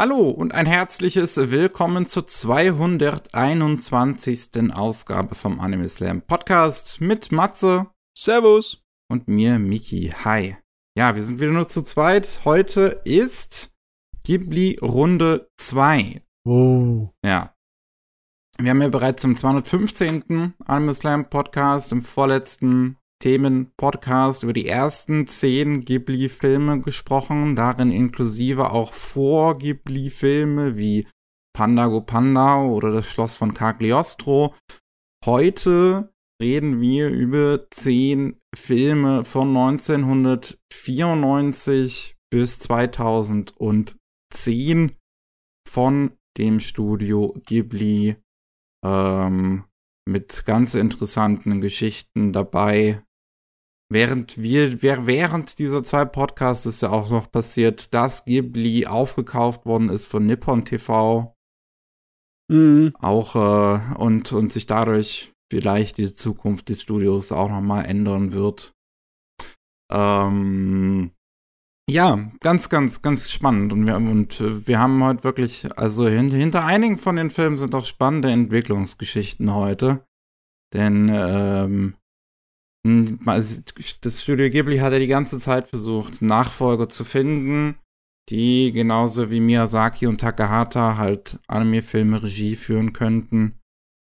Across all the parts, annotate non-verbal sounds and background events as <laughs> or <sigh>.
Hallo und ein herzliches Willkommen zur 221. Ausgabe vom Anime Slam Podcast mit Matze. Servus. Und mir, Miki. Hi. Ja, wir sind wieder nur zu zweit. Heute ist Ghibli Runde 2. Oh. Ja. Wir haben ja bereits im 215. Anime Slam Podcast, im vorletzten Themen-Podcast über die ersten zehn Ghibli-Filme gesprochen, darin inklusive auch Vor-Ghibli-Filme wie Panda Go Panda oder das Schloss von Cagliostro. Heute reden wir über zehn Filme von 1994 bis 2010 von dem Studio Ghibli ähm, mit ganz interessanten Geschichten dabei, Während wir, während dieser zwei Podcasts ist ja auch noch passiert, dass Ghibli aufgekauft worden ist von Nippon TV. Mhm. Auch, äh, und, und sich dadurch vielleicht die Zukunft des Studios auch nochmal ändern wird. Ähm, ja, ganz, ganz, ganz spannend. Und wir, und äh, wir haben heute wirklich, also hinter, hinter einigen von den Filmen sind auch spannende Entwicklungsgeschichten heute. Denn ähm, das Studio Ghibli hat ja die ganze Zeit versucht, Nachfolger zu finden, die genauso wie Miyazaki und Takahata halt Anime-Filme Regie führen könnten.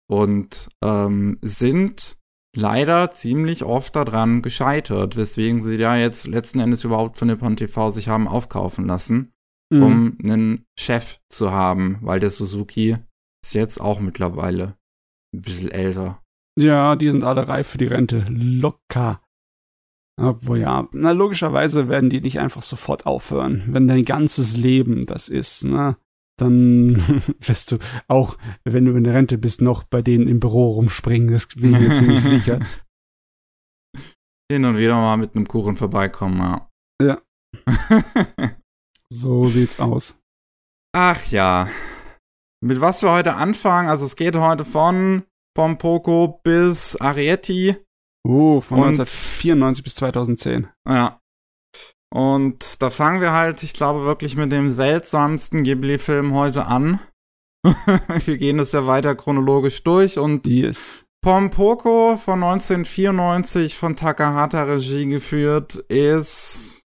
Und ähm, sind leider ziemlich oft daran gescheitert, weswegen sie ja jetzt letzten Endes überhaupt von Nippon TV sich haben aufkaufen lassen, mhm. um einen Chef zu haben, weil der Suzuki ist jetzt auch mittlerweile ein bisschen älter. Ja, die sind alle reif für die Rente. Locker. Obwohl ja, na logischerweise werden die nicht einfach sofort aufhören. Wenn dein ganzes Leben das ist, ne? Dann <laughs> wirst du auch, wenn du in der Rente bist, noch bei denen im Büro rumspringen. Das bin ich mir ziemlich <laughs> sicher. Hin und wieder mal mit einem Kuchen vorbeikommen, ja. Ja. <laughs> so sieht's aus. Ach ja. Mit was wir heute anfangen, also es geht heute von Pompoko bis Arietti. Oh, von und, 1994 bis 2010. Ja. Und da fangen wir halt, ich glaube, wirklich mit dem seltsamsten Ghibli-Film heute an. <laughs> wir gehen das ja weiter chronologisch durch und yes. Pompoko von 1994 von Takahata Regie geführt ist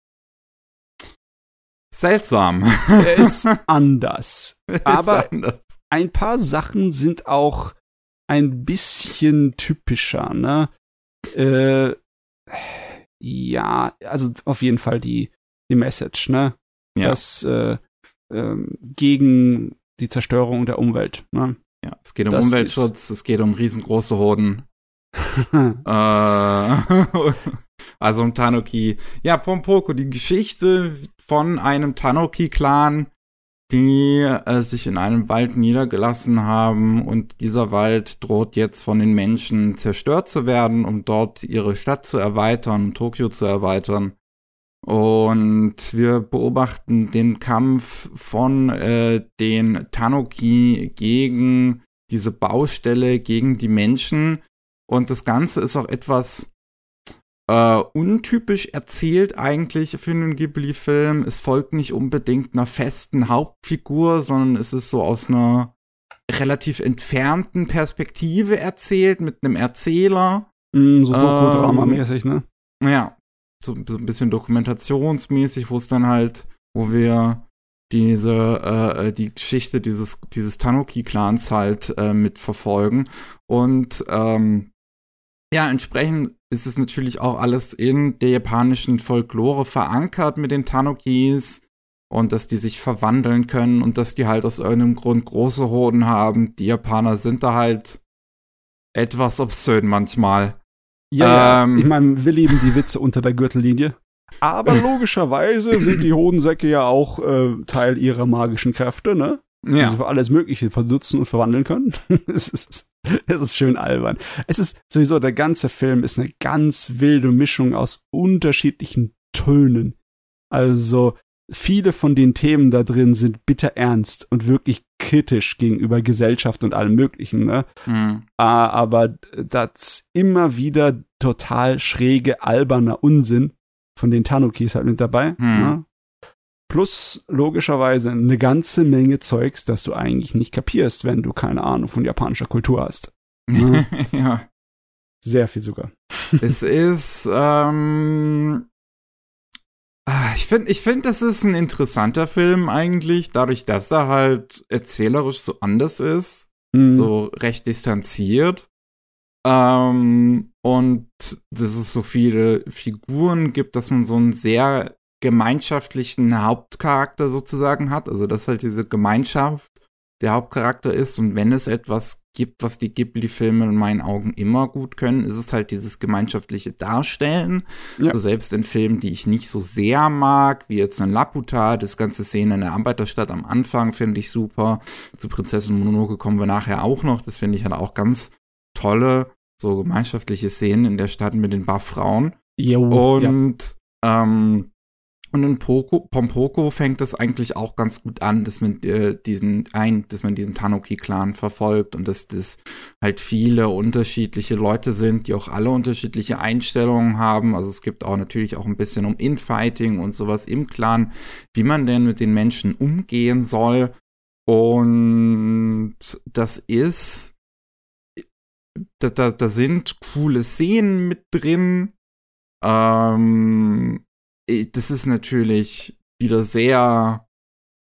seltsam. Er ist <laughs> anders. Aber ist anders. ein paar Sachen sind auch ein bisschen typischer, ne? Äh, ja, also auf jeden Fall die, die Message, ne? Ja. Das äh, äh, gegen die Zerstörung der Umwelt, ne? Ja, es geht um das Umweltschutz, es geht um riesengroße Horden. <laughs> äh, <laughs> also um Tanuki. Ja, Pompoko, die Geschichte von einem Tanuki-Clan, die äh, sich in einem Wald niedergelassen haben und dieser Wald droht jetzt von den Menschen zerstört zu werden, um dort ihre Stadt zu erweitern, Tokio zu erweitern. Und wir beobachten den Kampf von äh, den Tanuki gegen diese Baustelle, gegen die Menschen. Und das Ganze ist auch etwas äh, untypisch erzählt eigentlich für einen Ghibli-Film. Es folgt nicht unbedingt einer festen Hauptfigur, sondern es ist so aus einer relativ entfernten Perspektive erzählt mit einem Erzähler. Mm, so Doku-Drama-mäßig, ne? Ja, so, so, ein bisschen dokumentationsmäßig, wo es dann halt, wo wir diese äh, äh, die Geschichte dieses dieses Tanuki-Clans halt äh, mitverfolgen und ähm, ja, entsprechend ist es natürlich auch alles in der japanischen Folklore verankert mit den Tanukis und dass die sich verwandeln können und dass die halt aus irgendeinem Grund große Hoden haben. Die Japaner sind da halt etwas obszön manchmal. Ja, ähm, ja. ich meine, wir lieben die Witze unter der Gürtellinie. Aber <laughs> logischerweise sind die Hodensäcke ja auch äh, Teil ihrer magischen Kräfte, ne? Ja. Also für alles Mögliche vernutzen und verwandeln können. <laughs> es, ist, <laughs> es ist schön albern. Es ist sowieso, der ganze Film ist eine ganz wilde Mischung aus unterschiedlichen Tönen. Also viele von den Themen da drin sind bitter ernst und wirklich kritisch gegenüber Gesellschaft und allem Möglichen. Ne? Mhm. Aber das immer wieder total schräge, alberner Unsinn von den Tanukis halt mit dabei. Mhm. Ne? Plus logischerweise eine ganze Menge Zeugs, das du eigentlich nicht kapierst, wenn du keine Ahnung von japanischer Kultur hast. <laughs> Ne? ja. Sehr viel sogar. <laughs> es ist, ähm, ah, ich finde, ich finde, das ist ein interessanter Film eigentlich, dadurch, dass er halt erzählerisch so anders ist, mhm. so recht distanziert. Ähm, und dass es so viele Figuren gibt, dass man so einen sehr gemeinschaftlichen Hauptcharakter sozusagen hat. Also dass halt diese Gemeinschaft der Hauptcharakter ist. Und wenn es etwas gibt, was die Ghibli-Filme in meinen Augen immer gut können, ist es halt dieses gemeinschaftliche Darstellen. Ja. Also selbst in Filmen, die ich nicht so sehr mag, wie jetzt in Laputa, das ganze Szene in der Arbeiterstadt am Anfang finde ich super. Zu Prinzessin Mononoke kommen wir nachher auch noch. Das finde ich halt auch ganz tolle, so gemeinschaftliche Szenen in der Stadt mit den Buff-Frauen. Und ja. ähm, und in Poco, Pompoko fängt es eigentlich auch ganz gut an, dass man äh, diesen ein, dass man diesen Tanuki-Clan verfolgt und dass das halt viele unterschiedliche Leute sind, die auch alle unterschiedliche Einstellungen haben. Also es gibt auch natürlich auch ein bisschen um Infighting und sowas im Clan, wie man denn mit den Menschen umgehen soll. Und das ist, da, da, da sind coole Szenen mit drin. Ähm, das ist natürlich wieder sehr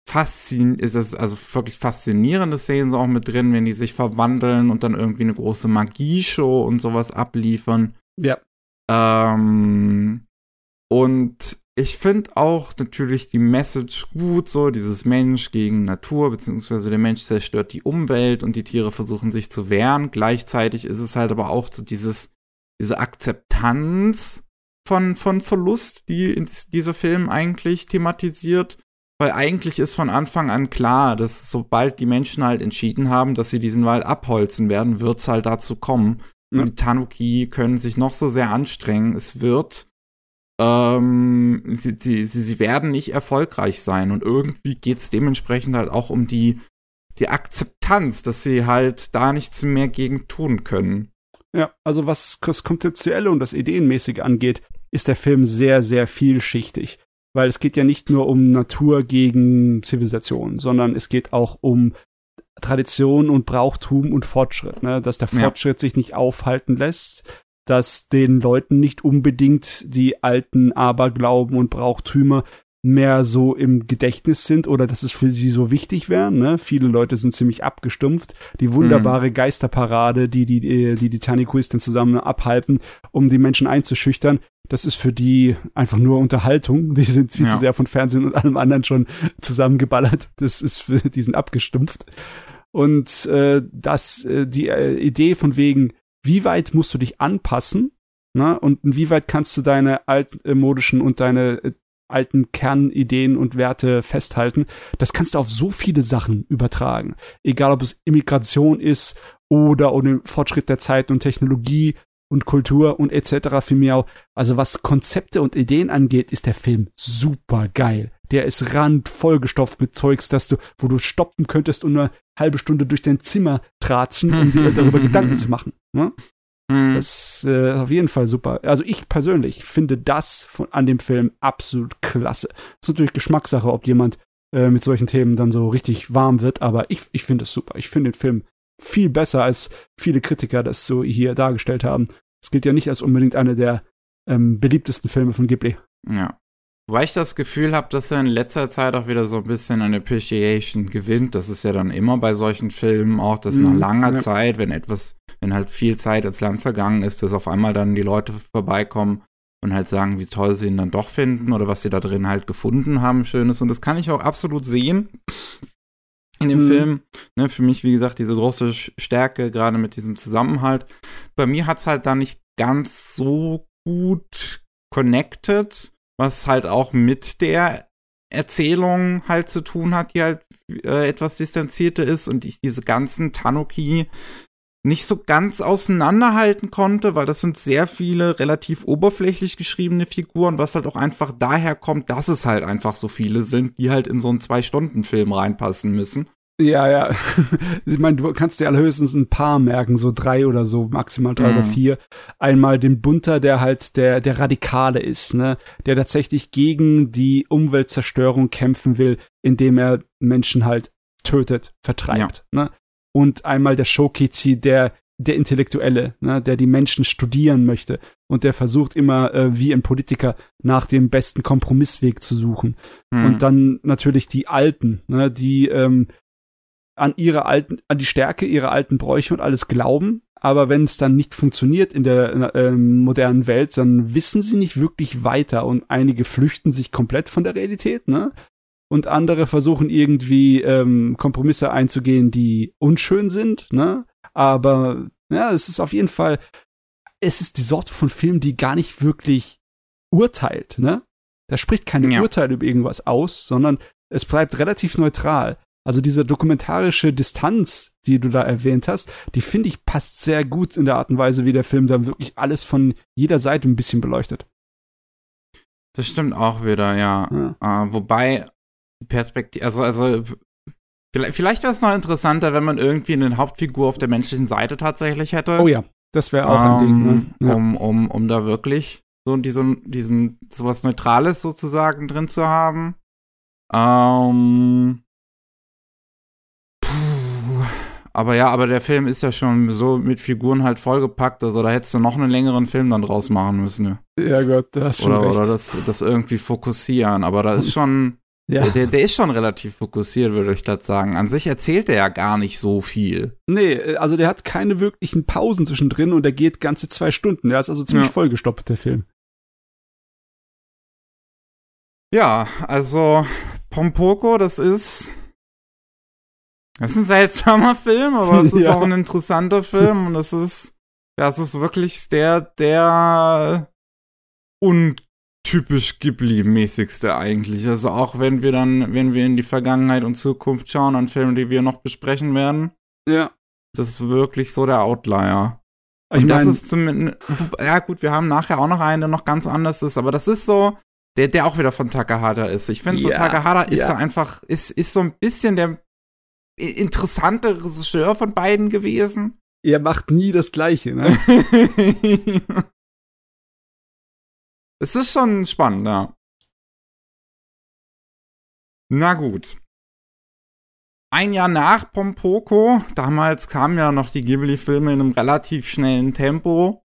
faszinierend, ist das also wirklich faszinierende Szenen auch mit drin, wenn die sich verwandeln und dann irgendwie eine große Magieshow und sowas abliefern. Ja. Ähm, und ich finde auch natürlich die Message gut, so dieses Mensch gegen Natur, beziehungsweise der Mensch zerstört die Umwelt und die Tiere versuchen sich zu wehren. Gleichzeitig ist es halt aber auch so dieses, diese Akzeptanz von, von Verlust, die dieser Film eigentlich thematisiert. Weil eigentlich ist von Anfang an klar, dass sobald die Menschen halt entschieden haben, dass sie diesen Wald abholzen werden, wird es halt dazu kommen. Ja. Und die Tanuki können sich noch so sehr anstrengen. Es wird, ähm, sie, sie, sie werden nicht erfolgreich sein. Und irgendwie geht es dementsprechend halt auch um die, die Akzeptanz, dass sie halt da nichts mehr gegen tun können. Ja, also was das Konzeptuelle und das Ideenmäßige angeht, ist der Film sehr, sehr vielschichtig. Weil es geht ja nicht nur um Natur gegen Zivilisation, sondern es geht auch um Tradition und Brauchtum und Fortschritt, ne? dass der Fortschritt ja. sich nicht aufhalten lässt, dass den Leuten nicht unbedingt die alten Aberglauben und Brauchtümer mehr so im Gedächtnis sind oder dass es für sie so wichtig wäre. Ne? Viele Leute sind ziemlich abgestumpft. Die wunderbare mhm. Geisterparade, die die, die, die, die Tanikuis dann zusammen abhalten, um die Menschen einzuschüchtern, das ist für die einfach nur Unterhaltung. Die sind viel ja. zu sehr von Fernsehen und allem anderen schon zusammengeballert. Das ist für die sind abgestumpft. Und äh, das, äh, die äh, Idee von wegen, wie weit musst du dich anpassen, ne? Und inwieweit kannst du deine altmodischen und deine äh, alten Kernideen und Werte festhalten. Das kannst du auf so viele Sachen übertragen. Egal ob es Immigration ist oder um den Fortschritt der Zeit und Technologie und Kultur und etc. für mich auch. Also was Konzepte und Ideen angeht, ist der Film super geil. Der ist randvollgestopft mit Zeugs, dass du, wo du stoppen könntest und eine halbe Stunde durch dein Zimmer tratzen, um dir darüber <laughs> Gedanken zu machen. Ne? Mhm. Das ist äh, auf jeden Fall super. Also ich persönlich finde das von, an dem Film absolut klasse. Das ist natürlich Geschmackssache, ob jemand äh, mit solchen Themen dann so richtig warm wird, aber ich, ich finde es super. Ich finde den Film viel besser, als viele Kritiker das so hier dargestellt haben. Es gilt ja nicht als unbedingt einer der ähm, beliebtesten Filme von Ghibli. Ja. Wobei ich das Gefühl habe, dass er in letzter Zeit auch wieder so ein bisschen an Appreciation gewinnt. Das ist ja dann immer bei solchen Filmen auch, dass nach mhm, langer ja. Zeit, wenn etwas, wenn halt viel Zeit ins Land vergangen ist, dass auf einmal dann die Leute vorbeikommen und halt sagen, wie toll sie ihn dann doch finden oder was sie da drin halt gefunden haben, Schönes. Und das kann ich auch absolut sehen in dem mhm. Film. Ne, für mich, wie gesagt, diese große Stärke, gerade mit diesem Zusammenhalt. Bei mir hat es halt da nicht ganz so gut connected was halt auch mit der Erzählung halt zu tun hat, die halt äh, etwas distanzierter ist und ich diese ganzen Tanuki nicht so ganz auseinanderhalten konnte, weil das sind sehr viele relativ oberflächlich geschriebene Figuren, was halt auch einfach daher kommt, dass es halt einfach so viele sind, die halt in so einen Zwei-Stunden-Film reinpassen müssen. Ja, ja. <laughs> ich meine, du kannst dir allerhöchstens ein paar merken, so drei oder so, maximal drei mm. oder mhm. vier. Einmal den Bunter, der halt der, der Radikale ist, ne? Der tatsächlich gegen die Umweltzerstörung kämpfen will, indem er Menschen halt tötet, vertreibt, ja. ne? Und einmal der Shokichi, der der Intellektuelle, ne, der die Menschen studieren möchte und der versucht immer äh, wie ein Politiker nach dem besten Kompromissweg zu suchen. Mhm. Und dann natürlich die Alten, ne, die ähm, an ihre alten, an die Stärke ihrer alten Bräuche und alles glauben, aber wenn es dann nicht funktioniert in der äh, modernen Welt, dann wissen sie nicht wirklich weiter und einige flüchten sich komplett von der Realität, ne? Und andere versuchen irgendwie ähm, Kompromisse einzugehen, die unschön sind, ne? Aber ja, es ist auf jeden Fall, es ist die Sorte von Film, die gar nicht wirklich urteilt, ne? Da spricht kein ja. Urteil über irgendwas aus, sondern es bleibt relativ neutral. Also diese dokumentarische Distanz, die du da erwähnt hast, die finde ich passt sehr gut in der Art und Weise, wie der Film da wirklich alles von jeder Seite ein bisschen beleuchtet. Das stimmt auch wieder, ja. ja. Äh, wobei Perspektive, also, also Vielleicht, vielleicht wäre es noch interessanter, wenn man irgendwie eine Hauptfigur auf der menschlichen Seite tatsächlich hätte. Oh ja, das wäre auch ähm, ein Ding. Ne? Ja. Um, um, um da wirklich so diesen, diesen, sowas Neutrales sozusagen drin zu haben. Ähm, aber ja, aber der Film ist ja schon so mit Figuren halt vollgepackt, also da hättest du noch einen längeren Film dann draus machen müssen. Ne? Ja Gott, das ist schon Oder, recht. oder das, das irgendwie fokussieren, aber da ist schon ja. Der, der ist schon relativ fokussiert, würde ich das sagen. An sich erzählt er ja gar nicht so viel. Nee, also der hat keine wirklichen Pausen zwischendrin und der geht ganze zwei Stunden. Der ist also ziemlich ja. vollgestoppt, der Film. Ja, also Pompoko, das ist. Das ist ein seltsamer Film, aber es ist <laughs> ja. auch ein interessanter Film und das ist. Das ist wirklich der, der un typisch Ghibli-mäßigste eigentlich. Also auch wenn wir dann, wenn wir in die Vergangenheit und Zukunft schauen an Filmen, die wir noch besprechen werden. Ja. Das ist wirklich so der Outlier. Ich und das ist zumindest, ja gut, wir haben nachher auch noch einen, der noch ganz anders ist, aber das ist so, der, der auch wieder von Takahata ist. Ich finde so, Takahata ist ja. so einfach, ist, ist so ein bisschen der interessante Regisseur von beiden gewesen. Er macht nie das Gleiche, ne? <laughs> Es ist schon spannend, ja. Na gut. Ein Jahr nach Pompoko, damals kamen ja noch die Ghibli-Filme in einem relativ schnellen Tempo,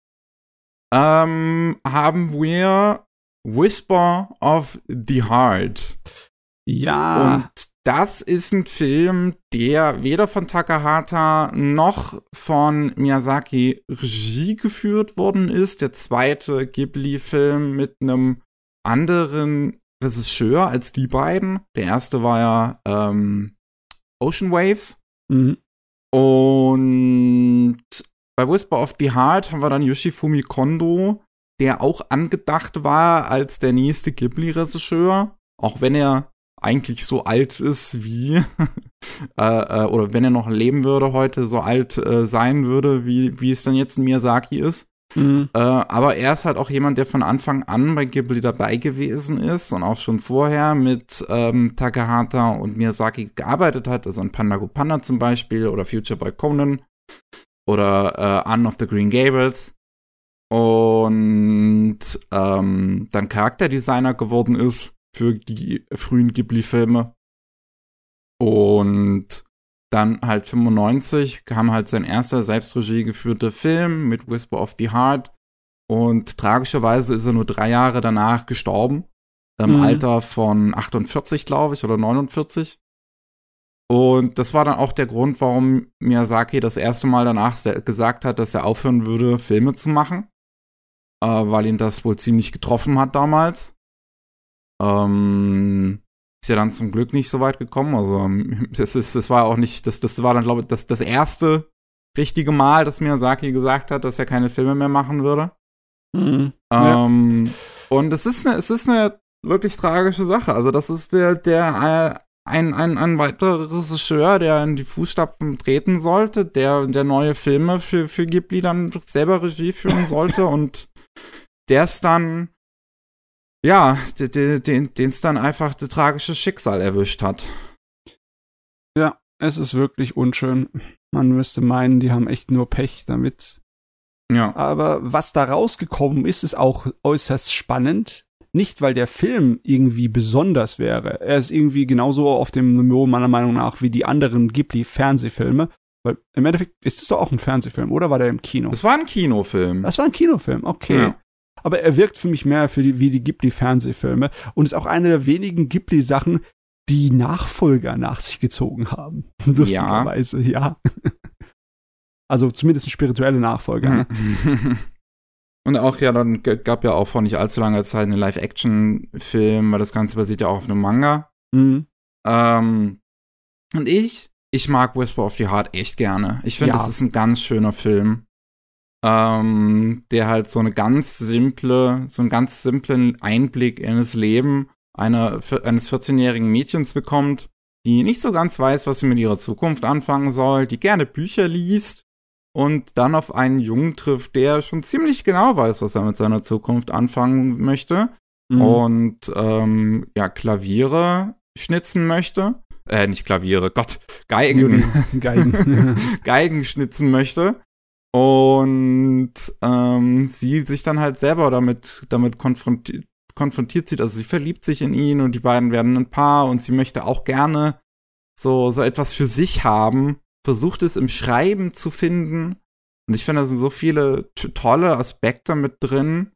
ähm, haben wir Whisper of the Heart. Ja. Und das ist ein Film, der weder von Takahata noch von Miyazaki Regie geführt worden ist. Der zweite Ghibli-Film mit einem anderen Regisseur als die beiden. Der erste war ja ähm, Ocean Waves. Mhm. Und bei Whisper of the Heart haben wir dann Yoshifumi Kondo, der auch angedacht war als der nächste Ghibli-Regisseur. Auch wenn er eigentlich so alt ist wie, <laughs> äh, äh, oder wenn er noch leben würde heute, so alt äh, sein würde, wie, wie es dann jetzt in Miyazaki ist. Mhm. Äh, aber er ist halt auch jemand, der von Anfang an bei Ghibli dabei gewesen ist und auch schon vorher mit ähm, Takahata und Miyazaki gearbeitet hat, also an Panda Go Panda zum Beispiel oder Future Boy Conan oder äh, Anne of the Green Gables und ähm, dann Charakterdesigner geworden ist für die frühen Ghibli-Filme. Und dann halt 95 kam halt sein erster selbstregie geführter Film mit Whisper of the Heart. Und tragischerweise ist er nur drei Jahre danach gestorben. Im mhm. Alter von 48, glaube ich, oder 49. Und das war dann auch der Grund, warum Miyazaki das erste Mal danach gesagt hat, dass er aufhören würde, Filme zu machen. Äh, weil ihn das wohl ziemlich getroffen hat damals. Ähm, ist ja dann zum Glück nicht so weit gekommen. Also ähm, <laughs> das ist, das war auch nicht, das, das war dann, glaube ich, das, das erste richtige Mal, dass Miyazaki gesagt hat, dass er keine Filme mehr machen würde. Mhm. Ähm, ja. Und es ist eine, es ist eine wirklich tragische Sache. Also das ist der, der äh, ein, ein, ein weiterer Regisseur, der in die Fußstapfen treten sollte, der, der neue Filme für, für Ghibli dann selber Regie führen sollte und der ist dann ja, den es dann einfach das tragische Schicksal erwischt hat. Ja, Es ist wirklich unschön. Man müsste meinen, die haben echt nur Pech damit. Ja. Aber was da rausgekommen ist, ist auch äußerst spannend. Nicht, weil der Film irgendwie besonders wäre. Er ist irgendwie genauso auf dem Niveau meiner Meinung nach wie die anderen Ghibli-Fernsehfilme. Weil im Endeffekt ist es doch auch ein Fernsehfilm, oder war der im Kino? Das war ein Kinofilm. Das war ein Kinofilm, okay. Ja. Aber er wirkt für mich mehr für die, wie die Ghibli-Fernsehfilme und ist auch eine der wenigen Ghibli-Sachen, die Nachfolger nach sich gezogen haben. <laughs> Lustigerweise, ja. ja. <laughs> also zumindest spirituelle Nachfolger. Ne? <laughs> Und auch ja, dann gab ja auch vor nicht allzu langer Zeit einen Live-Action-Film, weil das Ganze basiert ja auch auf einem Manga. Mhm. Ähm, und ich, ich mag Whisper of the Heart echt gerne. Ich finde, ja. das ist ein ganz schöner Film. Ähm, der halt so eine ganz simple, so einen ganz simplen Einblick in das Leben einer, eines 14-jährigen Mädchens bekommt, die nicht so ganz weiß, was sie mit ihrer Zukunft anfangen soll, die gerne Bücher liest und dann auf einen Jungen trifft, der schon ziemlich genau weiß, was er mit seiner Zukunft anfangen möchte mhm. und ähm, ja, Klaviere schnitzen möchte. Äh, nicht Klaviere, Gott, Geigen. Geigen. <laughs> Geigen schnitzen möchte. Und ähm, sie sich dann halt selber damit, damit konfrontiert, konfrontiert sieht. Also sie verliebt sich in ihn und die beiden werden ein Paar und sie möchte auch gerne so, so etwas für sich haben versucht es im Schreiben zu finden. Und ich finde, da sind so viele tolle Aspekte mit drin.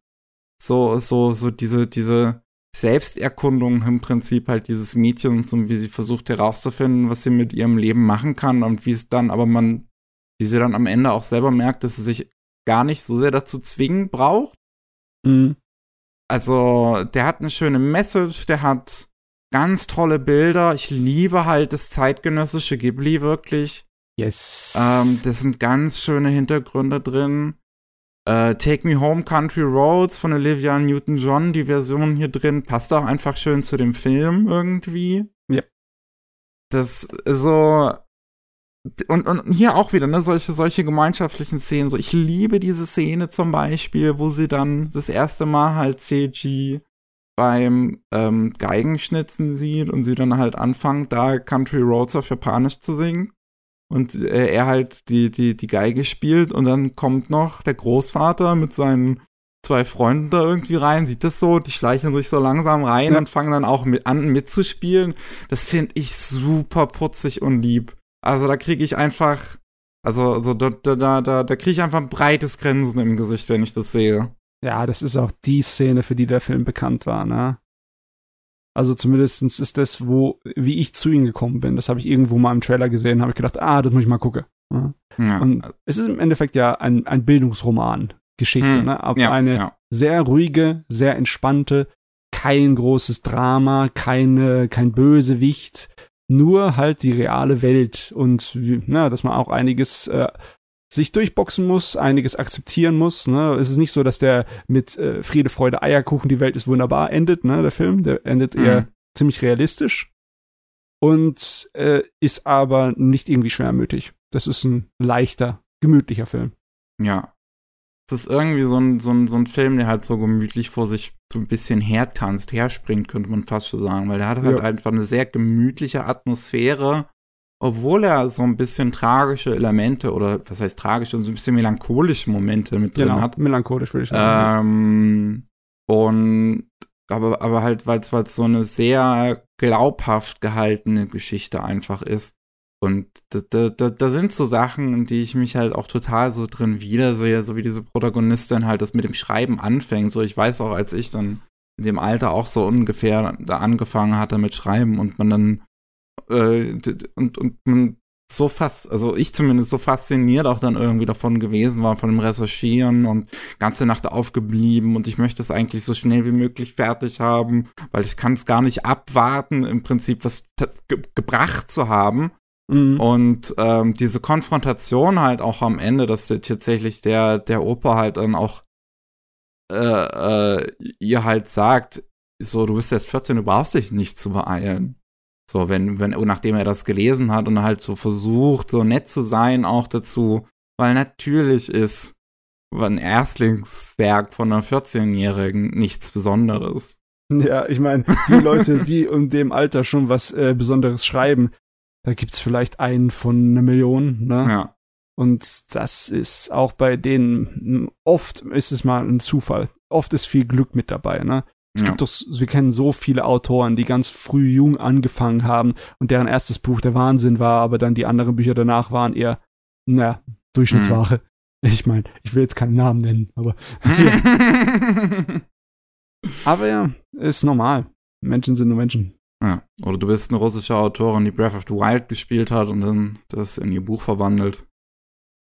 So, so, so diese, diese Selbsterkundung im Prinzip halt dieses Mädchens und wie sie versucht herauszufinden, was sie mit ihrem Leben machen kann und wie es dann, aber man, wie sie dann am Ende auch selber merkt, dass sie sich gar nicht so sehr dazu zwingen braucht. Mhm. Also, der hat eine schöne Message, der hat ganz tolle Bilder. Ich liebe halt das zeitgenössische Ghibli wirklich. Yes. Ähm, das sind ganz schöne Hintergründe drin. Äh, Take Me Home Country Roads von Olivia Newton-John, die Version hier drin, passt auch einfach schön zu dem Film irgendwie. Ja. Das so. Und, und hier auch wieder, ne, solche, solche gemeinschaftlichen Szenen. So, ich liebe diese Szene zum Beispiel, wo sie dann das erste Mal halt CG beim ähm, Geigenschnitzen sieht und sie dann halt anfängt, da Country Roads auf Japanisch zu singen und äh, er halt die, die, die Geige spielt und dann kommt noch der Großvater mit seinen zwei Freunden da irgendwie rein, sieht das so, die schleichen sich so langsam rein ja. und fangen dann auch mit an mitzuspielen. Das finde ich super putzig und lieb. Also da kriege ich einfach, also, also da, da, da, da kriege ich einfach ein breites Grinsen im Gesicht, wenn ich das sehe. Ja, das ist auch die Szene, für die der Film bekannt war, ne? Also zumindestens ist das, wo, wie ich zu ihm gekommen bin. Das habe ich irgendwo mal im Trailer gesehen, habe ich gedacht, ah, das muss ich mal gucken. Ja. Ja. Und es ist im Endeffekt ja ein, ein Bildungsroman, Geschichte, hm. ne? Aber ja, eine sehr ruhige, sehr entspannte, kein großes Drama, keine, kein Bösewicht, nur halt die reale Welt und na, dass man auch einiges äh, sich durchboxen muss, einiges akzeptieren muss. Ne? Es ist nicht so, dass der mit äh, Friede, Freude, Eierkuchen, die Welt ist wunderbar endet, ne? Der Film, der endet mhm. eher ziemlich realistisch und äh, ist aber nicht irgendwie schwermütig. Das ist ein leichter, gemütlicher Film. Ja. Es ist irgendwie so ein, so, ein, so ein Film, der halt so gemütlich vor sich so ein bisschen hertanzt, herspringt, könnte man fast so sagen, weil der hat halt ja. einfach eine sehr gemütliche Atmosphäre obwohl er so ein bisschen tragische Elemente oder was heißt tragische und so ein bisschen melancholische Momente mit drin genau, hat. Melancholisch würde ich sagen. Ähm, und aber, aber halt, weil es so eine sehr glaubhaft gehaltene Geschichte einfach ist. Und da, da, da sind so Sachen, in die ich mich halt auch total so drin wiedersehe, so wie diese Protagonistin halt das mit dem Schreiben anfängt. So, ich weiß auch, als ich dann in dem Alter auch so ungefähr da angefangen hatte mit Schreiben und man dann äh, und, und man so fast, also ich zumindest so fasziniert auch dann irgendwie davon gewesen war, von dem Recherchieren und ganze Nacht aufgeblieben und ich möchte es eigentlich so schnell wie möglich fertig haben, weil ich kann es gar nicht abwarten, im Prinzip was ge gebracht zu haben. Mhm. Und ähm, diese Konfrontation halt auch am Ende, dass tatsächlich der, der Opa halt dann auch äh, äh, ihr halt sagt, so, du bist jetzt 14, du brauchst dich nicht zu beeilen. So, wenn, wenn, nachdem er das gelesen hat und halt so versucht, so nett zu sein auch dazu, weil natürlich ist ein Erstlingswerk von einer 14-Jährigen nichts Besonderes. Ja, ich meine, die Leute, die in dem Alter schon was äh, Besonderes schreiben, Da gibt's vielleicht einen von einer Million, ne? Ja. Und das ist auch bei denen, oft ist es mal ein Zufall. Oft ist viel Glück mit dabei, ne? Es ja. gibt doch, wir kennen so viele Autoren, die ganz früh jung angefangen haben und deren erstes Buch der Wahnsinn war, aber dann die anderen Bücher danach waren eher, naja, Durchschnittsware. Hm. <laughs> Ich meine, ich will jetzt keinen Namen nennen, aber. <laughs> Ja. <laughs> aber ja, ist normal. Menschen sind nur Menschen. Ja. Oder du bist eine russische Autorin, die Breath of the Wild gespielt hat und dann das in ihr Buch verwandelt.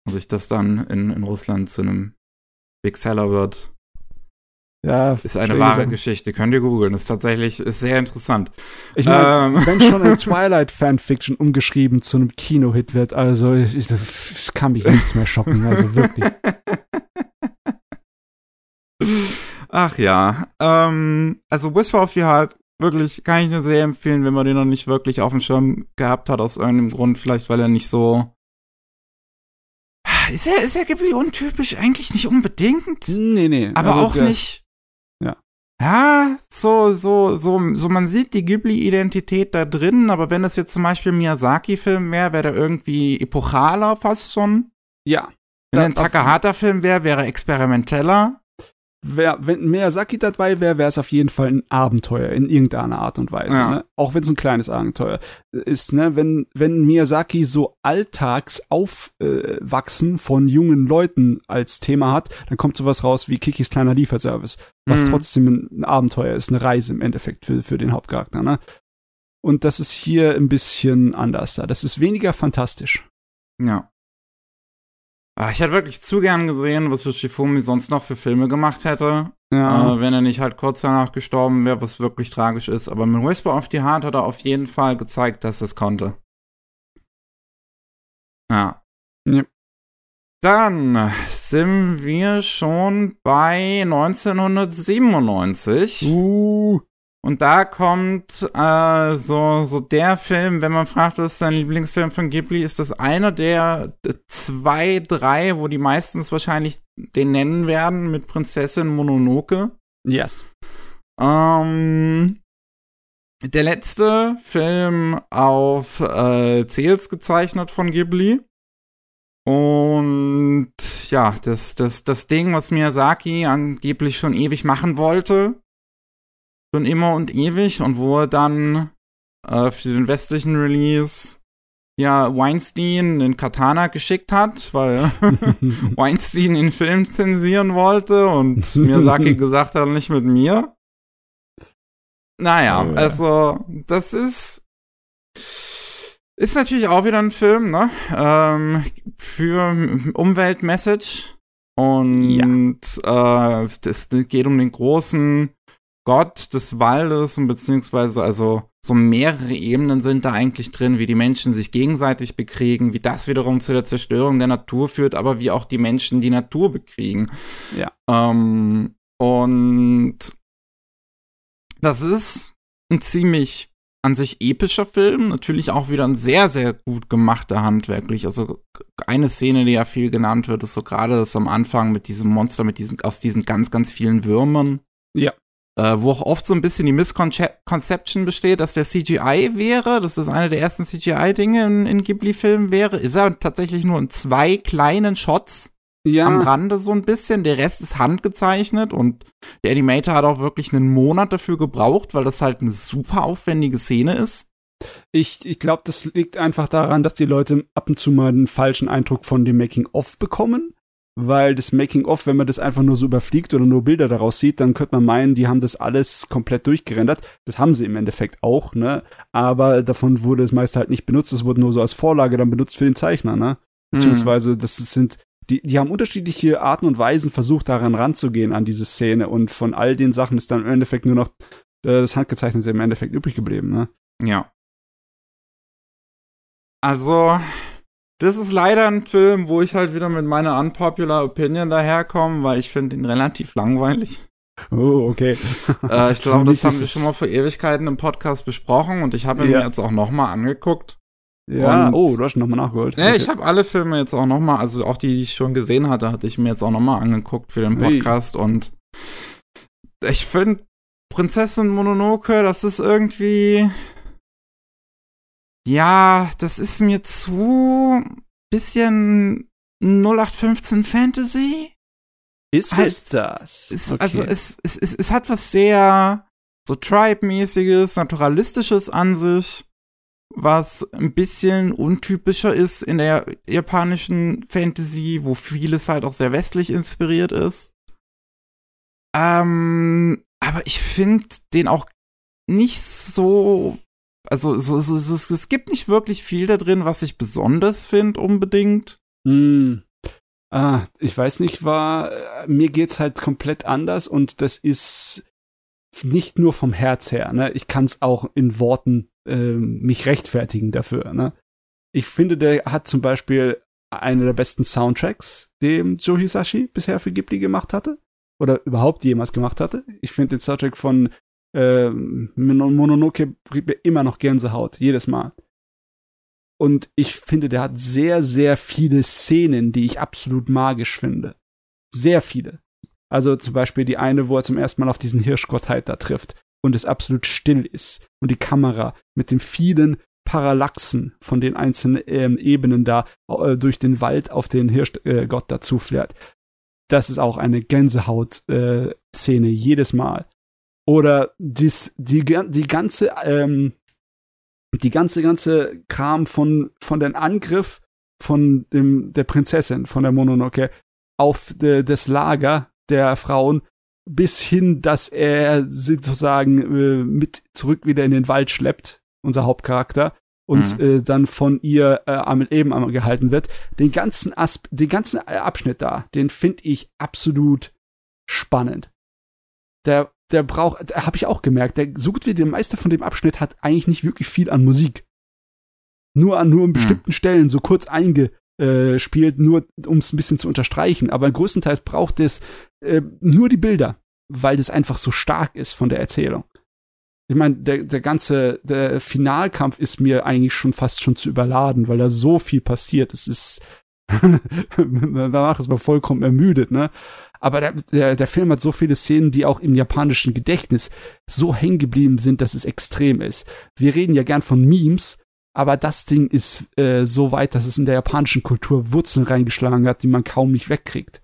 Und sich das dann in, in Russland zu einem Big Seller wird. Ja, ist eine wahre Geschichte. Könnt ihr googeln. Ist tatsächlich ist sehr interessant. Ich meine, ähm. wenn schon ein Twilight Fanfiction umgeschrieben zu einem Kinohit wird, also ich, ich, ich kann mich nichts mehr schocken. Also wirklich. <laughs> Ach ja. Ähm, also Whisper of the Heart wirklich kann ich nur sehr empfehlen, wenn man den noch nicht wirklich auf dem Schirm gehabt hat aus irgendeinem Grund, vielleicht weil er nicht so ist er, ist er Ghibli untypisch? Eigentlich nicht unbedingt. Nee, nee. Aber also, auch nicht. Ja. Ja, so, so, so, so, man sieht die Ghibli-Identität da drin, aber wenn das jetzt zum Beispiel ein Miyazaki-Film wäre, wäre der irgendwie epochaler fast schon. Ja. Wenn ein Takahata-Film wäre, wäre er experimenteller wär, wenn Miyazaki dabei wäre, wäre es auf jeden Fall ein Abenteuer in irgendeiner Art und Weise. Ja. Ne? Auch wenn es ein kleines Abenteuer ist. Ne? Wenn, wenn Miyazaki so alltags aufwachsen äh, von jungen Leuten als Thema hat, dann kommt sowas raus wie Kikis kleiner Lieferservice, was mhm. trotzdem ein Abenteuer ist, eine Reise im Endeffekt für, für den Hauptcharakter. Ne? Und das ist hier ein bisschen anders da. Das ist weniger fantastisch. Ja. Ah, ich hätte wirklich zu gern gesehen, was Shifumi sonst noch für Filme gemacht hätte. Ja. Äh, wenn er nicht halt kurz danach gestorben wäre, was wirklich tragisch ist. Aber mit Whisper of the Heart hat er auf jeden Fall gezeigt, dass es konnte. Ja. ja. Dann sind wir schon bei 1997. Uh. Und da kommt äh, so, so der Film, wenn man fragt, was ist dein Lieblingsfilm von Ghibli, ist das einer der zwei, drei, wo die meistens wahrscheinlich den nennen werden mit Prinzessin Mononoke. Yes. Ähm, der letzte Film auf äh, Zels gezeichnet von Ghibli. Und ja, das, das, das Ding, was Miyazaki angeblich schon ewig machen wollte, schon immer und ewig und wo er dann äh, für den westlichen Release ja Weinstein den Katana geschickt hat, weil <laughs> <laughs> Weinstein den Film zensieren wollte und Miyazaki <laughs> gesagt hat, nicht mit mir. Naja, oh, ja. also das ist ist natürlich auch wieder ein Film, ne? Ähm, für Umweltmessage. Und ja. äh, das geht um den großen Gott des Waldes und beziehungsweise also so mehrere Ebenen sind da eigentlich drin, wie die Menschen sich gegenseitig bekriegen, wie das wiederum zu der Zerstörung der Natur führt, aber wie auch die Menschen die Natur bekriegen. Ja. Ähm, und das ist ein ziemlich an sich epischer Film, natürlich auch wieder ein sehr, sehr gut gemachter handwerklich. Also eine Szene, die ja viel genannt wird, ist so gerade das am Anfang mit diesem Monster, mit diesen, aus diesen ganz, ganz vielen Würmern. Ja äh, wo auch oft so ein bisschen die Misconception besteht, dass der CGI wäre, dass das eine der ersten CGI-Dinge in, in Ghibli-Filmen wäre. Ist er tatsächlich nur in zwei kleinen Shots ja. am Rande so ein bisschen. Der Rest ist handgezeichnet und der Animator hat auch wirklich einen Monat dafür gebraucht, weil das halt eine super aufwendige Szene ist. Ich, ich glaube, das liegt einfach daran, dass die Leute ab und zu mal einen falschen Eindruck von dem Making-of bekommen weil das Making-of, wenn man das einfach nur so überfliegt oder nur Bilder daraus sieht, dann könnte man meinen, die haben das alles komplett durchgerendert. Das haben sie im Endeffekt auch, ne? Aber davon wurde es meist halt nicht benutzt. Es wurde nur so als Vorlage dann benutzt für den Zeichner, ne? Beziehungsweise, das sind, die, die haben unterschiedliche Arten und Weisen versucht, daran ranzugehen an diese Szene. Und von all den Sachen ist dann im Endeffekt nur noch äh, das Handgezeichnete im Endeffekt übrig geblieben, ne? Ja. Also, das ist leider ein Film, wo ich halt wieder mit meiner unpopular Opinion daherkomme, weil ich finde ihn relativ langweilig. Oh, okay. äh, ich <laughs> glaube, das haben wir schon mal vor Ewigkeiten im Podcast besprochen und ich habe ihn ja. mir jetzt auch noch mal angeguckt. Ja, und, oh, du hast ihn nochmal nachgeholt. Ja, okay. ich habe alle Filme jetzt auch noch mal, also auch die, die ich schon gesehen hatte, hatte ich mir jetzt auch noch mal angeguckt für den Podcast hey. und ich finde Prinzessin Mononoke, das ist irgendwie Ja, das ist mir zu bisschen 0815 Fantasy. Ist halt, es das? Ist, okay. Also es, es, es, es hat was sehr so Tribe-mäßiges, naturalistisches an sich, was ein bisschen untypischer ist in der japanischen Fantasy, wo vieles halt auch sehr westlich inspiriert ist. Ähm, aber ich finde den auch nicht so also so, so, so, es gibt nicht wirklich viel da drin, was ich besonders finde unbedingt. Hm. Ah, ich weiß nicht, war äh, mir geht's halt komplett anders und das ist nicht nur vom Herz her. Ne? Ich kann es auch in Worten äh, mich rechtfertigen dafür. Ne? Ich finde, der hat zum Beispiel einer der besten Soundtracks, den Joe Hisashi bisher für Ghibli gemacht hatte oder überhaupt jemals gemacht hatte. Ich finde den Soundtrack von äh, Mononoke bringt mir immer noch Gänsehaut, jedes Mal. Und ich finde, der hat sehr, sehr viele Szenen, die ich absolut magisch finde. Sehr viele. Also zum Beispiel die eine, wo er zum ersten Mal auf diesen Hirschgottheit da trifft und es absolut still ist und die Kamera mit den vielen Parallaxen von den einzelnen ähm, Ebenen da äh, durch den Wald auf den Hirschgott äh, dazu fährt. Das ist auch eine Gänsehaut-Szene äh, jedes Mal. Oder dies, die, die ganze, ähm, die ganze, ganze Kram von, von dem Angriff von dem, der Prinzessin, von der Mononoke, auf de, das Lager der Frauen, bis hin, dass er sie sozusagen äh, mit zurück wieder in den Wald schleppt, unser Hauptcharakter, und mhm. äh, dann von ihr äh, am Leben einmal gehalten wird. Den ganzen Asp den ganzen Abschnitt da, den finde ich absolut spannend. Der der braucht, habe ich auch gemerkt, der so gut wie der Meister von dem Abschnitt hat eigentlich nicht wirklich viel an Musik. Nur an nur an hm. bestimmten hm. Stellen so kurz eingespielt, nur um es ein bisschen zu unterstreichen. Aber größtenteils braucht es äh, nur die Bilder, weil das einfach so stark ist von der Erzählung. Ich meine, der, der ganze, der Finalkampf ist mir eigentlich schon fast schon zu überladen, weil da so viel passiert. Es ist, <laughs> danach ist man vollkommen ermüdet, ne? Aber der, der, der Film hat so viele Szenen, die auch im japanischen Gedächtnis so hängen geblieben sind, dass es extrem ist. Wir reden ja gern von Memes, aber das Ding ist äh, so weit, dass es in der japanischen Kultur Wurzeln reingeschlagen hat, die man kaum nicht wegkriegt.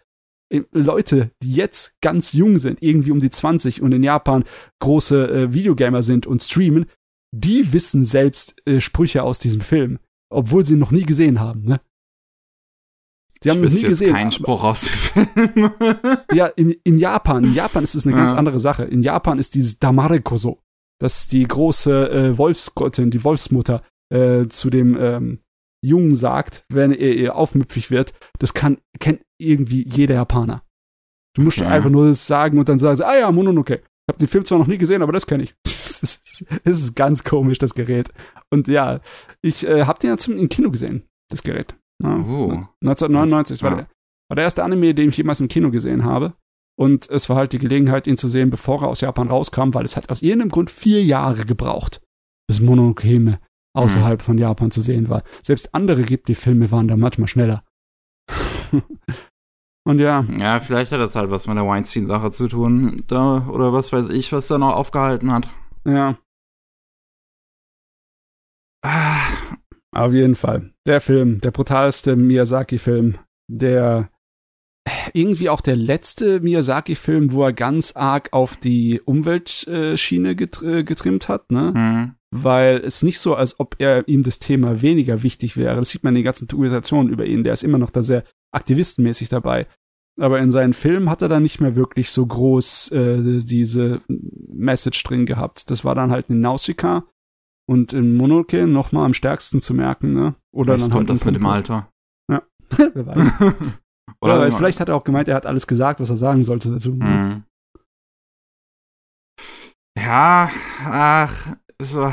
Äh, Leute, die jetzt ganz jung sind, irgendwie um die 20 und in Japan große äh, Videogamer sind und streamen, die wissen selbst äh, Sprüche aus diesem Film, obwohl sie ihn noch nie gesehen haben, ne? Die haben ich nie gesehen. Kein Spruch aus dem Film. ja, in, in Japan, in Japan ist es eine ja. ganz andere Sache. In Japan ist dieses Damare Koso. Das ist die große äh, Wolfsgottin, die Wolfsmutter, äh, zu dem ähm, Jungen sagt, wenn er ihr aufmüpfig wird, das kann, kennt irgendwie jeder Japaner. Du musst okay. einfach nur das sagen und dann sagen sie, ah ja, Mononoke. Ich habe den Film zwar noch nie gesehen, aber das kenne ich. <laughs> Es ist ganz komisch, das Gerät. Und ja, ich äh, habe den ja zum, im Kino gesehen, das Gerät. Ja, oh. 1999. Das, war, der, war der erste Anime, den ich jemals im Kino gesehen habe. Und es war halt die Gelegenheit, ihn zu sehen, bevor er aus Japan rauskam, weil es hat aus irgendeinem Grund vier Jahre gebraucht, bis Monokeme außerhalb hm. von Japan zu sehen war. Selbst andere gibt, die Filme waren da manchmal schneller. <laughs> Und ja. Ja, vielleicht hat das halt was mit der Weinstein-Sache zu tun. Da, oder was weiß ich, was da noch aufgehalten hat. Ja. Ah, auf jeden Fall. Der Film, der brutalste Miyazaki-Film, der irgendwie auch der letzte Miyazaki-Film, wo er ganz arg auf die Umweltschiene getr getrimmt hat, ne? Mhm. Weil es nicht so, als ob er ihm das Thema weniger wichtig wäre. Das sieht man in den ganzen Dokumentationen über ihn. Der ist immer noch da sehr aktivistenmäßig dabei. Aber in seinen Filmen hat er dann nicht mehr wirklich so groß äh, diese Message drin gehabt. Das war dann halt in Nausicaa und in Monoke noch mal am stärksten zu merken, ne? Oder vielleicht dann halt das mit dem Alter. Ja, <laughs> <laughs> wer weiß. Oder weiß, vielleicht hat er auch gemeint, er hat alles gesagt, was er sagen sollte dazu. Ne? Mhm. Ja, ach, so.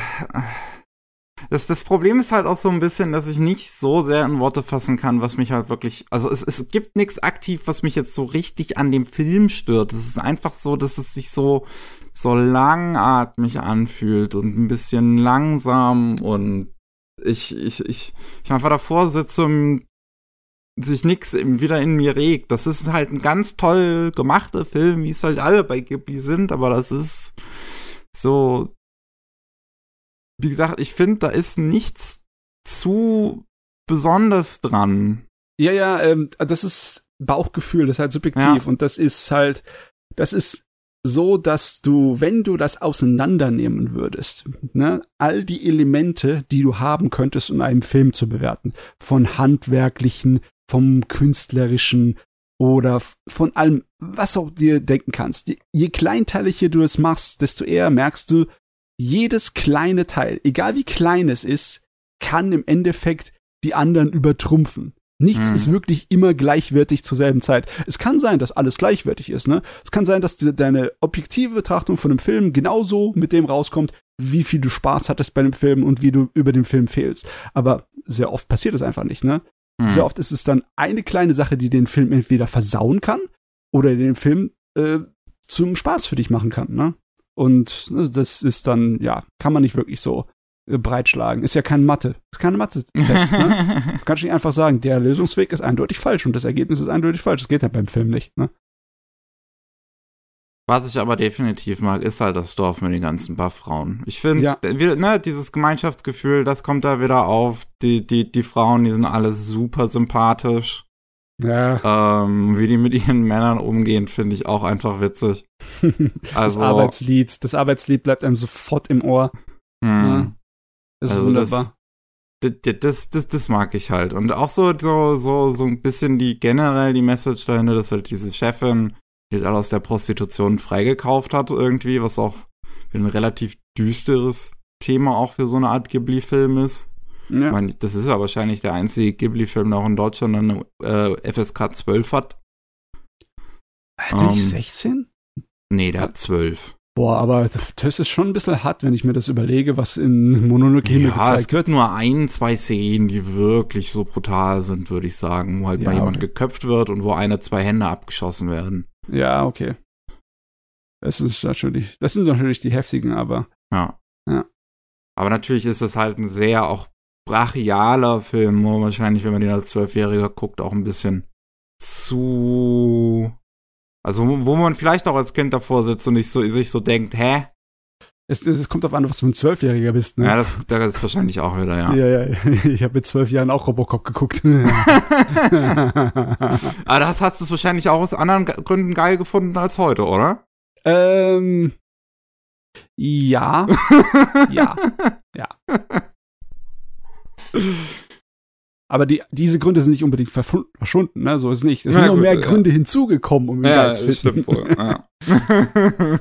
Das, das Problem ist halt auch so ein bisschen, dass ich nicht so sehr in Worte fassen kann, was mich halt wirklich. Also es, es gibt nichts aktiv, was mich jetzt so richtig an dem Film stört. Es ist einfach so, dass es sich so so langatmig anfühlt und ein bisschen langsam und ich, ich, ich, ich einfach davor sitze und sich nix wieder in mir regt. Das ist halt ein ganz toll gemachter Film, wie es halt alle bei Ghibli sind, aber das ist so wie gesagt, ich finde, da ist nichts zu besonders dran. Ja, ja, ähm, das ist Bauchgefühl, das ist halt subjektiv ja. und das ist halt, das ist so, dass du, wenn du das auseinandernehmen würdest, ne, all die Elemente, die du haben könntest, um einen Film zu bewerten, von handwerklichen, vom künstlerischen oder von allem, was auch dir denken kannst. Je kleinteiliger du es machst, desto eher merkst du, jedes kleine Teil, egal wie klein es ist, kann im Endeffekt die anderen übertrumpfen. Nichts mhm. ist wirklich immer gleichwertig zur selben Zeit. Es kann sein, dass alles gleichwertig ist, ne? Es kann sein, dass deine objektive Betrachtung von einem Film genauso mit dem rauskommt, wie viel du Spaß hattest bei dem Film und wie du über den Film fehlst. Aber sehr oft passiert es einfach nicht, ne? Mhm. Sehr oft ist es dann eine kleine Sache, die den Film entweder versauen kann oder den Film äh, zum Spaß für dich machen kann, ne? Und ne, das ist dann, ja, kann man nicht wirklich so breitschlagen. Ist ja kein Mathe. Ist keine Mathe-Test, ne? <laughs> Du kannst nicht einfach sagen, der Lösungsweg ist eindeutig falsch und das Ergebnis ist eindeutig falsch. Das geht ja beim Film nicht, ne? Was ich aber definitiv mag, ist halt das Dorf mit den ganzen Buffrauen. Ich finde, ja. ne, dieses Gemeinschaftsgefühl, das kommt da wieder auf. Die, die, die Frauen, die sind alle super sympathisch. Ja. Ähm, wie die mit ihren Männern umgehen, finde ich auch einfach witzig. <laughs> also, das Arbeitslied, das Arbeitslied bleibt einem sofort im Ohr. Mhm. Ist also wunderbar. Das, das, das, das, mag ich halt. Und auch so, so, so, so ein bisschen die generell die Message dahinter, dass halt diese Chefin, die halt aus der Prostitution freigekauft hat, irgendwie, was auch ein relativ düsteres Thema auch für so eine Art Ghibli-Film ist. Ja. Ich meine, das ist ja wahrscheinlich der einzige Ghibli-Film, der auch in Deutschland eine äh, FSK 12 hat. Hat er nicht 16? Ähm, nee, der hat 12. Boah, aber das ist schon ein bisschen hart, wenn ich mir das überlege, was in Mononoke ja, gezeigt es gibt nur ein, zwei Szenen, die wirklich so brutal sind, würde ich sagen, wo halt ja, mal jemand okay. geköpft wird und wo eine, zwei Hände abgeschossen werden. Ja, okay. Das ist natürlich, das sind natürlich die heftigen, aber. Ja. Ja. Aber natürlich ist es halt ein sehr auch brachialer Film, wo wahrscheinlich, wenn man den als Zwölfjähriger guckt, auch ein bisschen zu also, wo man vielleicht auch als Kind davor sitzt und nicht so, sich so denkt, hä? Es, es, kommt darauf an, was du ein Zwölfjähriger bist, ne? Ja, das, das ist wahrscheinlich auch wieder, ja. Ja, ja, <laughs> ich habe mit zwölf Jahren auch Robocop geguckt. Aber <laughs> das hast du es wahrscheinlich auch aus anderen Gründen geil gefunden als heute, oder? Ähm, ja. <laughs> ja. Ja. Aber die, diese Gründe sind nicht unbedingt verschwunden, ne? So ist es nicht. Es sind noch mehr ja. Gründe hinzugekommen, um ihn ja, zu finden. Wohl, ja. <laughs>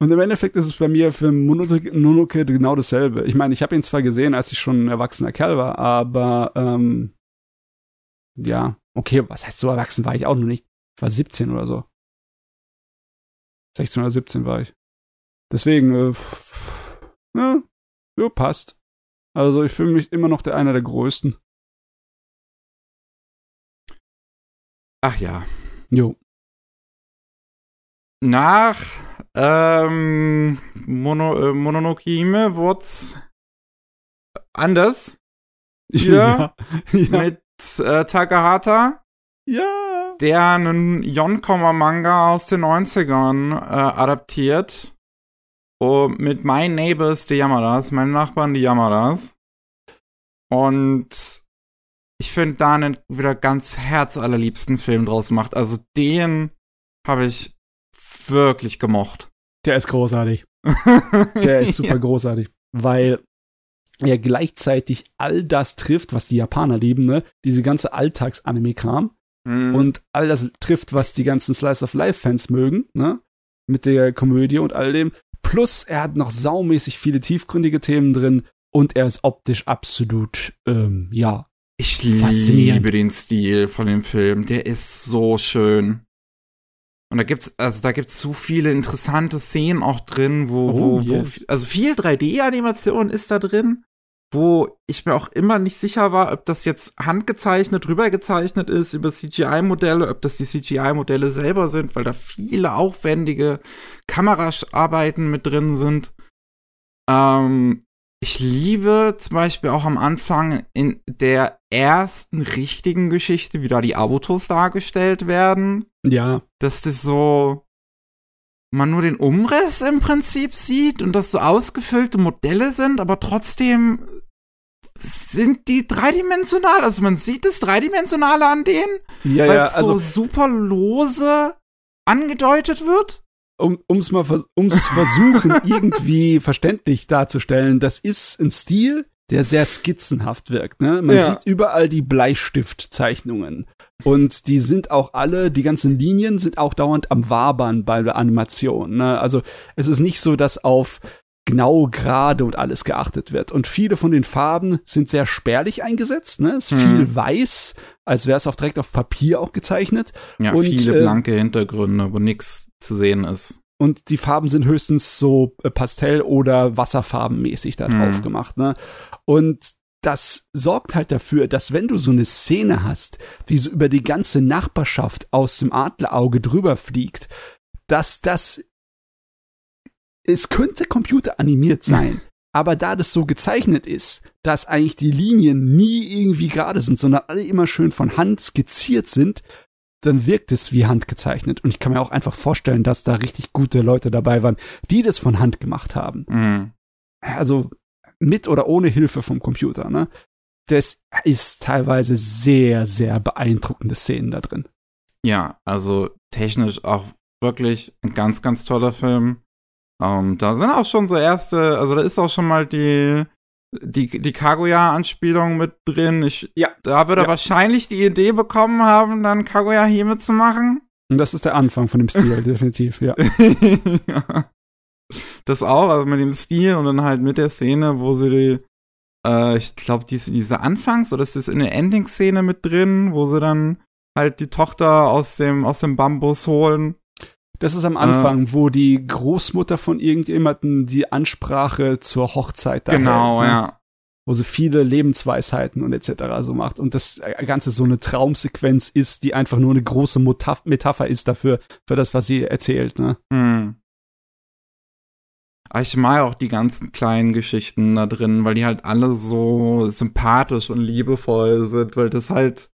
Und im Endeffekt ist es bei mir für Mononoke genau dasselbe. Ich meine, ich habe ihn zwar gesehen, als ich schon ein erwachsener Kerl war, aber ähm, ja, okay, was heißt so erwachsen war ich auch noch nicht. Ich war 17 oder so. 16 oder 17 war ich. Deswegen, äh, ja, ja, passt. Also ich fühle mich immer noch der einer der größten. Ach ja. Jo. Nach ähm, Mono, äh, Mononokime wird's anders. <laughs> Hier ja, ja. mit äh, Takahata. Ja. Der einen Yonkoma-Manga aus den 90ern äh, adaptiert. Und mit My Neighbors, die Yamadas, meinen Nachbarn, die Yamadas. Und ich finde da einen wieder ganz herzallerliebsten Film draus macht. Also den habe ich wirklich gemocht. Der ist großartig. <laughs> Der ist super ja. großartig, weil er gleichzeitig all das trifft, was die Japaner lieben, ne? Diese ganze Alltags-Anime-Kram. Mhm. Und all das trifft, was die ganzen Slice of Life-Fans mögen, ne? Mit der Komödie und all dem. Plus, er hat noch saumäßig viele tiefgründige Themen drin und er ist optisch absolut, ähm, ja. Ich liebe den Stil von dem Film. Der ist so schön. Und da gibt's, also da gibt's so viele interessante Szenen auch drin, wo, oh, wo, yes. wo, also viel 3D-Animation ist da drin wo ich mir auch immer nicht sicher war, ob das jetzt handgezeichnet, rübergezeichnet ist über CGI-Modelle, ob das die CGI-Modelle selber sind, weil da viele aufwendige Kameraarbeiten mit drin sind. Ähm, ich liebe zum Beispiel auch am Anfang in der ersten richtigen Geschichte, wie da die Avotos dargestellt werden. Ja. Das ist so, man nur den Umriss im Prinzip sieht und das so ausgefüllte Modelle sind, aber trotzdem sind die dreidimensional. Also man sieht das Dreidimensionale an denen, ja, weil es ja, also, so super lose angedeutet wird. Um es mal ums versuchen, <laughs> irgendwie verständlich darzustellen, das ist ein Stil, der sehr skizzenhaft wirkt. Ne? Man ja. sieht überall die Bleistiftzeichnungen. Und die sind auch alle, die ganzen Linien sind auch dauernd am Wabern bei der Animation. Ne? Also es ist nicht so, dass auf genau gerade und alles geachtet wird. Und viele von den Farben sind sehr spärlich eingesetzt. Ne? Es ist hm. viel weiß, als wäre es auch direkt auf Papier auch gezeichnet. Ja, und, viele äh, blanke Hintergründe, wo nichts zu sehen ist. Und die Farben sind höchstens so äh, Pastell- oder Wasserfarbenmäßig da drauf hm. gemacht. Ne? Und das sorgt halt dafür, dass wenn du so eine Szene hast, die so über die ganze Nachbarschaft aus dem Adlerauge drüber fliegt, dass das es könnte computeranimiert sein, <laughs> aber da das so gezeichnet ist, dass eigentlich die Linien nie irgendwie gerade sind, sondern alle immer schön von Hand skizziert sind, dann wirkt es wie handgezeichnet. Und ich kann mir auch einfach vorstellen, dass da richtig gute Leute dabei waren, die das von Hand gemacht haben. Mhm. Also mit oder ohne Hilfe vom Computer, ne? Das ist teilweise sehr, sehr beeindruckende Szenen da drin. Ja, also technisch auch wirklich ein ganz, ganz toller Film. Ähm, da sind auch schon so erste, also da ist auch schon mal die, die, die Kaguya-Anspielung mit drin. Ich, ja. Da wird er ja. wahrscheinlich die Idee bekommen haben, dann Kaguya Hime zu machen. Und das ist der Anfang von dem Stil, <laughs> definitiv, ja. ja. <laughs> Das auch, also mit dem Stil und dann halt mit der Szene, wo sie die, äh, ich glaube, diese, diese Anfangs- oder ist das in der Ending-Szene mit drin, wo sie dann halt die Tochter aus dem, aus dem Bambus holen das ist am Anfang, äh, wo die Großmutter von irgendjemandem die Ansprache zur Hochzeit da Genau, hält, ne? ja. Wo sie viele Lebensweisheiten und etc. so macht. Und das Ganze so eine Traumsequenz ist, die einfach nur eine große Metapher ist dafür, für das, was sie erzählt, ne? Hm. Ich mag auch die ganzen kleinen Geschichten da drin, weil die halt alle so sympathisch und liebevoll sind, weil das halt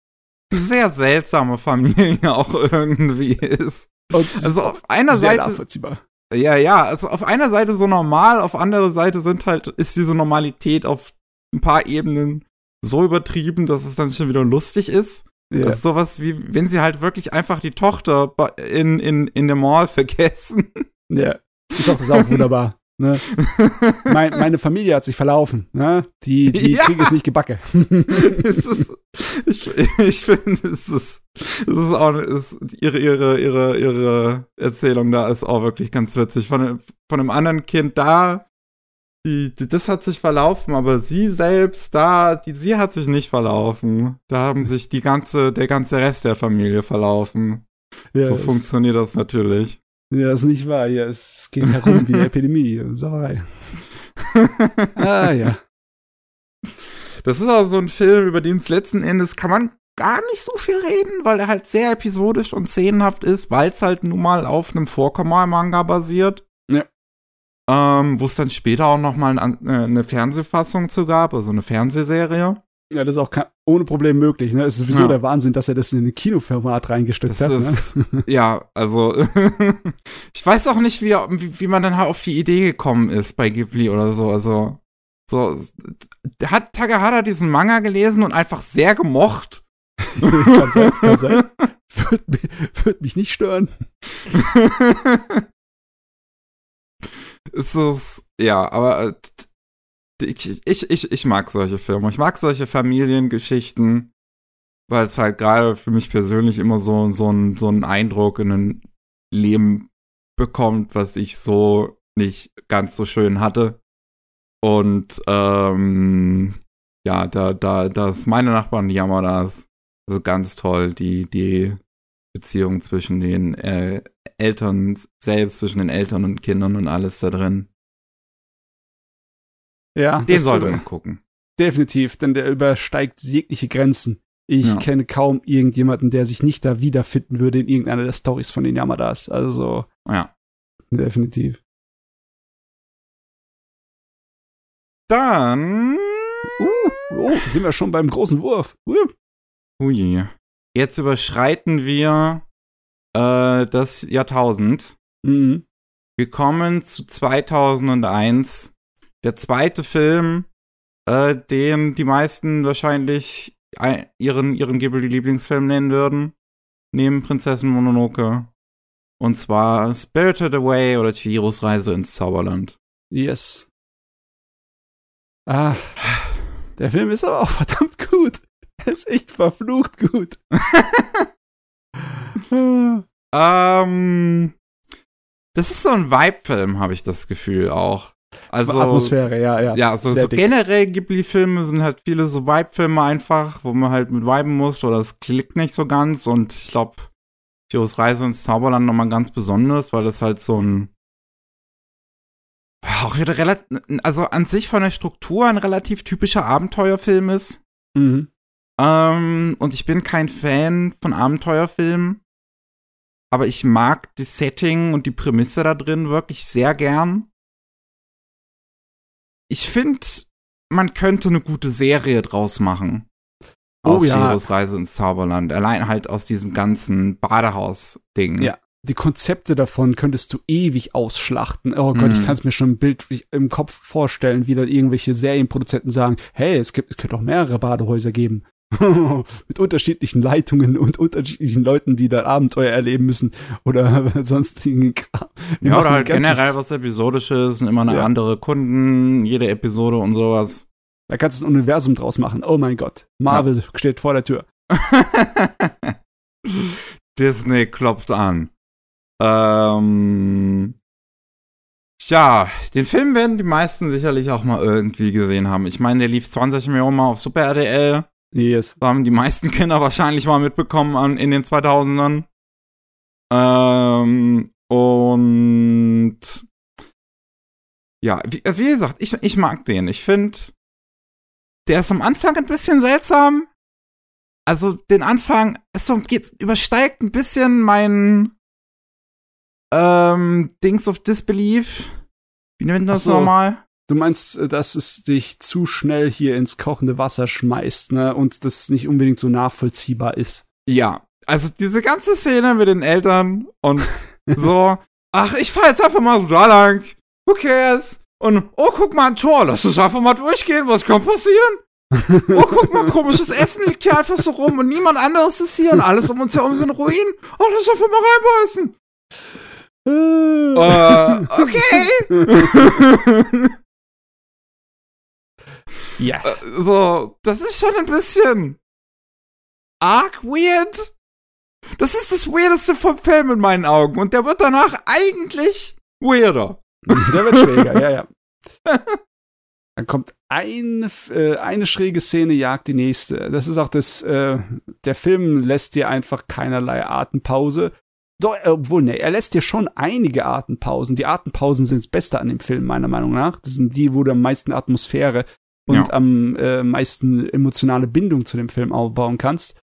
sehr seltsame Familie <laughs> auch irgendwie ist. Und <laughs> also auf einer sehr Seite. Nachvollziehbar. Ja, ja, also auf einer Seite so normal, auf anderer Seite sind halt, ist diese Normalität auf ein paar Ebenen so übertrieben, dass es dann schon wieder lustig ist. Das ist sowas wie, wenn sie halt wirklich einfach die Tochter in, in, in der Mall <laughs> vergessen. Ja, die Tochter ist auch wunderbar. Ne? <laughs> mein, meine Familie hat sich verlaufen. Ne? Die, die ja. kriegen es nicht gebacke. <laughs> es ist, ich ich finde, es ist, es ist auch ist ihre, ihre, ihre, ihre Erzählung da ist auch wirklich ganz witzig. Von, von einem anderen Kind da, die, die, das hat sich verlaufen, aber sie selbst da, die, sie hat sich nicht verlaufen. Da haben sich die ganze, der ganze Rest der Familie verlaufen. Ja, so funktioniert das natürlich. Ja, ist nicht wahr. Ja, es geht herum wie eine <laughs> Epidemie. Sauerei. <laughs> ah, ja. Das ist auch so ein Film, über den es letzten Endes kann man gar nicht so viel reden, weil er halt sehr episodisch und szenenhaft ist, weil es halt nun mal auf einem Vorkomma-Manga basiert. Ja. Ähm, Wo es dann später auch noch mal eine, äh, eine Fernsehfassung zu gab, also eine Fernsehserie. Ja, das ist auch ohne Problem möglich. Ne? Es ist sowieso ja. der Wahnsinn, dass er das in ein Kinoformat reingesteckt das hat. Ist, ne? <laughs> Ja, also <laughs> ich weiß auch nicht, wie, wie, man dann halt auf die Idee gekommen ist bei Ghibli oder so. Also so hat Takahara diesen Manga gelesen und einfach sehr gemocht. kann sein, kann sein. <laughs> Würde mich, würd mich nicht stören. es ist, ja, aber äh, ich, ich, ich, mag solche Filme. Ich mag solche Familiengeschichten, weil es halt gerade für mich persönlich immer so, so, ein, so einen Eindruck in ein Leben bekommt, was ich so nicht ganz so schön hatte. Und ähm, ja, da, da, da ist meine Nachbarn die Yamadas. Also ganz toll, die, die Beziehung zwischen den äh, Eltern selbst, zwischen den Eltern und Kindern und alles da drin. Ja, den sollte man gucken. Definitiv, denn der übersteigt jegliche Grenzen. Ich ja. kenne kaum irgendjemanden, der sich nicht da wiederfinden würde in irgendeiner der Stories von den Yamadas. Also. Ja. Definitiv. Dann. Uh, oh, sind wir schon beim großen Wurf. Uh. Ui. Jetzt überschreiten wir äh, das Jahrtausend. Mhm. Wir kommen zu 2001. Der zweite Film, äh, den die meisten wahrscheinlich ihren, ihren Ghibli-Lieblingsfilm nennen würden. Neben Prinzessin Mononoke. Und zwar Spirited Away oder Chihiros Reise ins Zauberland. Yes. Ah, der Film ist aber auch verdammt gut. <laughs> Er ist echt verflucht gut. <laughs> ähm, das ist so ein Vibe-Film, habe ich das Gefühl auch. Also Atmosphäre, ja, ja. Ja, so, so generell Ghibli-Filme sind halt viele so Vibe-Filme einfach, wo man halt mit viben muss oder es klickt nicht so ganz und ich glaube, Chiros Reise ins Zauberland nochmal ganz besonders, weil es halt so ein auch wieder relativ, also an sich von der Struktur ein relativ typischer Abenteuerfilm ist. Mhm. Ähm, und ich bin kein Fan von Abenteuerfilmen. Aber ich mag das Setting und die Prämisse da drin wirklich sehr gern. Ich finde, man könnte eine gute Serie draus machen. Oh, aus ja. Reise ins Zauberland. Allein halt aus diesem ganzen Badehaus-Ding. Ja, die Konzepte davon könntest du ewig ausschlachten. Oh Gott, mm. ich mhm. kann es mir schon bildlich im Kopf vorstellen, wie dann irgendwelche Serienproduzenten sagen, hey, es gibt, es könnte auch mehrere Badehäuser geben. <laughs> mit unterschiedlichen Leitungen und unterschiedlichen Leuten, die da Abenteuer erleben müssen oder <laughs> sonstigen Kram. Ja, oder halt generell was Episodisches und immer eine ja. andere Kunden, jede Episode und sowas. Da kannst du ein Universum draus machen. Oh mein Gott. Marvel ja. steht vor der Tür. <laughs> Disney klopft an. Ähm, ja, den Film werden die meisten sicherlich auch mal irgendwie gesehen haben. Ich meine, der lief 20 Millionen Mal auf Super RTL. Yes. Da haben die meisten Kinder wahrscheinlich mal mitbekommen an, in den 2000ern. Ähm, und ja, wie, wie gesagt, ich, ich mag den. Ich finde, der ist am Anfang ein bisschen seltsam. Also den Anfang, es so, geht, übersteigt ein bisschen mein ähm, Dings of Disbelief. Wie nennt man das so. nochmal? Du meinst, äh, dass es dich zu schnell hier ins kochende Wasser schmeißt, ne? Und das nicht unbedingt so nachvollziehbar ist. Ja. Also diese ganze Szene mit den Eltern und <laughs> so, ach, ich fahr jetzt einfach mal so da lang. Who cares? Und, oh, guck mal ein Tor, lass uns einfach mal durchgehen, was kann passieren? oh, guck mal, komisches Essen liegt hier einfach so rum und niemand anderes ist hier und alles um uns herum sind Ruinen. Oh, lass einfach mal reinbeißen. uh, okay. <laughs> Ja. Äh, so, das ist schon ein bisschen arg weird. Das ist das Weirdeste vom Film in meinen Augen. Und der wird danach eigentlich weirder. <laughs> Der wird schräger, ja, ja. <laughs> Dann kommt eine, äh, eine schräge Szene, jagt die nächste. Das ist auch das, äh, der Film lässt dir einfach keinerlei Atempause. Doch, obwohl, ne, er lässt dir schon einige Atempausen. Die Atempausen sind das Beste an dem Film, meiner Meinung nach. Das sind die, wo du am meisten Atmosphäre und ja. am äh, meisten emotionale Bindung zu dem Film aufbauen kannst.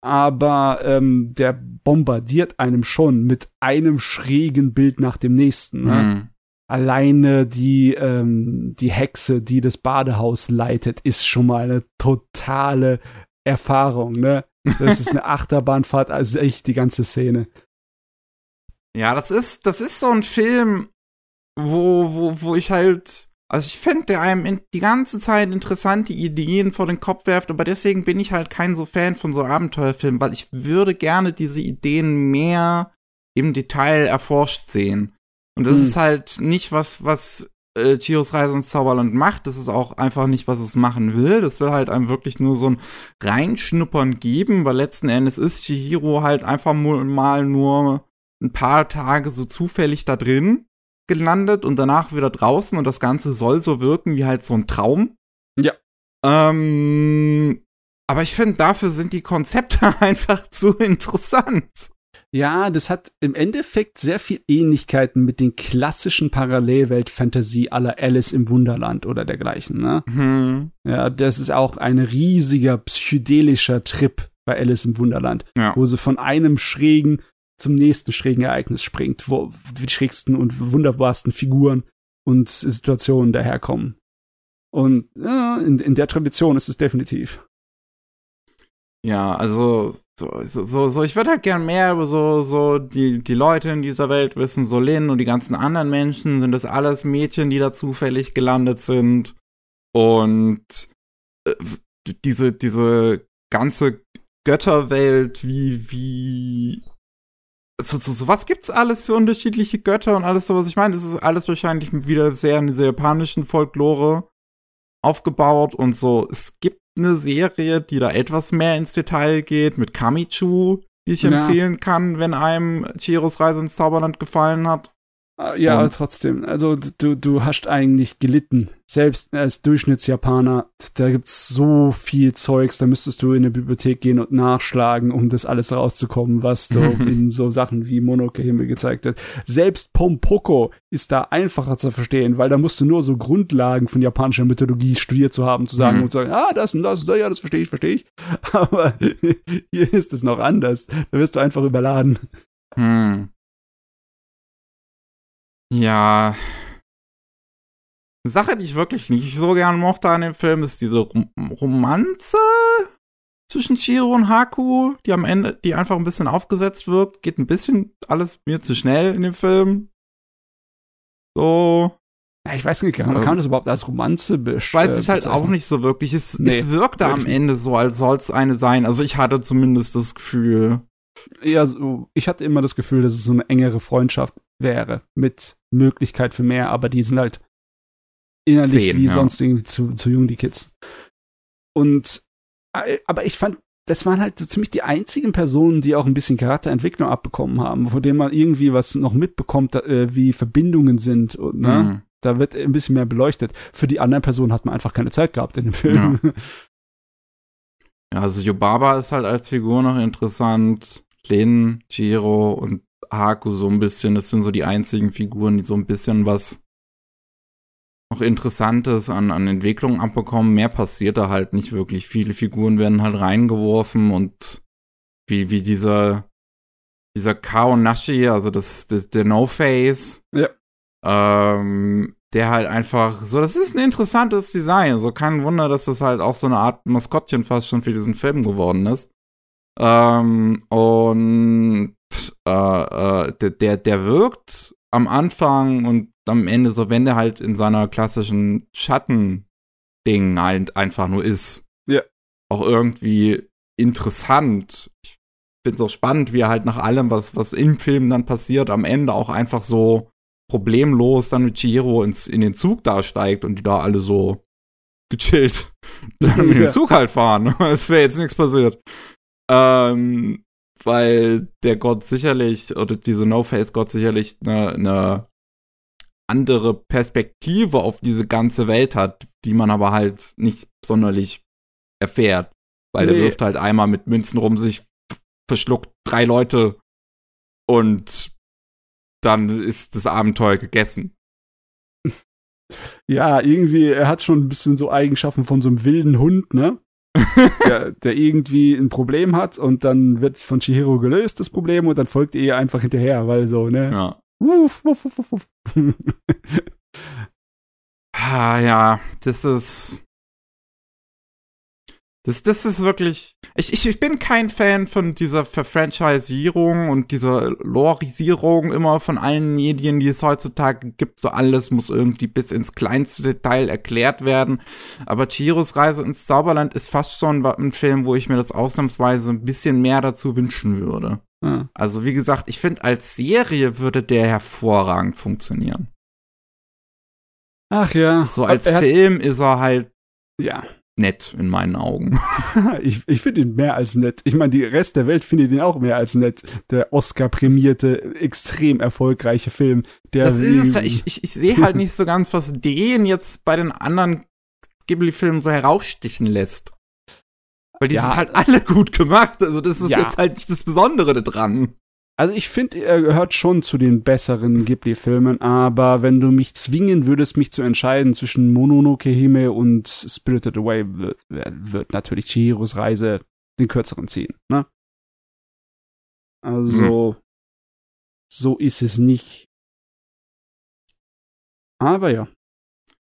Aber ähm, der bombardiert einem schon mit einem schrägen Bild nach dem nächsten. Ne? Mhm. Alleine die, ähm, die Hexe, die das Badehaus leitet, ist schon mal eine totale Erfahrung. Ne? Das ist eine <laughs> Achterbahnfahrt, also echt die ganze Szene. Ja, das ist, das ist so ein Film, wo, wo, wo ich halt also ich finde, der einem die ganze Zeit interessante Ideen vor den Kopf werft, aber deswegen bin ich halt kein so Fan von so Abenteuerfilmen, weil ich würde gerne diese Ideen mehr im Detail erforscht sehen. Und das hm. ist halt nicht was, was äh, Chios Reise ins Zauberland macht. Das ist auch einfach nicht, was es machen will. Das will halt einem wirklich nur so ein Reinschnuppern geben, weil letzten Endes ist Chihiro halt einfach mal nur ein paar Tage so zufällig da drin gelandet und danach wieder draußen und das Ganze soll so wirken wie halt so ein Traum. Ja. Ähm, aber ich finde, dafür sind die Konzepte <laughs> einfach zu interessant. Ja, das hat im Endeffekt sehr viel Ähnlichkeiten mit den klassischen Parallelwelt-Fantasy aller Alice im Wunderland oder dergleichen, ne? Mhm. Ja, das ist auch ein riesiger psychedelischer Trip bei Alice im Wunderland, ja. wo sie von einem schrägen zum nächsten schrägen Ereignis springt, wo die schrägsten und wunderbarsten Figuren und Situationen daherkommen. Und ja, in, in der Tradition ist es definitiv. Ja, also so, so, so ich würde halt gern mehr über so, so die, die Leute in dieser Welt wissen, so Lin und die ganzen anderen Menschen, sind das alles Mädchen, die da zufällig gelandet sind. Und äh, diese, diese ganze Götterwelt, wie, wie. So, so, so was gibt's alles für unterschiedliche Götter und alles sowas? Ich meine, das ist alles wahrscheinlich wieder sehr in dieser japanischen Folklore aufgebaut und so. Es gibt eine Serie, die da etwas mehr ins Detail geht, mit Kamichu, die ich ja. empfehlen kann, wenn einem Chiros Reise ins Zauberland gefallen hat. Ah, ja, und trotzdem. Also du, du hast eigentlich gelitten. Selbst als Durchschnittsjapaner, da gibt's so viel Zeugs, da müsstest du in eine Bibliothek gehen und nachschlagen, um das alles rauszukommen, was so <laughs> in so Sachen wie Monokahime gezeigt wird. Selbst Pompoko ist da einfacher zu verstehen, weil da musst du nur so Grundlagen von japanischer Mythologie studiert zu haben, zu sagen mhm. und zu sagen, ah, das und das, ja, das verstehe ich, verstehe ich. <laughs> Aber <laughs> hier ist es noch anders. Da wirst du einfach überladen. Hm. Ja. Eine Sache, die ich wirklich nicht so gern mochte an dem Film, ist diese Rom Romanze zwischen Chiro und Haku, die am Ende, die einfach ein bisschen aufgesetzt wirkt. Geht ein bisschen alles mir zu schnell in dem Film. So. Ja, ich weiß nicht, kann, man kann das überhaupt als Romanze beschreiben? Weiß ich halt auch nicht so wirklich. Es, nee, es wirkte am Ende so, als soll es eine sein. Also ich hatte zumindest das Gefühl. Ja, so, ich hatte immer das Gefühl, dass es so eine engere Freundschaft wäre, mit Möglichkeit für mehr, aber die sind halt innerlich Zehn, wie ja. sonst irgendwie zu, zu jung, die Kids. Und, äh, aber ich fand, das waren halt so ziemlich die einzigen Personen, die auch ein bisschen Charakterentwicklung abbekommen haben, von denen man irgendwie was noch mitbekommt, äh, wie Verbindungen sind und, ne? Mhm. Da wird ein bisschen mehr beleuchtet. Für die anderen Personen hat man einfach keine Zeit gehabt in dem Film. Ja. <laughs> Ja, also Yobaba ist halt als Figur noch interessant. Lin, Chiro und Haku so ein bisschen. Das sind so die einzigen Figuren, die so ein bisschen was noch Interessantes an, an Entwicklung abbekommen. Mehr passiert da halt nicht wirklich. Viele Figuren werden halt reingeworfen und wie, wie dieser, dieser Kao Nashi, also das, das der No-Face. Ja. Ähm, der halt einfach so, das ist ein interessantes Design. So kein Wunder, dass das halt auch so eine Art Maskottchen fast schon für diesen Film geworden ist. Ähm, und äh, äh, der, der wirkt am Anfang und am Ende so, wenn der halt in seiner klassischen Schatten-Ding halt einfach nur ist. Ja. Auch irgendwie interessant. Ich finde es auch spannend, wie er halt nach allem, was, was im Film dann passiert, am Ende auch einfach so problemlos dann mit Chihiro ins, in den Zug da steigt und die da alle so gechillt dann mit dem Zug halt fahren. <laughs> Es wäre jetzt nichts passiert. Ähm, weil der Gott sicherlich, oder diese No-Face-Gott sicherlich eine, eine andere Perspektive auf diese ganze Welt hat, die man aber halt nicht sonderlich erfährt. Weil nee. der wirft halt einmal mit Münzen rum, sich verschluckt drei Leute und dann ist das Abenteuer gegessen. Ja, irgendwie, er hat schon ein bisschen so Eigenschaften von so einem wilden Hund, ne? <laughs> der, der, irgendwie ein Problem hat und dann wird von Chihiro gelöst, das Problem, und dann folgt er einfach hinterher, weil so, ne? Ja. Wuff, wuff, wuff, wuff. <laughs> ah, ja, das ist. Das, das ist wirklich. Ich, ich, ich bin kein Fan von dieser Verfranchisierung und dieser Lorisierung immer von allen Medien, die es heutzutage gibt. So alles muss irgendwie bis ins kleinste Detail erklärt werden. Aber Chiros Reise ins Zauberland ist fast schon ein Film, wo ich mir das ausnahmsweise ein bisschen mehr dazu wünschen würde. Hm. Also, wie gesagt, ich finde, als Serie würde der hervorragend funktionieren. Ach ja. So als Film ist er halt. Ja nett in meinen Augen. <laughs> ich ich finde ihn mehr als nett. Ich meine, die Rest der Welt findet ihn auch mehr als nett. Der Oscar-prämierte, extrem erfolgreiche Film. Der das ist es, ich, ich, ich sehe halt nicht so ganz, was den jetzt bei den anderen Ghibli-Filmen so herausstichen lässt. Weil die ja, sind halt alle gut gemacht. Also das ist ja. jetzt halt nicht das Besondere dran. Also ich finde, er gehört schon zu den besseren Ghibli-Filmen, aber wenn du mich zwingen würdest, mich zu entscheiden zwischen Mononoke Hime und Spirited Away, wird, wird natürlich Chihiros Reise den kürzeren ziehen, ne? Also, hm. so ist es nicht. Aber ja.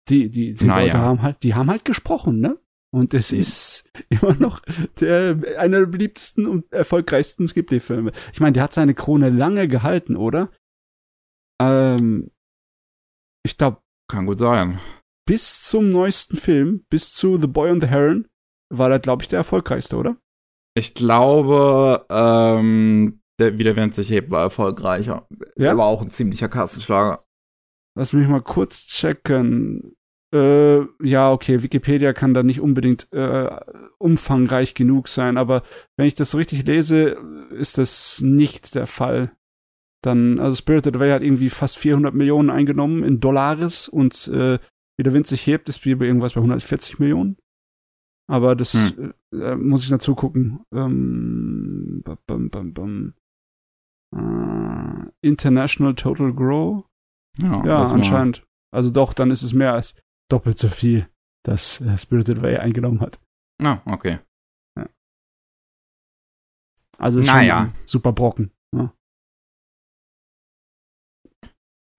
Die, die, die naja. Leute haben halt, die haben halt gesprochen, ne? Und es ist immer noch der, einer der beliebtesten und erfolgreichsten Ghibli-Filme. Ich meine, der hat seine Krone lange gehalten, oder? Ähm, ich glaube. Kann gut sein. Bis zum neuesten Film, bis zu The Boy and the Heron, war der, glaube ich, der erfolgreichste, oder? Ich glaube, ähm, der Wieder während sich hebt war erfolgreicher. Ja? Er war auch ein ziemlicher Kassenschlager. Lass mich mal kurz checken. Äh, ja, okay, Wikipedia kann da nicht unbedingt äh, umfangreich genug sein, aber wenn ich das so richtig lese, ist das nicht der Fall. Dann, also Spirited Away hat irgendwie fast 400 Millionen eingenommen in Dollars und äh, wie der Wind sich hebt, ist wie bei irgendwas bei 140 Millionen. Aber das hm. äh, muss ich dazu gucken. Ähm, bum, bum, bum, uh, International Total Grow. Ja, ja anscheinend. Also doch, dann ist es mehr als doppelt so viel, das äh, Spirited Away eingenommen hat. Ah, okay. Ja. Also naja. super Brocken. Ja.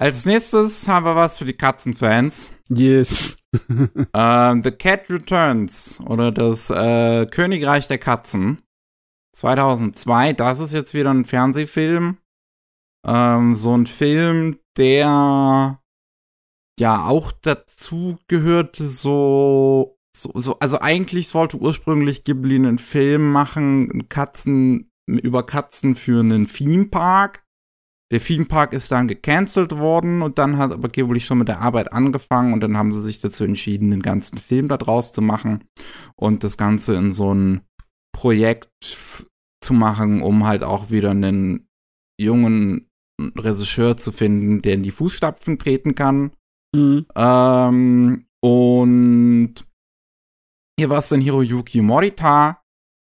Als nächstes haben wir was für die Katzenfans. Yes. uh, <laughs> The Cat Returns oder das äh, Königreich der Katzen. 2002, das ist jetzt wieder ein Fernsehfilm. Ähm, so ein Film, der ja auch dazu gehörte, so, so, so, also eigentlich sollte ursprünglich Ghibli einen Film machen, Katzen, über Katzen für einen Themepark. Der Themepark ist dann gecancelt worden und dann hat aber Ghibli schon mit der Arbeit angefangen und dann haben sie sich dazu entschieden, den ganzen Film da draus zu machen und das Ganze in so ein Projekt zu machen, um halt auch wieder einen jungen Regisseur zu finden, der in die Fußstapfen treten kann. Mhm. Ähm, und hier war es dann Hiroyuki Morita,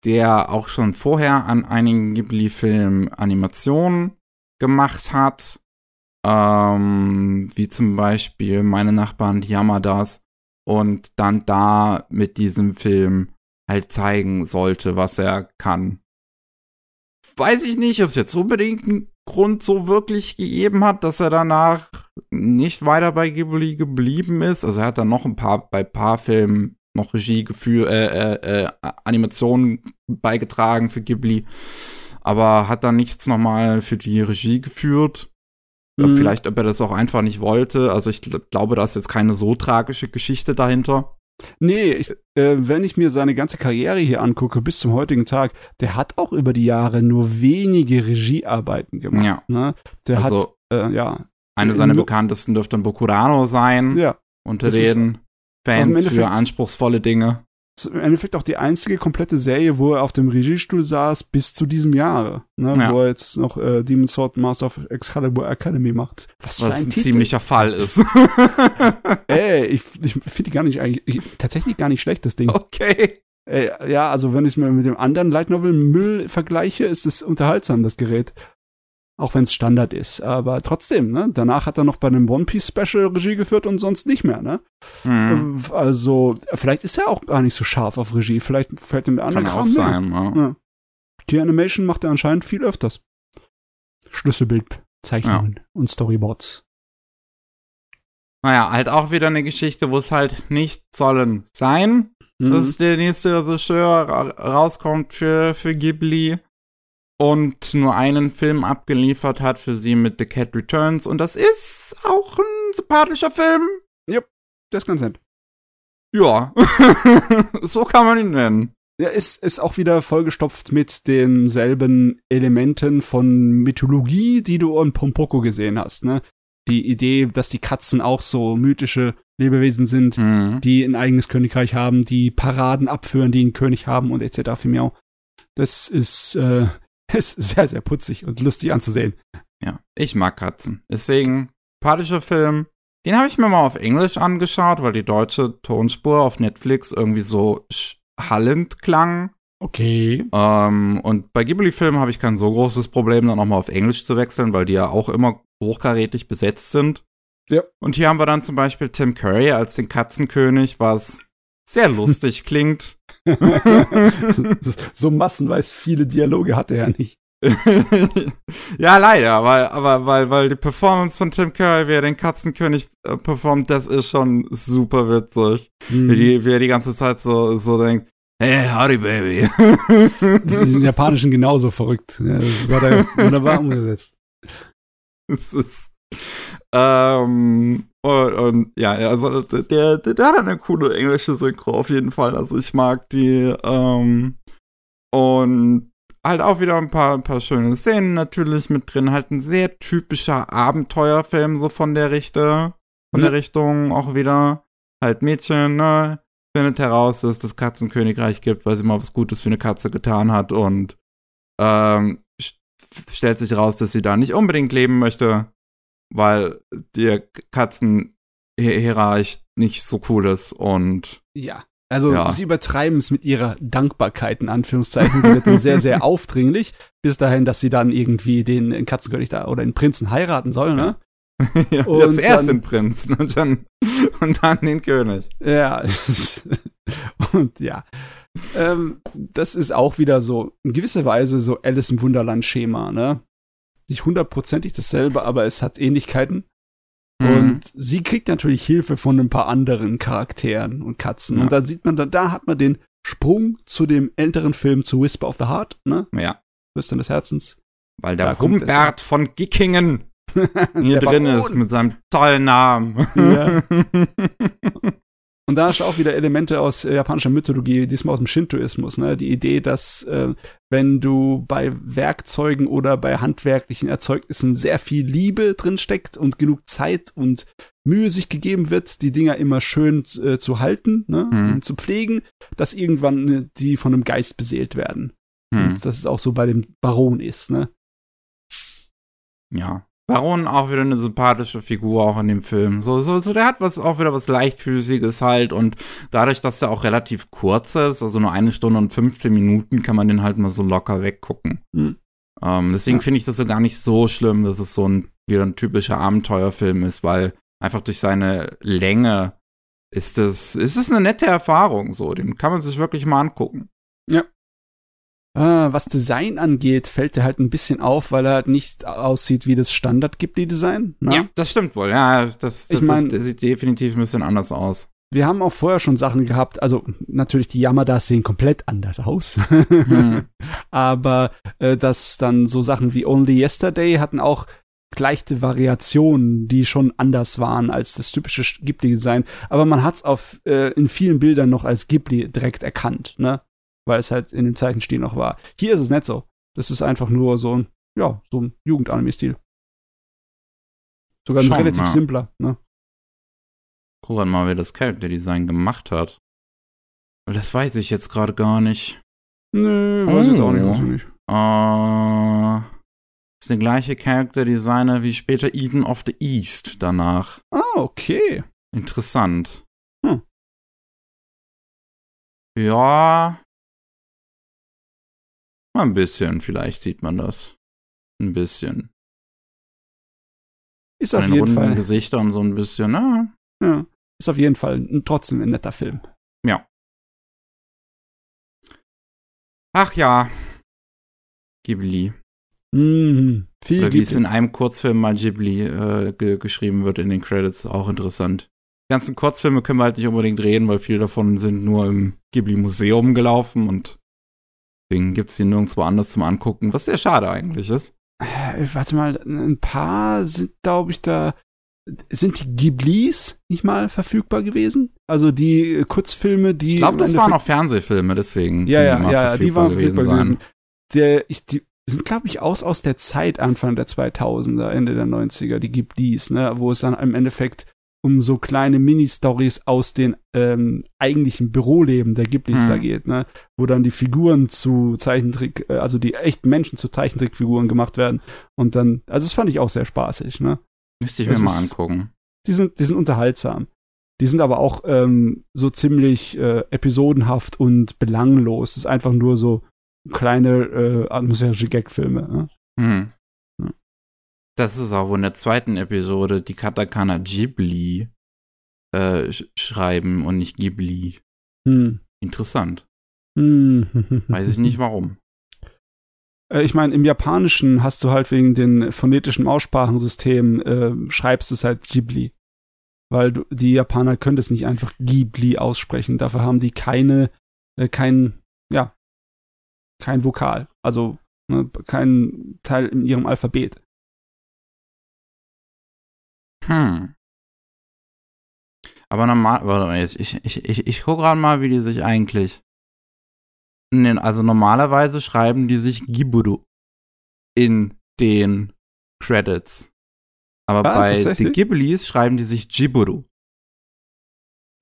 der auch schon vorher an einigen Ghibli-Filmen Animationen gemacht hat. Ähm, wie zum Beispiel meine Nachbarn die Yamadas. Und dann da mit diesem Film halt zeigen sollte, was er kann. Weiß ich nicht, ob es jetzt unbedingt einen Grund so wirklich gegeben hat, dass er danach nicht weiter bei Ghibli geblieben ist. Also er hat dann noch ein paar, bei paar Filmen noch Regiegefühl, äh, äh, äh, Animationen beigetragen für Ghibli, aber hat dann nichts nochmal für die Regie geführt. Mhm. Vielleicht, ob er das auch einfach nicht wollte. Also ich glaube, da ist jetzt keine so tragische Geschichte dahinter. Nee, ich, äh, wenn ich mir seine ganze Karriere hier angucke, bis zum heutigen Tag, der hat auch über die Jahre nur wenige Regiearbeiten gemacht. Ja. Ne? Der also, hat, äh, ja, eine seiner bekanntesten dürfte Bokurano sein. Ja. Unter den Fans für anspruchsvolle Dinge. Das ist im Endeffekt auch die einzige komplette Serie, wo er auf dem Regiestuhl saß bis zu diesem Jahre. Ne, ja. Wo er jetzt noch äh, Demon's Sword Master of Excalibur Academy macht. Was, Was ein, ein ziemlicher Fall ist. <laughs> Ey, ich, ich finde die gar nicht eigentlich, ich, tatsächlich gar nicht schlecht, das Ding. Okay. Ey, ja, also wenn ich es mir mit dem anderen Light Novel Müll vergleiche, ist es unterhaltsam, das Gerät. Auch wenn es Standard ist. Aber trotzdem, ne? Danach hat er noch bei einem One Piece Special Regie geführt und sonst nicht mehr, ne? Mhm. Also, vielleicht ist er auch gar nicht so scharf auf Regie. Vielleicht fällt ihm der andere Kram sein, ja. ja. Die Animation macht er anscheinend viel öfters. Schlüsselbildzeichnungen ja. und Storyboards. Naja, halt auch wieder eine Geschichte, wo es halt nicht sollen sein, mhm. dass der nächste Regisseur rauskommt für, für Ghibli und nur einen Film abgeliefert hat für sie mit The Cat Returns. Und das ist auch ein sympathischer Film. Ja, das ist ganz nett. Ja, <laughs> so kann man ihn nennen. Ja, ist, ist auch wieder vollgestopft mit denselben Elementen von Mythologie, die du in Pompoko gesehen hast, ne? Die Idee, dass die Katzen auch so mythische Lebewesen sind, mhm. die ein eigenes Königreich haben, die Paraden abführen, die einen König haben und etc. für Das ist äh, <laughs> ist sehr, sehr putzig und lustig anzusehen. Ja, ich mag Katzen. Deswegen, sympathischer Film. Den habe ich mir mal auf Englisch angeschaut, weil die deutsche Tonspur auf Netflix irgendwie so hallend klang. Okay. Ähm, und bei Ghibli-Filmen habe ich kein so großes Problem, dann auch mal auf Englisch zu wechseln, weil die ja auch immer hochkarätig besetzt sind. Ja. Und hier haben wir dann zum Beispiel Tim Curry als den Katzenkönig, was sehr lustig <laughs> klingt. <laughs> so massenweise viele Dialoge hatte er nicht. <laughs> ja, leider, weil, aber weil, weil die Performance von Tim Curry, wie er den Katzenkönig äh, performt, das ist schon super witzig. Mhm. Wie, die, wie er die ganze Zeit so, so denkt, Hey, howdy, baby. das ist im Japanischen genauso verrückt. Ja, das war da wunderbar umgesetzt. <laughs> Das ist, ähm, und, und, ja, also der, der, der hat eine coole englische Synchro auf jeden Fall. Also ich mag die, ähm, und halt auch wieder ein paar, ein paar schöne Szenen natürlich mit drin. Halt ein sehr typischer Abenteuerfilm, so von der Richte, von der Richtung auch wieder. Halt Mädchen, ne? Findet heraus, dass es das Katzenkönigreich gibt, weil sie mal was Gutes für eine Katze getan hat und ähm, stellt sich raus, dass sie da nicht unbedingt leben möchte, weil der Katzenhierarch nicht so cool ist und ja. Also ja. sie übertreiben es mit ihrer Dankbarkeit in Anführungszeichen. Sie wird dann <laughs> sehr, sehr aufdringlich, bis dahin, dass sie dann irgendwie den Katzenkönig da oder den Prinzen heiraten soll, ne? <laughs> ja, und ja, zuerst dann, den Prinzen und dann, und dann den König. Ja. <laughs> und ja. Ähm, das ist auch wieder so in gewisser Weise so Alice im Wunderland-Schema, ne? Nicht hundertprozentig dasselbe, aber es hat Ähnlichkeiten. Mhm. Und sie kriegt natürlich Hilfe von ein paar anderen Charakteren und Katzen. Ja. Und da sieht man, da, da hat man den Sprung zu dem älteren Film zu Whisper of the Heart, ne? Ja. Flüstern des Herzens. Weil der Humbert von Gickingen <laughs> hier drin Baron. ist mit seinem tollen Namen. Ja. <laughs> <laughs> Und da hast du auch wieder Elemente aus äh, japanischer Mythologie, diesmal aus dem Shintoismus. Ne? Die Idee, dass äh, wenn du bei Werkzeugen oder bei handwerklichen Erzeugnissen sehr viel Liebe drin steckt und genug Zeit und Mühe sich gegeben wird, die Dinger immer schön äh, zu halten ne? Mhm. und zu pflegen, dass irgendwann äh, die von einem Geist beseelt werden. Mhm. Und dass es auch so bei dem Baron ist. Ne? Ja. Baron auch wieder eine sympathische Figur auch in dem Film. So, so, so, der hat was auch wieder was leichtfüßiges halt und dadurch, dass er auch relativ kurz ist, also nur eine Stunde und 15 Minuten, kann man den halt mal so locker weggucken. Mhm. Ähm, deswegen ja. finde ich das so gar nicht so schlimm, dass es so ein wieder ein typischer Abenteuerfilm ist, weil einfach durch seine Länge ist es ist es eine nette Erfahrung so, den kann man sich wirklich mal angucken. Ja. Uh, was Design angeht, fällt er halt ein bisschen auf, weil er halt nicht aussieht wie das Standard-Ghibli-Design. Ne? Ja, das stimmt wohl. Ja, das, das, ich mein, das, sieht definitiv ein bisschen anders aus. Wir haben auch vorher schon Sachen gehabt, also natürlich die Yamadas sehen komplett anders aus. hm. <laughs> Aber äh, dass dann so Sachen wie Only Yesterday hatten auch leichte Variationen, die schon anders waren als das typische Ghibli-Design. Aber man hat's auf äh, in vielen Bildern noch als Ghibli direkt erkannt, ne? Weil es halt in dem Zeichenstil noch war. Hier ist es nicht so. Das ist einfach nur so ein, ja, so ein Jugendanime-Stil. Sogar ein Schon, relativ ja. simpler, ne? Guck mal, wer das Character-Design gemacht hat. Das weiß ich jetzt gerade gar nicht. Nö, weiß oh. ich auch nicht. Weiß ich nicht. Uh, ist der gleiche Character-Designer wie später Eden of the East danach. Ah, okay. Interessant. Hm. Ja, Mal ein bisschen, vielleicht sieht man das. Ein bisschen. Ist auf jeden Fall. Gesichter und so ein bisschen, na. Ja. Ist auf jeden Fall ein, trotzdem ein netter Film. Ja. Ach ja. Ghibli. Mhm. Viel Oder wie es in einem Kurzfilm mal Ghibli äh, ge geschrieben wird in den Credits, auch interessant. Die ganzen Kurzfilme können wir halt nicht unbedingt reden, weil viele davon sind nur im Ghibli-Museum gelaufen und Deswegen gibt es die nirgendwo anders zum Angucken, was sehr schade eigentlich ist. Äh, warte mal, ein paar sind, glaube ich, da. Sind die Ghiblis nicht mal verfügbar gewesen? Also die Kurzfilme, die. Ich glaube, das waren auch Fernsehfilme, deswegen. Ja, ja, ja, die waren verfügbar gewesen. gewesen. Der, ich, die sind, glaube ich, aus, aus der Zeit Anfang der 2000er, Ende der 90er, die Ghiblis, ne, wo es dann im Endeffekt um so kleine Mini-Stories aus den ähm, eigentlichen Büroleben der Ghiblis hm. da geht, ne? Wo dann die Figuren zu Zeichentrick, äh, also die echten Menschen zu Zeichentrickfiguren gemacht werden. Und dann, also das fand ich auch sehr spaßig, ne? Müsste ich das mir mal angucken. Die sind, die sind unterhaltsam. Die sind aber auch ähm, so ziemlich äh, episodenhaft und belanglos. Das ist einfach nur so kleine äh, atmosphärische Gagfilme. Ne? Hm. Das ist auch wo in der zweiten Episode die Katakana Ghibli äh, sch schreiben und nicht Ghibli. Hm. Interessant. Hm. Weiß ich nicht warum. Äh, ich meine, im Japanischen hast du halt wegen den phonetischen Aussprachensystemen, äh, schreibst du es halt Ghibli. Weil du, die Japaner können das nicht einfach Ghibli aussprechen. Dafür haben die keine, äh, kein, ja, kein Vokal. Also ne, kein Teil in ihrem Alphabet. Hm. Aber normal, warte mal, jetzt, ich, ich, ich, ich gucke gerade mal, wie die sich eigentlich. Also normalerweise schreiben die sich Giburu in den Credits. Aber ah, bei den Ghiblis schreiben die sich Jiburu.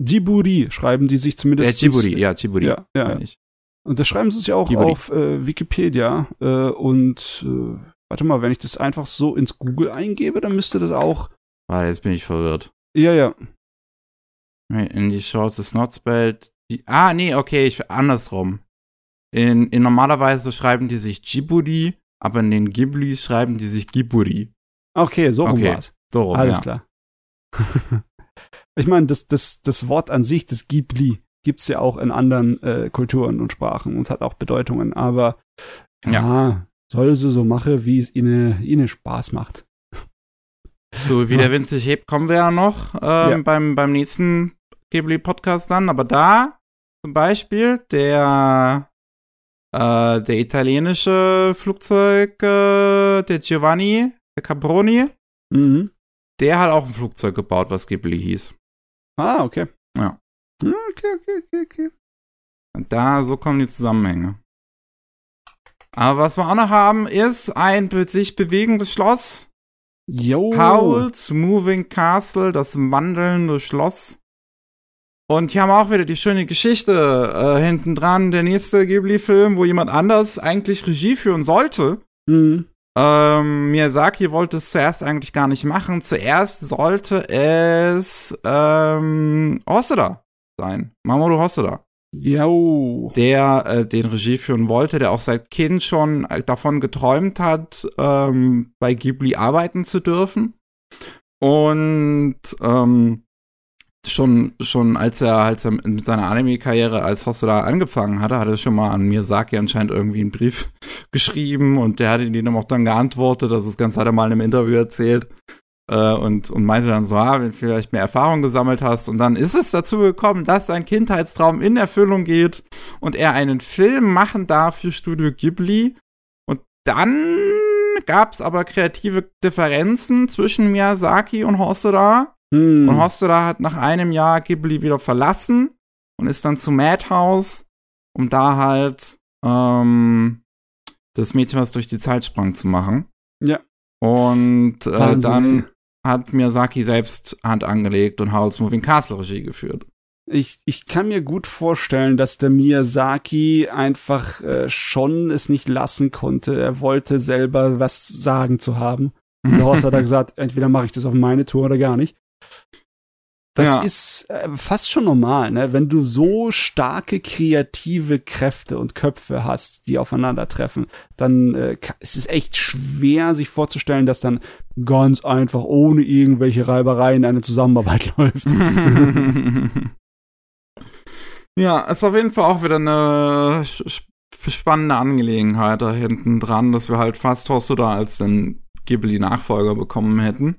Jiburi schreiben die sich zumindest. Ja, Jiburi, ja, Jiburi. Ja, ja. Und das schreiben sie sich auch Jiburi. auf äh, Wikipedia. Äh, und äh, warte mal, wenn ich das einfach so ins Google eingebe, dann müsste das auch. Ah, jetzt bin ich verwirrt. Ja, ja. In die Short is not spelled. Die, ah, nee, okay, ich andersrum. In, in normalerweise schreiben die sich Djibouti, aber in den Ghiblis schreiben die sich Giburi. Okay, so rum okay, war's. So rum, Alles ja. klar. <laughs> ich meine, das, das, das Wort an sich, das Ghibli, gibt's ja auch in anderen äh, Kulturen und Sprachen und hat auch Bedeutungen, aber ja, ja soll sie so machen, wie es ihnen, ihnen Spaß macht. So wie der Wind sich hebt, kommen wir ja noch ähm, ja. Beim, beim nächsten Ghibli-Podcast dann. Aber da zum Beispiel der, äh, der italienische Flugzeug, äh, der Giovanni, der Caproni, mhm. der hat auch ein Flugzeug gebaut, was Ghibli hieß. Ah, okay. Ja. Okay, okay, okay, okay. Und da, so kommen die Zusammenhänge. Aber was wir auch noch haben, ist ein sich bewegendes Schloss. Yo. Howl's Moving Castle, das wandelnde Schloss. Und hier haben wir auch wieder die schöne Geschichte äh, hinten dran. Der nächste Ghibli-Film, wo jemand anders eigentlich Regie führen sollte. Mhm. Ähm, Miyazaki wollte es zuerst eigentlich gar nicht machen. Zuerst sollte es ähm, Hosoda sein. Mamoru Hosoda. Jo. Der äh, den Regie führen wollte, der auch seit Kind schon äh, davon geträumt hat, ähm, bei Ghibli arbeiten zu dürfen. Und ähm, schon, schon als er, er mit seiner Anime-Karriere als Hosoda angefangen hatte, hat er schon mal an Miyazaki anscheinend irgendwie einen Brief <laughs> geschrieben und der hat ihn auch dann geantwortet, das ist ganz hat er mal in einem Interview erzählt äh, und, und meinte dann so, ah, wenn du vielleicht mehr Erfahrung gesammelt hast und dann ist es dazu gekommen, dass sein Kindheitstraum in Erfüllung geht und er einen Film machen darf für Studio Ghibli und dann gab es aber kreative Differenzen zwischen Miyazaki und Hosoda hm. Und Hosoda hat nach einem Jahr Ghibli wieder verlassen und ist dann zu Madhouse, um da halt ähm, das Mädchen, was durch die Zeit sprang, zu machen. Ja. Und äh, dann hat Miyazaki selbst Hand angelegt und Howl's Moving Castle Regie geführt. Ich, ich kann mir gut vorstellen, dass der Miyazaki einfach äh, schon es nicht lassen konnte. Er wollte selber was sagen zu haben. Und der Horst hat da <laughs> gesagt, entweder mache ich das auf meine Tour oder gar nicht. Das ja. ist äh, fast schon normal, ne? Wenn du so starke kreative Kräfte und Köpfe hast, die aufeinandertreffen, dann äh, ist es echt schwer, sich vorzustellen, dass dann ganz einfach ohne irgendwelche Reibereien eine Zusammenarbeit <laughs> läuft. <laughs> ja, ist auf jeden Fall auch wieder eine spannende Angelegenheit da hinten dran, dass wir halt fast Hosoda als den Ghibli-Nachfolger bekommen hätten.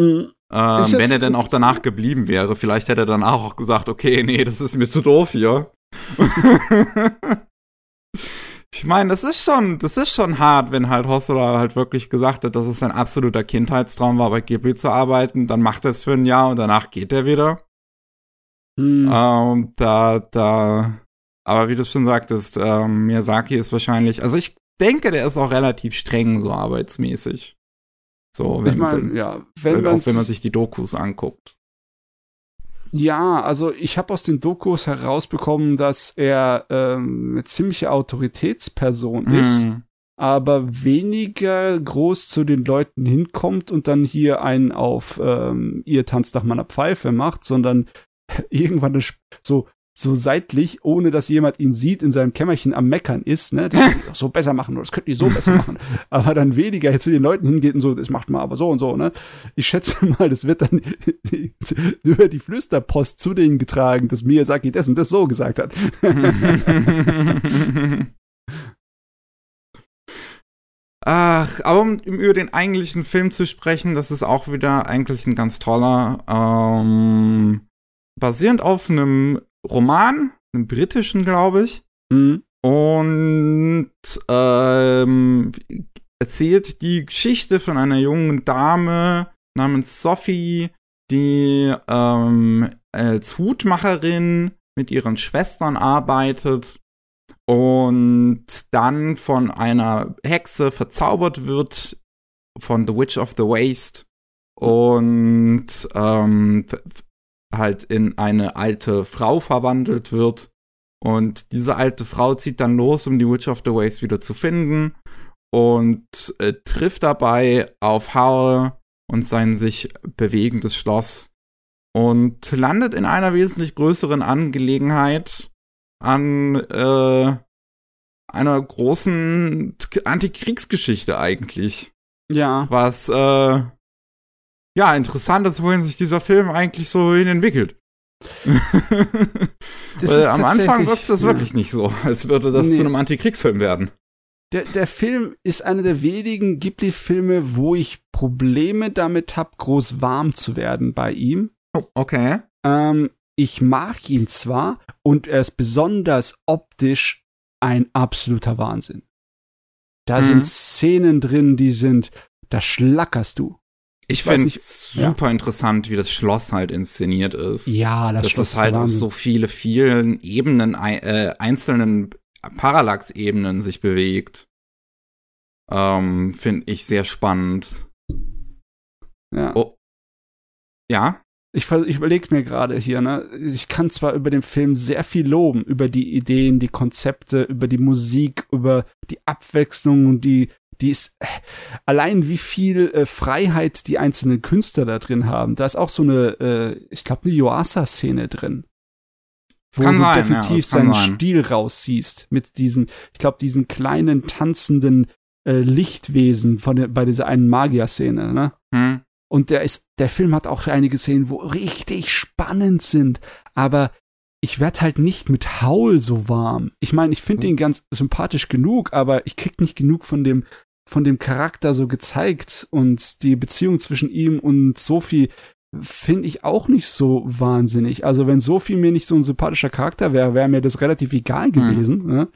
Mhm. Ähm, wenn er denn auch danach geblieben wäre, vielleicht hätte er dann auch gesagt, okay, nee, das ist mir zu doof hier. <laughs> ich meine, das ist schon, das ist schon hart, wenn halt Hosoda halt wirklich gesagt hat, dass es sein absoluter Kindheitstraum war, bei Ghibli zu arbeiten. Dann macht er es für ein Jahr und danach geht er wieder. Hm. Ähm, da, da, aber wie du schon sagtest, ähm, Miyazaki ist wahrscheinlich, also ich denke, der ist auch relativ streng so arbeitsmäßig. So, wenn, ich mein, ja, wenn, auch wenn man sich die Dokus anguckt. Ja, also ich habe aus den Dokus herausbekommen, dass er ähm, eine ziemliche Autoritätsperson hm. ist, aber weniger groß zu den Leuten hinkommt und dann hier einen auf ähm, ihr tanzt nach meiner Pfeife macht, sondern <laughs> irgendwann so so seitlich, ohne dass jemand ihn sieht, in seinem Kämmerchen am Meckern ist, ne? Das könnten die doch so besser machen oder das könnten die so besser machen. <laughs> Aber dann weniger zu den Leuten hingeht und so, das macht man aber so und so, ne? Ich schätze mal, das wird dann <laughs> über die Flüsterpost zu denen getragen, dass Miyazaki das und das so gesagt hat. <laughs> Ach, aber um über den eigentlichen Film zu sprechen, das ist auch wieder eigentlich ein ganz toller. Ähm, basierend auf einem Roman, einem britischen, glaube ich. Mhm. Und ähm, erzählt die Geschichte von einer jungen Dame namens Sophie, die ähm, als Hutmacherin mit ihren Schwestern arbeitet und dann von einer Hexe verzaubert wird von The Witch of the Waste und ähm, halt in eine alte Frau verwandelt wird. Und diese alte Frau zieht dann los, um die Witch of the Waste wieder zu finden und äh, trifft dabei auf Howell und sein sich bewegendes Schloss und landet in einer wesentlich größeren Angelegenheit an äh, einer großen Antikriegsgeschichte eigentlich. Ja. Was äh, ja interessant ist, wohin sich dieser Film eigentlich so hin entwickelt. <laughs> Am Anfang wirkt es ja. wirklich nicht so, als würde das nee. zu einem Antikriegsfilm werden. Der, der Film ist einer der wenigen Ghibli-Filme, wo ich Probleme damit habe, groß warm zu werden bei ihm. Oh, okay. Ähm, ich mag ihn zwar und er ist besonders optisch ein absoluter Wahnsinn. Da mhm. sind Szenen drin, die sind, da schlackerst du. Ich, finde es super ja. interessant, wie das Schloss halt inszeniert ist. Ja, das Dass Schloss es halt auf so viele, vielen Ebenen, äh, einzelnen Parallax-Ebenen sich bewegt. Ähm, finde ich sehr spannend. Ja. Oh. Ja? ich, ich überlege mir gerade hier, ne, ich kann zwar über den Film sehr viel loben, über die Ideen, die Konzepte, über die Musik, über die Abwechslung und die, die ist, äh, allein wie viel äh, Freiheit die einzelnen Künstler da drin haben. Da ist auch so eine, äh, ich glaube, eine Yoasa-Szene drin. Das wo du sein, definitiv ja, seinen sein. Stil raussiehst mit diesen, ich glaube, diesen kleinen tanzenden äh, Lichtwesen von der, bei dieser einen Magier-Szene, ne? Hm. Und der ist, der Film hat auch einige Szenen, wo richtig spannend sind, aber ich werde halt nicht mit Howl so warm. Ich meine, ich finde mhm. ihn ganz sympathisch genug, aber ich krieg nicht genug von dem von dem Charakter so gezeigt und die Beziehung zwischen ihm und Sophie finde ich auch nicht so wahnsinnig. Also wenn Sophie mir nicht so ein sympathischer Charakter wäre, wäre mir das relativ egal mhm. gewesen. Mhm. Ne?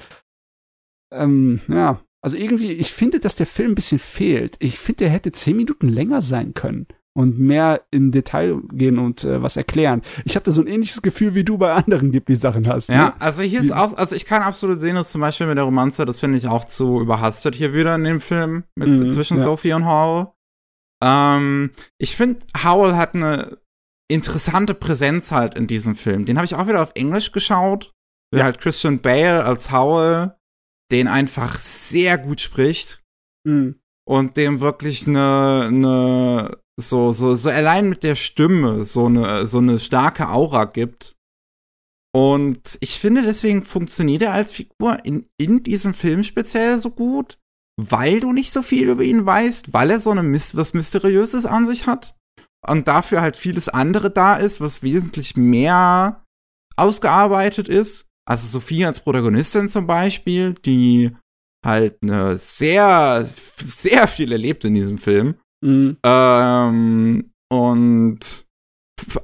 Ähm, ja, also irgendwie, ich finde, dass der Film ein bisschen fehlt. Ich finde, der hätte zehn Minuten länger sein können und mehr in Detail gehen und äh, was erklären. Ich habe da so ein ähnliches Gefühl, wie du bei anderen Ghibli-Sachen hast. Ne? Ja, also hier ist auch, also ich kann absolut sehen, dass zum Beispiel mit der Romanze, das finde ich auch zu überhastet hier wieder in dem Film mit mhm, zwischen ja. Sophie und Howell. Ähm, ich finde, Howell hat eine interessante Präsenz halt in diesem Film. Den habe ich auch wieder auf Englisch geschaut. Ja. Halt Christian Bale als Howell den einfach sehr gut spricht mhm. und dem wirklich eine, eine so, so, so allein mit der Stimme so eine, so eine starke Aura gibt. Und ich finde, deswegen funktioniert er als Figur in, in diesem Film speziell so gut, weil du nicht so viel über ihn weißt, weil er so eine was Mysteriöses an sich hat und dafür halt vieles andere da ist, was wesentlich mehr ausgearbeitet ist. Also Sophie als Protagonistin zum Beispiel, die halt eine sehr, sehr viel erlebt in diesem Film. Mhm. Ähm, und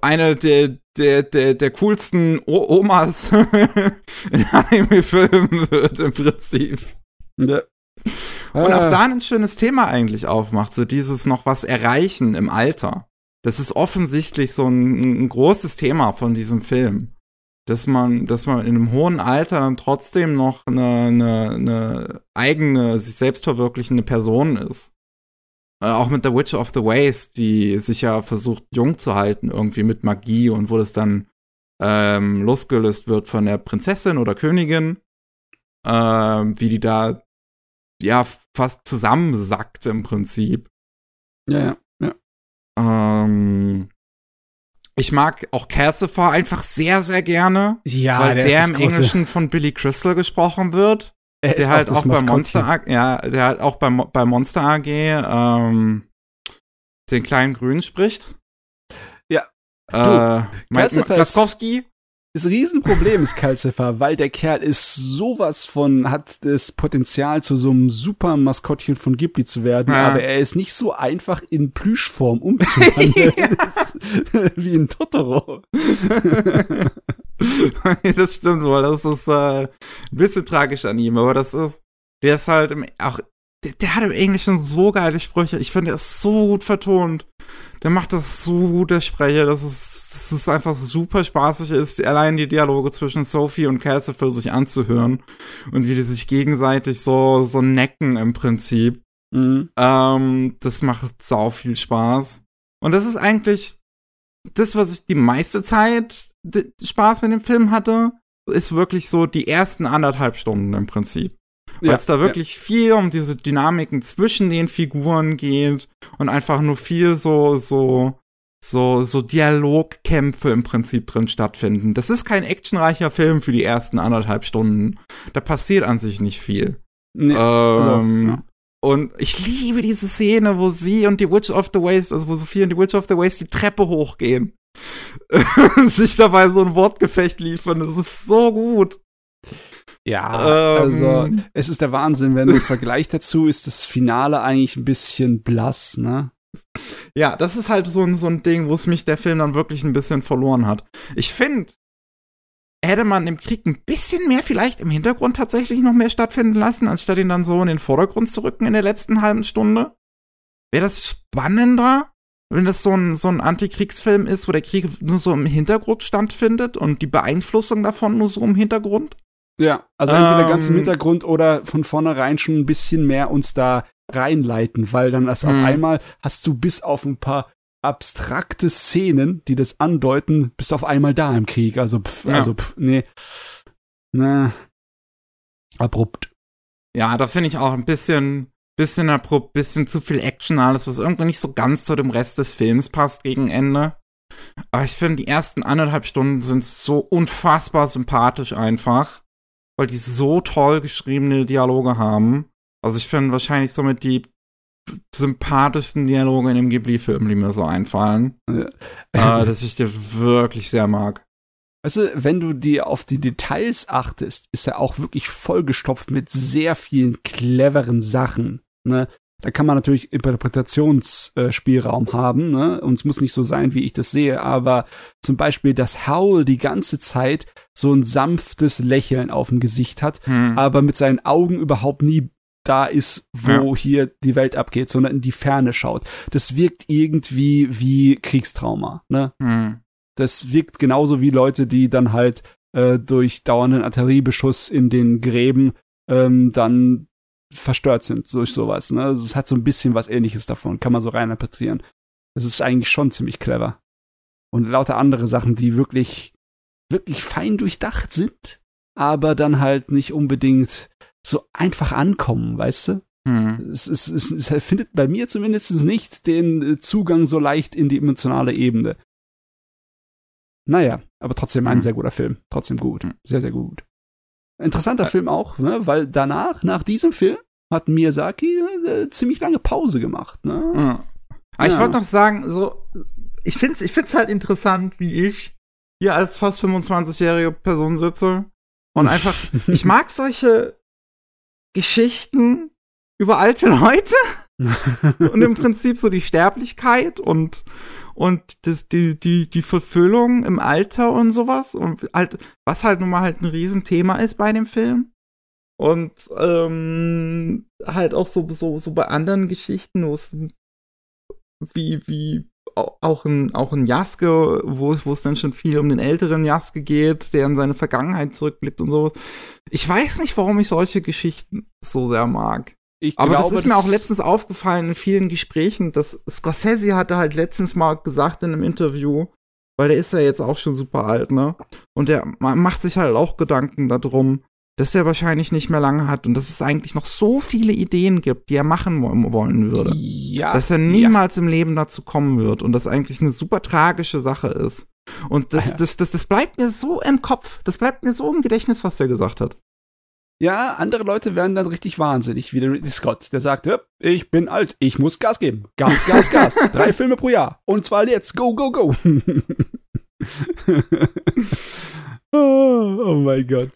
eine der, der, der, der coolsten o Omas <laughs> in Anime-Filmen wird im Prinzip. Ja. Und auch ah. da ein schönes Thema eigentlich aufmacht, so dieses noch was erreichen im Alter. Das ist offensichtlich so ein, ein großes Thema von diesem Film dass man, dass man in einem hohen Alter dann trotzdem noch eine, eine, eine eigene, sich selbst verwirklichende Person ist. Äh, auch mit der Witch of the Waste, die sich ja versucht, jung zu halten, irgendwie mit Magie und wo das dann ähm, losgelöst wird von der Prinzessin oder Königin, ähm, wie die da ja fast zusammensackt im Prinzip. Ja, ja. ja. Ähm, ich mag auch Cassifer einfach sehr, sehr gerne. Ja, weil der, der im Englischen von Billy Crystal gesprochen wird. Er der halt auch, bei Monster AG, ja, der halt auch bei, bei Monster AG ähm, den kleinen Grünen spricht. Ja. Äh, Mike Klaskowski. Das Riesenproblem ist Calcifer, weil der Kerl ist sowas von, hat das Potenzial zu so einem super Maskottchen von Ghibli zu werden, ja. aber er ist nicht so einfach in Plüschform umzuwandeln <laughs> <laughs> wie ein Totoro. <laughs> das stimmt wohl, das ist äh, ein bisschen tragisch an ihm, aber das ist, der ist halt im, auch, der, der hat im Englischen so geile Sprüche, ich finde, er ist so gut vertont der macht das so gut, der Sprecher, dass es, dass es einfach super spaßig ist, allein die Dialoge zwischen Sophie und Calcifer sich anzuhören und wie die sich gegenseitig so, so necken im Prinzip. Mhm. Ähm, das macht sau viel Spaß. Und das ist eigentlich das, was ich die meiste Zeit Spaß mit dem Film hatte, ist wirklich so die ersten anderthalb Stunden im Prinzip weil es da wirklich ja. viel um diese Dynamiken zwischen den Figuren geht und einfach nur viel so, so, so, so Dialogkämpfe im Prinzip drin stattfinden. Das ist kein actionreicher Film für die ersten anderthalb Stunden. Da passiert an sich nicht viel. Nee, also, ähm, also, ja. Und ich liebe diese Szene, wo sie und die Witch of the Waste, also wo Sophie und die Witch of the Waste die Treppe hochgehen. <laughs> sich dabei so ein Wortgefecht liefern. Das ist so gut. Ja, also, ähm, also es ist der Wahnsinn, wenn du es vergleichst dazu, ist das Finale eigentlich ein bisschen blass, ne? Ja, das ist halt so ein, so ein Ding, wo es mich der Film dann wirklich ein bisschen verloren hat. Ich finde, hätte man im Krieg ein bisschen mehr vielleicht im Hintergrund tatsächlich noch mehr stattfinden lassen, anstatt ihn dann so in den Vordergrund zu rücken in der letzten halben Stunde, wäre das spannender, wenn das so ein, so ein Antikriegsfilm ist, wo der Krieg nur so im Hintergrund stattfindet und die Beeinflussung davon nur so im Hintergrund. Ja, also entweder ähm, ganz im ähm. Hintergrund oder von vornherein schon ein bisschen mehr uns da reinleiten, weil dann erst auf mhm. einmal hast du bis auf ein paar abstrakte Szenen, die das andeuten, bist auf einmal da im Krieg. Also, pff, ja. also, pff, nee. Na, abrupt. Ja, da finde ich auch ein bisschen, bisschen abrupt, bisschen zu viel Action alles, was irgendwie nicht so ganz zu dem Rest des Films passt gegen Ende. Aber ich finde, die ersten anderthalb Stunden sind so unfassbar sympathisch einfach weil die so toll geschriebene Dialoge haben. Also ich finde wahrscheinlich somit die sympathischsten Dialoge in dem Ghibli-Film, die mir so einfallen. Ja. äh, <laughs> dass ich dir wirklich sehr mag. Weißt du, wenn du dir auf die Details achtest, ist er auch wirklich vollgestopft mit sehr vielen cleveren Sachen. Ne? Da kann man natürlich Interpretationsspielraum haben, ne? Und es muss nicht so sein, wie ich das sehe, aber zum Beispiel, dass Howl die ganze Zeit so ein sanftes Lächeln auf dem Gesicht hat, hm. aber mit seinen Augen überhaupt nie da ist, wo ja. hier die Welt abgeht, sondern in die Ferne schaut. Das wirkt irgendwie wie Kriegstrauma, ne? Hm. Das wirkt genauso wie Leute, die dann halt äh, durch dauernden Artilleriebeschuss in den Gräben ähm, dann verstört sind durch sowas. Ne? Also es hat so ein bisschen was ähnliches davon, kann man so rein interpretieren. Das ist eigentlich schon ziemlich clever. Und lauter andere Sachen, die wirklich, wirklich fein durchdacht sind, aber dann halt nicht unbedingt so einfach ankommen, weißt du? Mhm. Es, es, es, es findet bei mir zumindest nicht den Zugang so leicht in die emotionale Ebene. Naja, aber trotzdem ein mhm. sehr guter Film. Trotzdem gut. Mhm. Sehr, sehr gut. Interessanter äh, Film auch, ne? weil danach, nach diesem Film, hat Miyazaki äh, ziemlich lange Pause gemacht. Ne? Ja. Aber ja. ich wollte noch sagen, so, ich finde es ich find's halt interessant, wie ich hier als fast 25-jährige Person sitze und <laughs> einfach, ich mag solche Geschichten über alte Leute <laughs> und im Prinzip so die Sterblichkeit und und das, die, die, die Verfüllung im Alter und sowas. Und halt, was halt nun mal halt ein Riesenthema ist bei dem Film. Und ähm, halt auch so, so, so bei anderen Geschichten, wo es wie, wie auch ein, auch ein Jaske, wo, wo es dann schon viel um den älteren Jaske geht, der in seine Vergangenheit zurückblickt und so. Ich weiß nicht, warum ich solche Geschichten so sehr mag. Ich Aber glaube, das ist mir auch letztens aufgefallen in vielen Gesprächen, dass Scorsese hatte halt letztens mal gesagt in einem Interview, weil der ist ja jetzt auch schon super alt, ne? Und der macht sich halt auch Gedanken darum, dass er wahrscheinlich nicht mehr lange hat und dass es eigentlich noch so viele Ideen gibt, die er machen wollen würde. Ja. Dass er niemals ja. im Leben dazu kommen wird und das eigentlich eine super tragische Sache ist. Und das, ah, ja. das, das, das bleibt mir so im Kopf, das bleibt mir so im Gedächtnis, was er gesagt hat. Ja, andere Leute werden dann richtig wahnsinnig, wie der Ridley Scott. Der sagt, ich bin alt, ich muss Gas geben. Gas, Gas, Gas. <laughs> Drei Filme pro Jahr. Und zwar jetzt. Go, go, go. <laughs> Oh, oh mein Gott.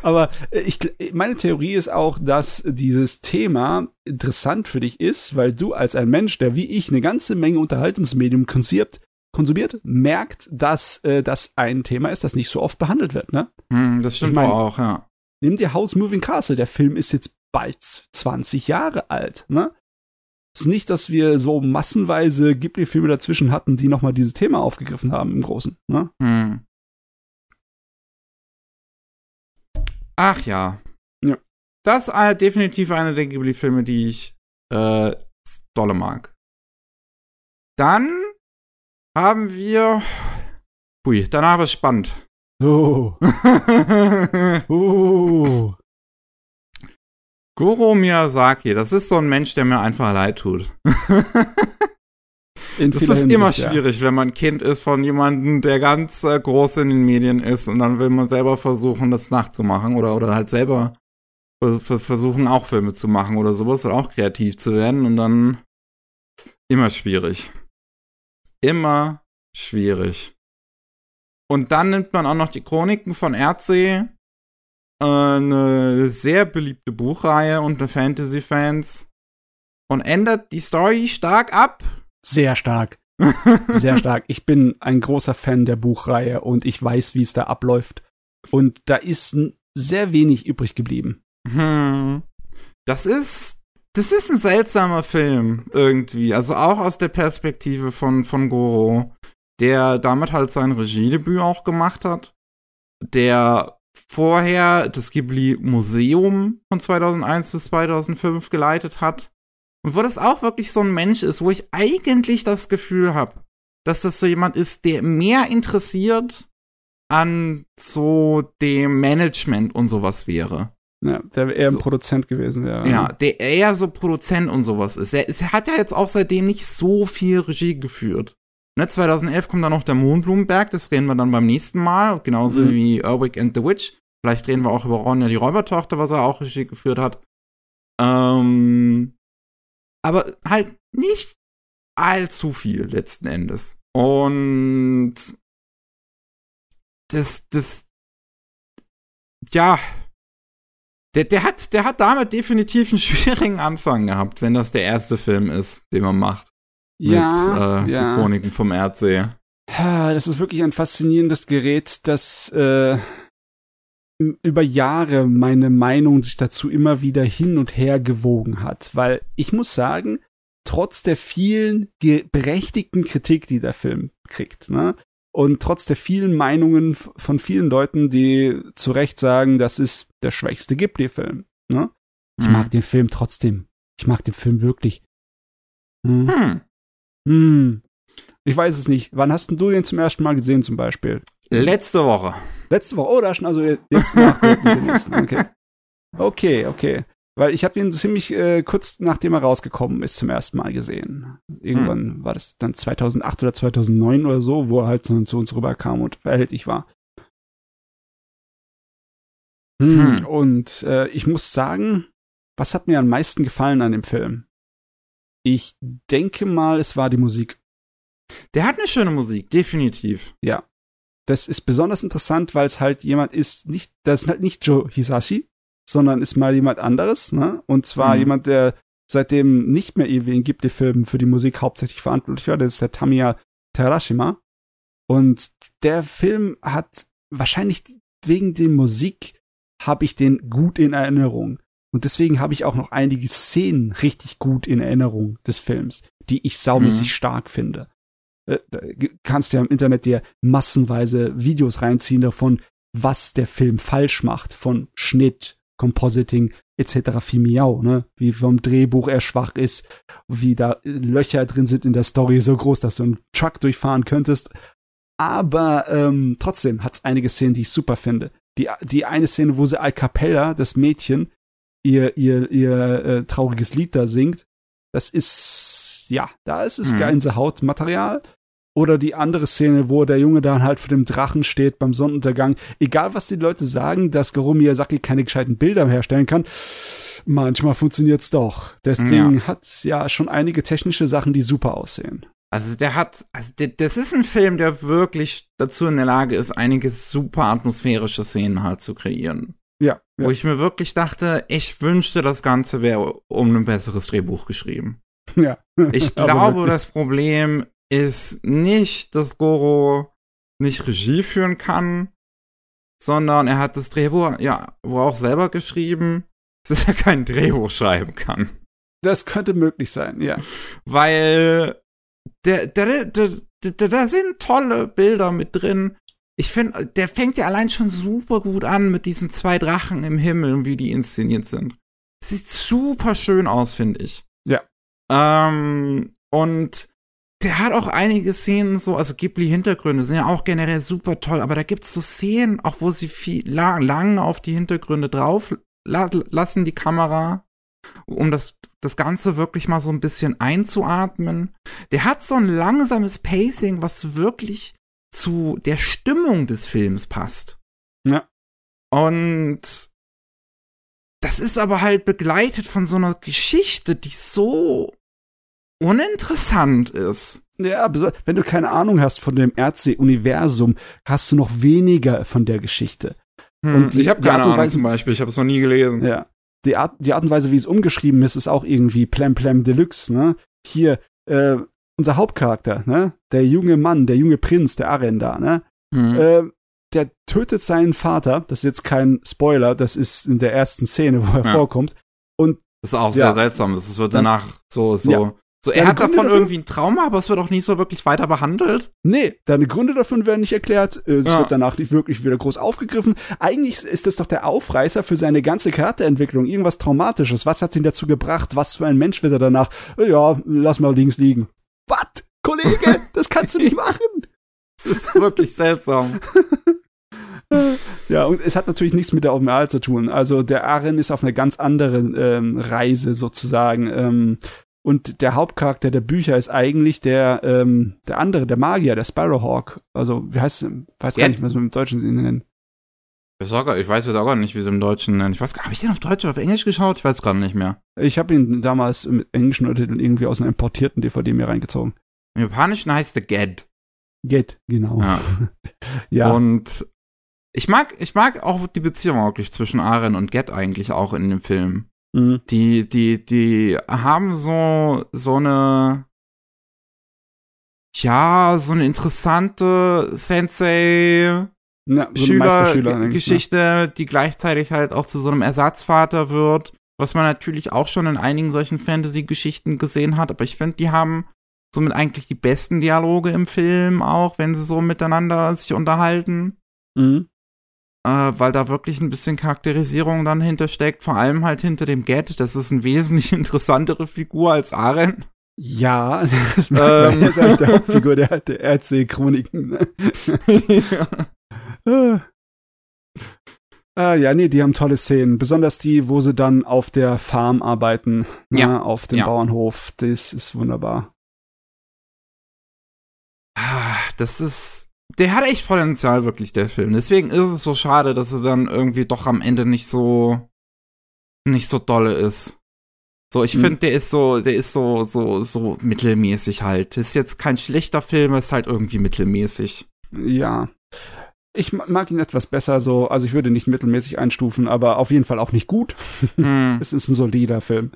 Aber ich, meine Theorie ist auch, dass dieses Thema interessant für dich ist, weil du als ein Mensch, der wie ich eine ganze Menge Unterhaltungsmedium konsumiert, konsumiert merkt, dass äh, das ein Thema ist, das nicht so oft behandelt wird. Ne? Hm, das stimmt ich mein, auch, ja. Nimm dir House Moving Castle. Der Film ist jetzt bald 20 Jahre alt. Ne? Es ist nicht, dass wir so massenweise Ghibli-Filme dazwischen hatten, die nochmal dieses Thema aufgegriffen haben im Großen. Ne? Hm. Ach ja. Ja. Das ist definitiv einer der Ghibli-Filme, die ich äh, dolle mag. Dann haben wir. Hui, danach wird spannend. Oh. <laughs> oh. Goro Miyazaki, das ist so ein Mensch, der mir einfach leid tut. <laughs> das ist Hinsicht, immer schwierig, ja. wenn man Kind ist von jemandem, der ganz äh, groß in den Medien ist und dann will man selber versuchen, das nachzumachen oder, oder halt selber versuchen, auch Filme zu machen oder sowas oder auch kreativ zu werden und dann immer schwierig. Immer schwierig. Und dann nimmt man auch noch die Chroniken von Erdsee, äh, eine sehr beliebte Buchreihe unter Fantasy-Fans und ändert die Story stark ab sehr stark. <laughs> Sehr stark. Ich bin ein großer Fan der Buchreihe und ich weiß, wie es da abläuft. Und da ist sehr wenig übrig geblieben. Hm. Das ist, das ist ein seltsamer Film irgendwie. Also auch aus der Perspektive von, von Goro, der damit halt sein Regiedebüt auch gemacht hat. Der vorher das Ghibli Museum von 2001 bis 2005 geleitet hat und wo das auch wirklich so ein Mensch ist, wo ich eigentlich das Gefühl habe, dass das so jemand ist, der mehr interessiert an so dem Management und sowas wäre. Ja, der eher so. ein Produzent gewesen wäre. Ja, der eher so Produzent und sowas ist. Er, er, hat ja jetzt auch seitdem nicht so viel Regie geführt. Ne, 2011 kommt dann noch der Mondblumenberg, das reden wir dann beim nächsten Mal, genauso mhm. wie Erwick and the Witch. Vielleicht reden wir auch über Ronja die Räubertochter, was er auch Regie geführt hat. Ähm, aber halt nicht allzu viel letzten Endes. Und das, das, ja, der, der hat, der hat damit definitiv einen schwierigen Anfang gehabt, wenn das der erste Film ist, den man macht. Ja, mit, äh, ja. Die Chroniken vom Erdsee. Das ist wirklich ein faszinierendes Gerät, das äh, über Jahre meine Meinung sich dazu immer wieder hin und her gewogen hat, weil ich muss sagen, trotz der vielen berechtigten Kritik, die der Film kriegt, ne, und trotz der vielen Meinungen von vielen Leuten, die zu Recht sagen, das ist der schwächste Ghibli-Film, ne, ich mhm. mag den Film trotzdem. Ich mag den Film wirklich. Hm. Hm. Hm. Ich weiß es nicht. Wann hast du den zum ersten Mal gesehen, zum Beispiel? Letzte Woche. Letzte Woche. Oh, da schon also jetzt nächsten. <laughs> Okay. Okay, okay. Weil ich habe ihn ziemlich äh, kurz nachdem er rausgekommen ist zum ersten Mal gesehen. Irgendwann hm. war das dann 2008 oder 2009 oder so, wo er halt zu, zu uns rüberkam und erhältlich war. Hm. Hm. Und äh, ich muss sagen, was hat mir am meisten gefallen an dem Film? Ich denke mal, es war die Musik. Der hat eine schöne Musik, definitiv. Ja. Das ist besonders interessant, weil es halt jemand ist, nicht, das ist halt nicht Joe Hisashi, sondern ist mal jemand anderes, ne? Und zwar mhm. jemand, der seitdem nicht mehr irgendwie in Ghibli-Filmen für die Musik hauptsächlich verantwortlich war, das ist der Tamiya Terashima. Und der Film hat wahrscheinlich wegen der Musik habe ich den gut in Erinnerung. Und deswegen habe ich auch noch einige Szenen richtig gut in Erinnerung des Films, die ich saumäßig mhm. stark finde äh, kannst ja im Internet dir massenweise Videos reinziehen davon, was der Film falsch macht, von Schnitt, Compositing etc. viel miau, ne? Wie vom Drehbuch er schwach ist, wie da Löcher drin sind in der Story so groß, dass du einen Truck durchfahren könntest. Aber ähm, trotzdem hat's einige Szenen, die ich super finde. Die, die eine Szene, wo sie a cappella, das Mädchen, ihr, ihr, ihr äh, trauriges Lied da singt, das ist, ja, da ist es mhm. Gänsehautmaterial. Oder die andere Szene, wo der Junge dann halt vor dem Drachen steht beim Sonnenuntergang. Egal, was die Leute sagen, dass Goro Miyazaki keine gescheiten Bilder herstellen kann, manchmal funktioniert's doch. Das ja. Ding hat ja schon einige technische Sachen, die super aussehen. Also der hat, also der, das ist ein Film, der wirklich dazu in der Lage ist, einige super atmosphärische Szenen halt zu kreieren. Ja. Wo ich mir wirklich dachte, ich wünschte, das Ganze wäre um ein besseres Drehbuch geschrieben. <laughs> Ja. Ich glaube, das Problem ist nicht, dass Goro nicht Regie führen kann, sondern er hat das Drehbuch ja wohl auch selber geschrieben, <laughs> dass er kein Drehbuch schreiben kann. Das könnte möglich sein, ja. Weil da, da, da, da sind tolle Bilder mit drin. Ich finde, der fängt ja allein schon super gut an mit diesen zwei Drachen im Himmel und wie die inszeniert sind. Sieht super schön aus, finde ich. Ja. Ähm, und der hat auch einige Szenen so, also Ghibli-Hintergründe sind ja auch generell super toll, aber da gibt's so Szenen, auch wo sie viel lang, lang auf die Hintergründe drauf la lassen, die Kamera, um das, das Ganze wirklich mal so ein bisschen einzuatmen. Der hat so ein langsames Pacing, was wirklich zu der Stimmung des Films passt. Ja. Und das ist aber halt begleitet von so einer Geschichte, die so uninteressant ist. Ja, wenn du keine Ahnung hast von dem Erdsee-Universum, hast du noch weniger von der Geschichte. Hm, und die, ich habe keine Ahnung Weise, zum Beispiel, ich habe es noch nie gelesen. Ja, die Art, die Art und Weise, wie es umgeschrieben ist, ist auch irgendwie Plem Plem Deluxe, ne? Hier, äh, unser Hauptcharakter, ne? Der junge Mann, der junge Prinz, der Arenda, ne? Hm. Äh, der tötet seinen Vater, das ist jetzt kein Spoiler, das ist in der ersten Szene, wo er ja. vorkommt. Und das ist auch ja, sehr seltsam. Das wird danach so, so ja. So, er hat Gründe davon dafür, irgendwie ein Trauma, aber es wird auch nicht so wirklich weiter behandelt. Nee, deine Gründe davon werden nicht erklärt. Es ja. wird danach nicht wirklich wieder groß aufgegriffen. Eigentlich ist das doch der Aufreißer für seine ganze Charakterentwicklung. Irgendwas Traumatisches. Was hat ihn dazu gebracht? Was für ein Mensch wird er danach? Ja, lass mal links liegen. Kollege, das kannst du nicht <laughs> machen. Das ist wirklich seltsam. <laughs> ja, und es hat natürlich nichts mit der Original zu tun. Also der Aren ist auf einer ganz anderen ähm, Reise sozusagen. Ähm, und der Hauptcharakter der Bücher ist eigentlich der, ähm, der andere, der Magier, der Sparrowhawk. Also, wie heißt es? Weiß gar nicht, was man im Deutschen nennen. Ich, weiß jetzt auch gar nicht, wie sie im Deutschen nennen. Ich weiß gar habe ich den auf Deutsch oder auf Englisch geschaut? Ich weiß gerade nicht mehr. Ich habe ihn damals mit englischen Untertiteln irgendwie aus einer importierten DVD mir reingezogen. Im Japanischen heißt der Get. Get, genau. Ja. <laughs> ja. Und ich mag, ich mag auch die Beziehung wirklich zwischen Aren und Get eigentlich auch in dem Film. Mhm. Die, die, die haben so, so eine, ja, so eine interessante Sensei, ja, so Schüler-Geschichte, ja. die gleichzeitig halt auch zu so einem Ersatzvater wird, was man natürlich auch schon in einigen solchen Fantasy-Geschichten gesehen hat, aber ich finde, die haben somit eigentlich die besten Dialoge im Film auch, wenn sie so miteinander sich unterhalten. Mhm äh, weil da wirklich ein bisschen Charakterisierung dann hintersteckt, vor allem halt hinter dem Get. Das ist eine <laughs> wesentlich interessantere Figur als Aren. Ja, <laughs> das ähm. ist halt der Hauptfigur der, der Erdsee-Chroniken. Ne? <laughs> ja. Ah, ja, nee, die haben tolle Szenen. Besonders die, wo sie dann auf der Farm arbeiten, ne, ja. auf dem ja. Bauernhof. Das ist wunderbar. Das ist der hat echt Potenzial, wirklich, der Film. Deswegen ist es so schade, dass er dann irgendwie doch am Ende nicht so, nicht so dolle ist. So, ich mhm. finde, der ist so, der ist so, so, so mittelmäßig halt. Ist jetzt kein schlechter Film, ist halt irgendwie mittelmäßig. Ja. Ich mag ihn etwas besser so, also ich würde nicht mittelmäßig einstufen, aber auf jeden Fall auch nicht gut. Mhm. <laughs> es ist ein solider Film.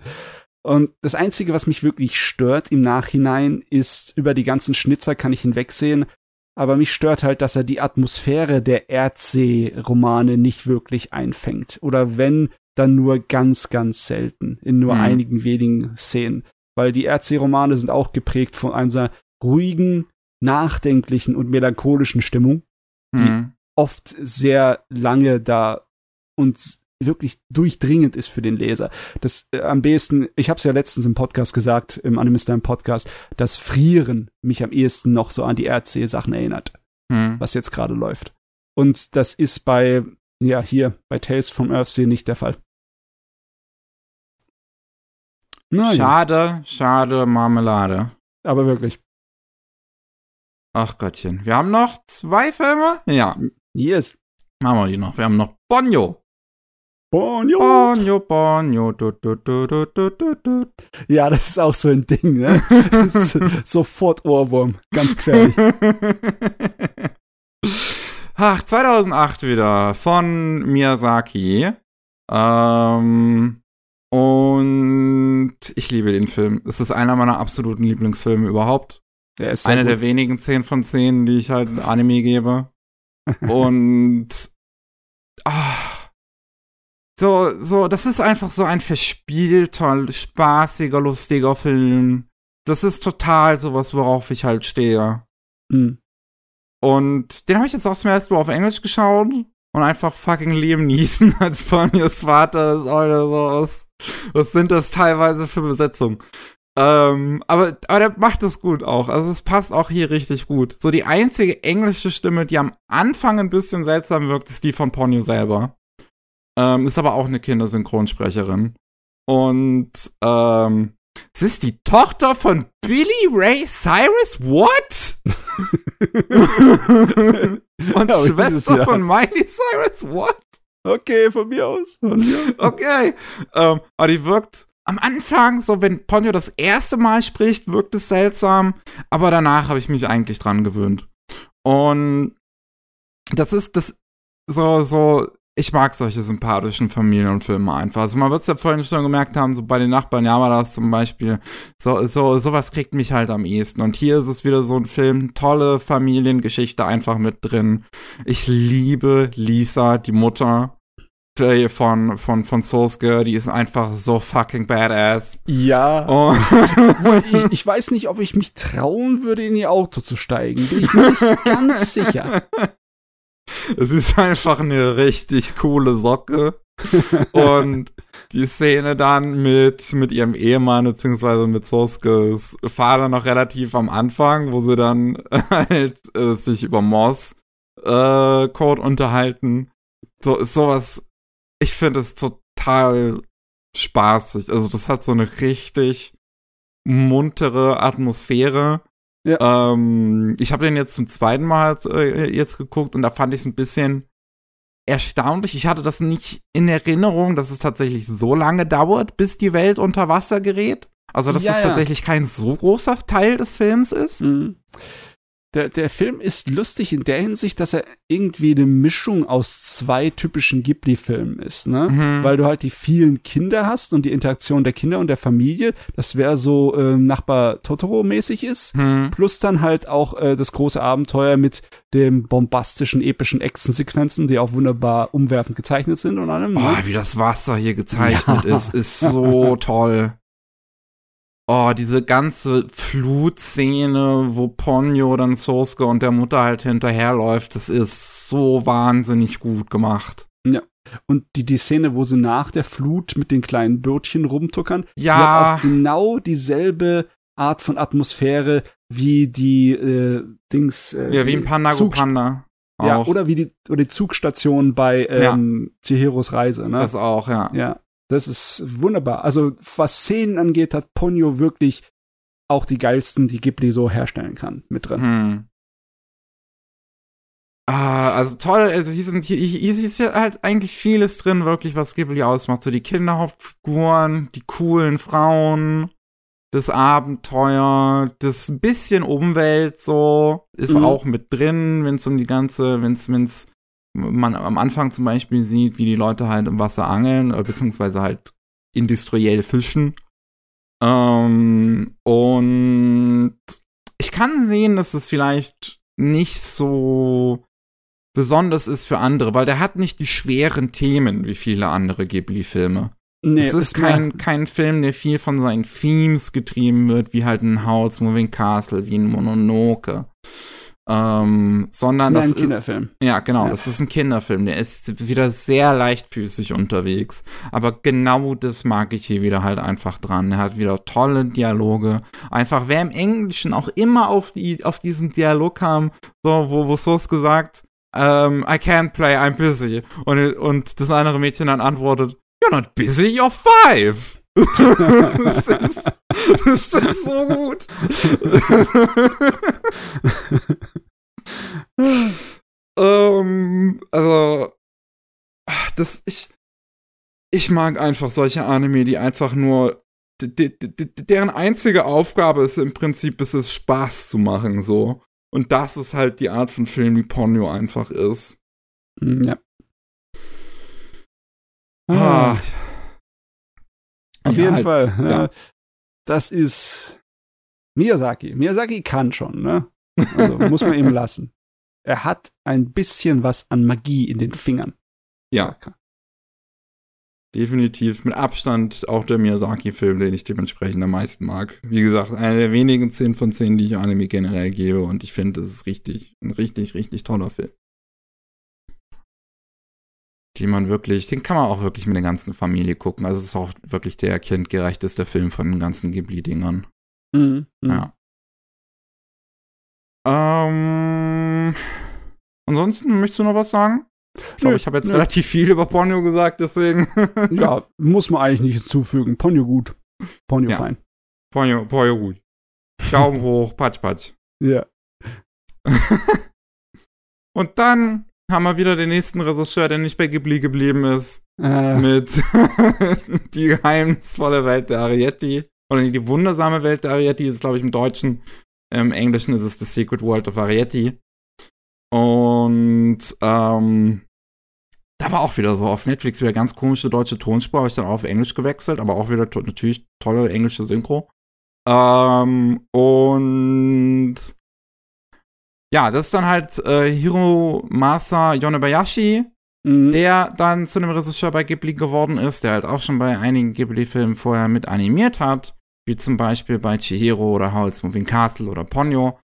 Und das Einzige, was mich wirklich stört im Nachhinein, ist, über die ganzen Schnitzer kann ich hinwegsehen, aber mich stört halt, dass er die Atmosphäre der Erdsee-Romane nicht wirklich einfängt. Oder wenn, dann nur ganz, ganz selten, in nur mhm. einigen wenigen Szenen. Weil die Erdsee-Romane sind auch geprägt von einer ruhigen, nachdenklichen und melancholischen Stimmung, die mhm. oft sehr lange da uns wirklich durchdringend ist für den Leser. Das äh, am besten, ich habe es ja letztens im Podcast gesagt, im Animista Podcast, das Frieren mich am ehesten noch so an die Erdsee-Sachen erinnert, hm. was jetzt gerade läuft. Und das ist bei, ja, hier, bei Tales from Earthsea nicht der Fall. Na, schade, schade Marmelade. Aber wirklich. Ach Gottchen. Wir haben noch zwei Filme? Ja. Yes. Machen wir die noch. Wir haben noch Bonjo. Ponyo. Ponyo, Ponyo, du, du, du, du, du, du, du. Ja, das ist auch so ein Ding, ne? <laughs> Sofort Ohrwurm. Ganz gefährlich. Ach, 2008 wieder von Miyazaki. Ähm, und ich liebe den Film. Es ist einer meiner absoluten Lieblingsfilme überhaupt. Der ist Einer der wenigen 10 von 10, die ich halt Anime gebe. <laughs> und ah, so, so, das ist einfach so ein verspielter, spaßiger, lustiger Film. Das ist total sowas, worauf ich halt stehe. Mhm. Und den habe ich jetzt auch zum ersten Mal auf Englisch geschaut und einfach fucking Liam Neeson <laughs> als Ponyos Vater ist oder sowas. Was sind das teilweise für Besetzungen? Ähm, aber, aber der macht das gut auch. Also es passt auch hier richtig gut. So die einzige englische Stimme, die am Anfang ein bisschen seltsam wirkt, ist die von Ponyo selber. Ähm, ist aber auch eine Kindersynchronsprecherin. Und ähm, es ist die Tochter von Billy Ray Cyrus? What? <laughs> Und ja, Schwester von Miley Cyrus? What? Okay, von mir aus. Von mir aus. Okay. Ähm, aber die wirkt am Anfang, so wenn Ponyo das erste Mal spricht, wirkt es seltsam. Aber danach habe ich mich eigentlich dran gewöhnt. Und das ist das so, so ich mag solche sympathischen Familienfilme einfach. Also man wird es ja vorhin schon gemerkt haben, so bei den Nachbarn Yamadas zum Beispiel, so, so, sowas kriegt mich halt am ehesten. Und hier ist es wieder so ein Film, tolle Familiengeschichte einfach mit drin. Ich liebe Lisa, die Mutter von, von, von Sosuke, die ist einfach so fucking badass. Ja. Oh. ich, ich weiß nicht, ob ich mich trauen würde, in ihr Auto zu steigen. Bin ich mir nicht <laughs> ganz sicher. Es ist einfach eine richtig coole Socke. und <laughs> die Szene dann mit, mit ihrem Ehemann, beziehungsweise mit Soskes Vater noch relativ am Anfang, wo sie dann <laughs> halt äh, sich über Moss äh, Code unterhalten. So ist sowas, ich finde es total spaßig. Also das hat so eine richtig muntere Atmosphäre. Ja. Ähm, ich habe den jetzt zum zweiten Mal äh, jetzt geguckt und da fand ich es ein bisschen erstaunlich. Ich hatte das nicht in Erinnerung, dass es tatsächlich so lange dauert, bis die Welt unter Wasser gerät. Also, dass ja, es tatsächlich kein so großer Teil des Films ist. Mhm der, der Film ist lustig in der Hinsicht, dass er irgendwie eine Mischung aus zwei typischen Ghibli-Filmen ist, ne? Mhm. Weil du halt die vielen Kinder hast und die Interaktion der Kinder und der Familie, das wäre so äh, Nachbar Totoro-mäßig ist, mhm. plus dann halt auch äh, das große Abenteuer mit dem bombastischen, epischen Actionsequenzen, die auch wunderbar umwerfend gezeichnet sind und allem. Ne? Oh, wie das Wasser hier gezeichnet ja. ist, ist so <laughs> toll. Oh, diese ganze Flutszene, wo Ponyo dann Sosuke und der Mutter halt hinterherläuft, das ist so wahnsinnig gut gemacht. Ja. Und die, die Szene, wo sie nach der Flut mit den kleinen Bötchen rumtuckern, ja. die hat auch genau dieselbe Art von Atmosphäre wie die äh, Dings. Äh, ja, wie ein Panago Panda. Auch. Ja, oder wie die, oder die Zugstation bei ähm, ja. Chihiros Reise, ne? Das auch, ja. Ja. Das ist wunderbar. Also, was Szenen angeht, hat Ponyo wirklich auch die geilsten, die Ghibli so herstellen kann, mit drin. Hm. Ah, also toll, also hier sind hier, hier ist ja halt eigentlich vieles drin, wirklich, was Ghibli ausmacht. So die Kinderhauptfiguren, die coolen Frauen, das Abenteuer, das bisschen Umwelt so ist mhm. auch mit drin, wenn es um die ganze, wenn es, wenn es man am Anfang zum Beispiel sieht, wie die Leute halt im Wasser angeln, äh, beziehungsweise halt industriell fischen. Ähm, und ich kann sehen, dass es vielleicht nicht so besonders ist für andere, weil der hat nicht die schweren Themen wie viele andere Ghibli-Filme. Nee, es ist kein, kein Film, der viel von seinen Themes getrieben wird, wie halt ein House Moving Castle, wie ein Mononoke. Ähm, sondern das ist ein Kinderfilm. ja, genau, ja. das ist ein Kinderfilm. Der ist wieder sehr leichtfüßig unterwegs. Aber genau das mag ich hier wieder halt einfach dran. Er hat wieder tolle Dialoge. Einfach, wer im Englischen auch immer auf, die, auf diesen Dialog kam, so, wo, wo Sos gesagt, um, ähm, I can't play, I'm busy. Und, und das andere Mädchen dann antwortet, You're not busy, you're five. <laughs> das, ist, das ist so gut. <laughs> <laughs> ähm, also, das, ich, ich mag einfach solche Anime, die einfach nur deren einzige Aufgabe ist im Prinzip, ist es Spaß zu machen, so. Und das ist halt die Art von Film, wie Ponyo einfach ist. Hm, ja. Ah. Auf ja, jeden halt, Fall. Ja. Das ist Miyazaki. Miyazaki kann schon, ne? Also muss man ihm lassen. Er hat ein bisschen was an Magie in den Fingern. Ja. Definitiv mit Abstand auch der Miyazaki-Film, den ich dementsprechend am meisten mag. Wie gesagt, einer der wenigen 10 von 10, die ich Anime generell gebe und ich finde, das ist richtig, ein richtig, richtig toller Film. Den man wirklich, den kann man auch wirklich mit der ganzen Familie gucken. Also es ist auch wirklich der kindgerechteste Film von den ganzen Ghibli-Dingern. Mhm, ja. Ähm, ansonsten möchtest du noch was sagen? Ich glaube, ich habe jetzt nö. relativ viel über Ponyo gesagt, deswegen. <laughs> ja, muss man eigentlich nicht hinzufügen. Ponyo gut. Ponyo ja. fein. Ponyo, Ponyo gut. Daumen <laughs> hoch, patsch, patsch. Ja. <laughs> Und dann haben wir wieder den nächsten Regisseur, der nicht bei Ghibli geblieben ist. Äh. Mit Die geheimnisvolle Welt der Arietti. Oder die wundersame Welt der Arietti ist, glaube ich, im Deutschen. Im Englischen ist es The Secret World of Arietti. Und ähm, da war auch wieder so auf Netflix wieder ganz komische deutsche Tonspur, habe ich dann auch auf Englisch gewechselt, aber auch wieder to natürlich tolle englische Synchro. Ähm, und ja, das ist dann halt äh, Hiromasa Yonebayashi, mhm. der dann zu einem Regisseur bei Ghibli geworden ist, der halt auch schon bei einigen Ghibli-Filmen vorher mit animiert hat, wie zum Beispiel bei Chihiro oder Howl's Moving Castle oder Ponyo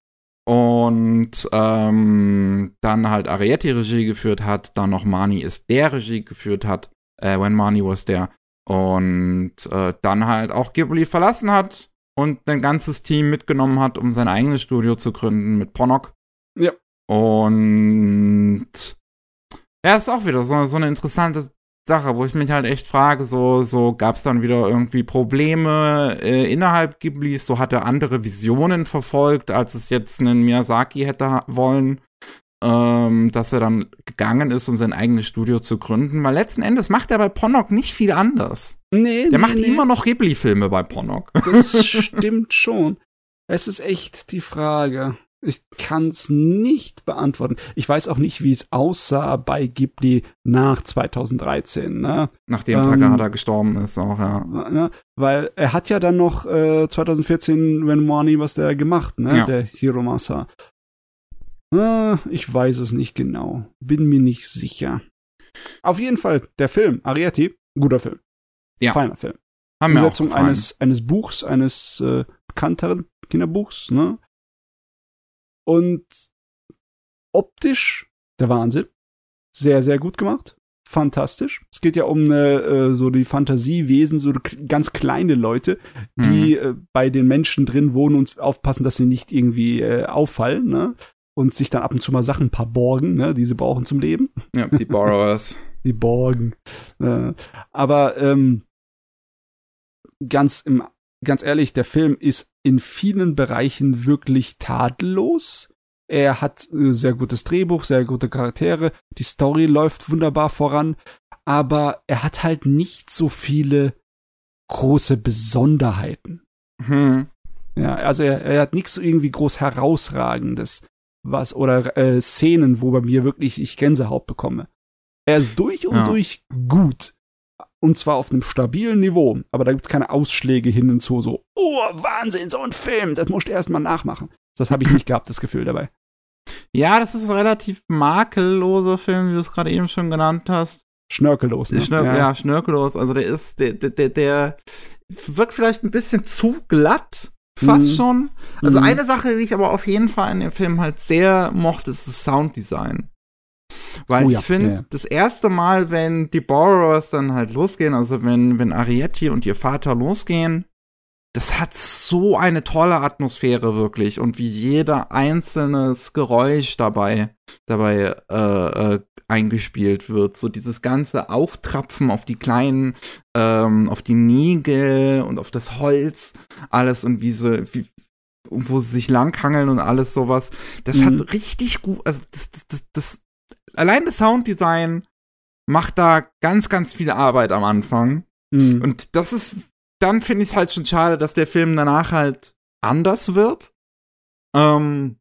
und ähm, dann halt Arietti Regie geführt hat, dann noch Mani ist der Regie geführt hat, äh, When Mani was der und äh, dann halt auch Ghibli verlassen hat und ein ganzes Team mitgenommen hat, um sein eigenes Studio zu gründen mit Ponok. Ja. Und ja, ist auch wieder so, so eine interessante Sache, wo ich mich halt echt frage, so, so gab es dann wieder irgendwie Probleme äh, innerhalb Ghiblis, so hat er andere Visionen verfolgt, als es jetzt einen Miyazaki hätte wollen, ähm, dass er dann gegangen ist, um sein eigenes Studio zu gründen, weil letzten Endes macht er bei Ponok nicht viel anders. Nee, Der nee, macht nee. immer noch Ghibli-Filme bei Ponok. Das <laughs> stimmt schon. Es ist echt die Frage. Ich kann es nicht beantworten. Ich weiß auch nicht, wie es aussah bei Ghibli nach 2013. Ne? Nachdem ähm, Takahata gestorben ist, auch, ja. Ne? Weil er hat ja dann noch äh, 2014 When Money was der gemacht, ne? Ja. Der Hiromasa. Äh, ich weiß es nicht genau. Bin mir nicht sicher. Auf jeden Fall, der Film, Arieti, guter Film. Ja. Feiner Film. Haben Umsetzung eines, eines Buchs, eines äh, bekannteren Kinderbuchs, ne? Und optisch der Wahnsinn. Sehr, sehr gut gemacht. Fantastisch. Es geht ja um eine, äh, so die Fantasiewesen, so ganz kleine Leute, die mhm. äh, bei den Menschen drin wohnen und aufpassen, dass sie nicht irgendwie äh, auffallen, ne? Und sich dann ab und zu mal Sachen ein paar borgen, ne, die sie brauchen zum Leben. Ja, die <laughs> Borrowers. die Borgen. Äh, aber ähm, ganz im ganz ehrlich, der Film ist in vielen Bereichen wirklich tadellos. Er hat äh, sehr gutes Drehbuch, sehr gute Charaktere, die Story läuft wunderbar voran, aber er hat halt nicht so viele große Besonderheiten. Hm. Ja, also er, er hat nichts so irgendwie groß herausragendes, was oder äh, Szenen, wo bei mir wirklich ich Gänsehaut bekomme. Er ist durch und ja. durch gut und zwar auf einem stabilen Niveau. Aber da gibt es keine Ausschläge hin und zu, so, oh, Wahnsinn, so ein Film, das musst du erstmal nachmachen. Das habe ich nicht gehabt, das Gefühl dabei. Ja, das ist ein relativ makelloser Film, wie du es gerade eben schon genannt hast. Schnörkellos, ne? Schnör ja. ja. schnörkellos. Also der ist, der, der, der wirkt vielleicht ein bisschen zu glatt, fast mhm. schon. Also mhm. eine Sache, die ich aber auf jeden Fall in dem Film halt sehr mochte, ist das Sounddesign. Weil oh, ja. ich finde, ja. das erste Mal, wenn die Borrowers dann halt losgehen, also wenn, wenn Arietti und ihr Vater losgehen, das hat so eine tolle Atmosphäre wirklich und wie jeder einzelnes Geräusch dabei dabei äh, äh, eingespielt wird, so dieses ganze Auftrapfen auf die kleinen, ähm, auf die Nägel und auf das Holz, alles und wie sie, wie, wo sie sich langhangeln und alles sowas, das mhm. hat richtig gut, also das, das, das, das allein das Sounddesign macht da ganz, ganz viel Arbeit am Anfang. Mhm. Und das ist, dann finde ich es halt schon schade, dass der Film danach halt anders wird. Ähm,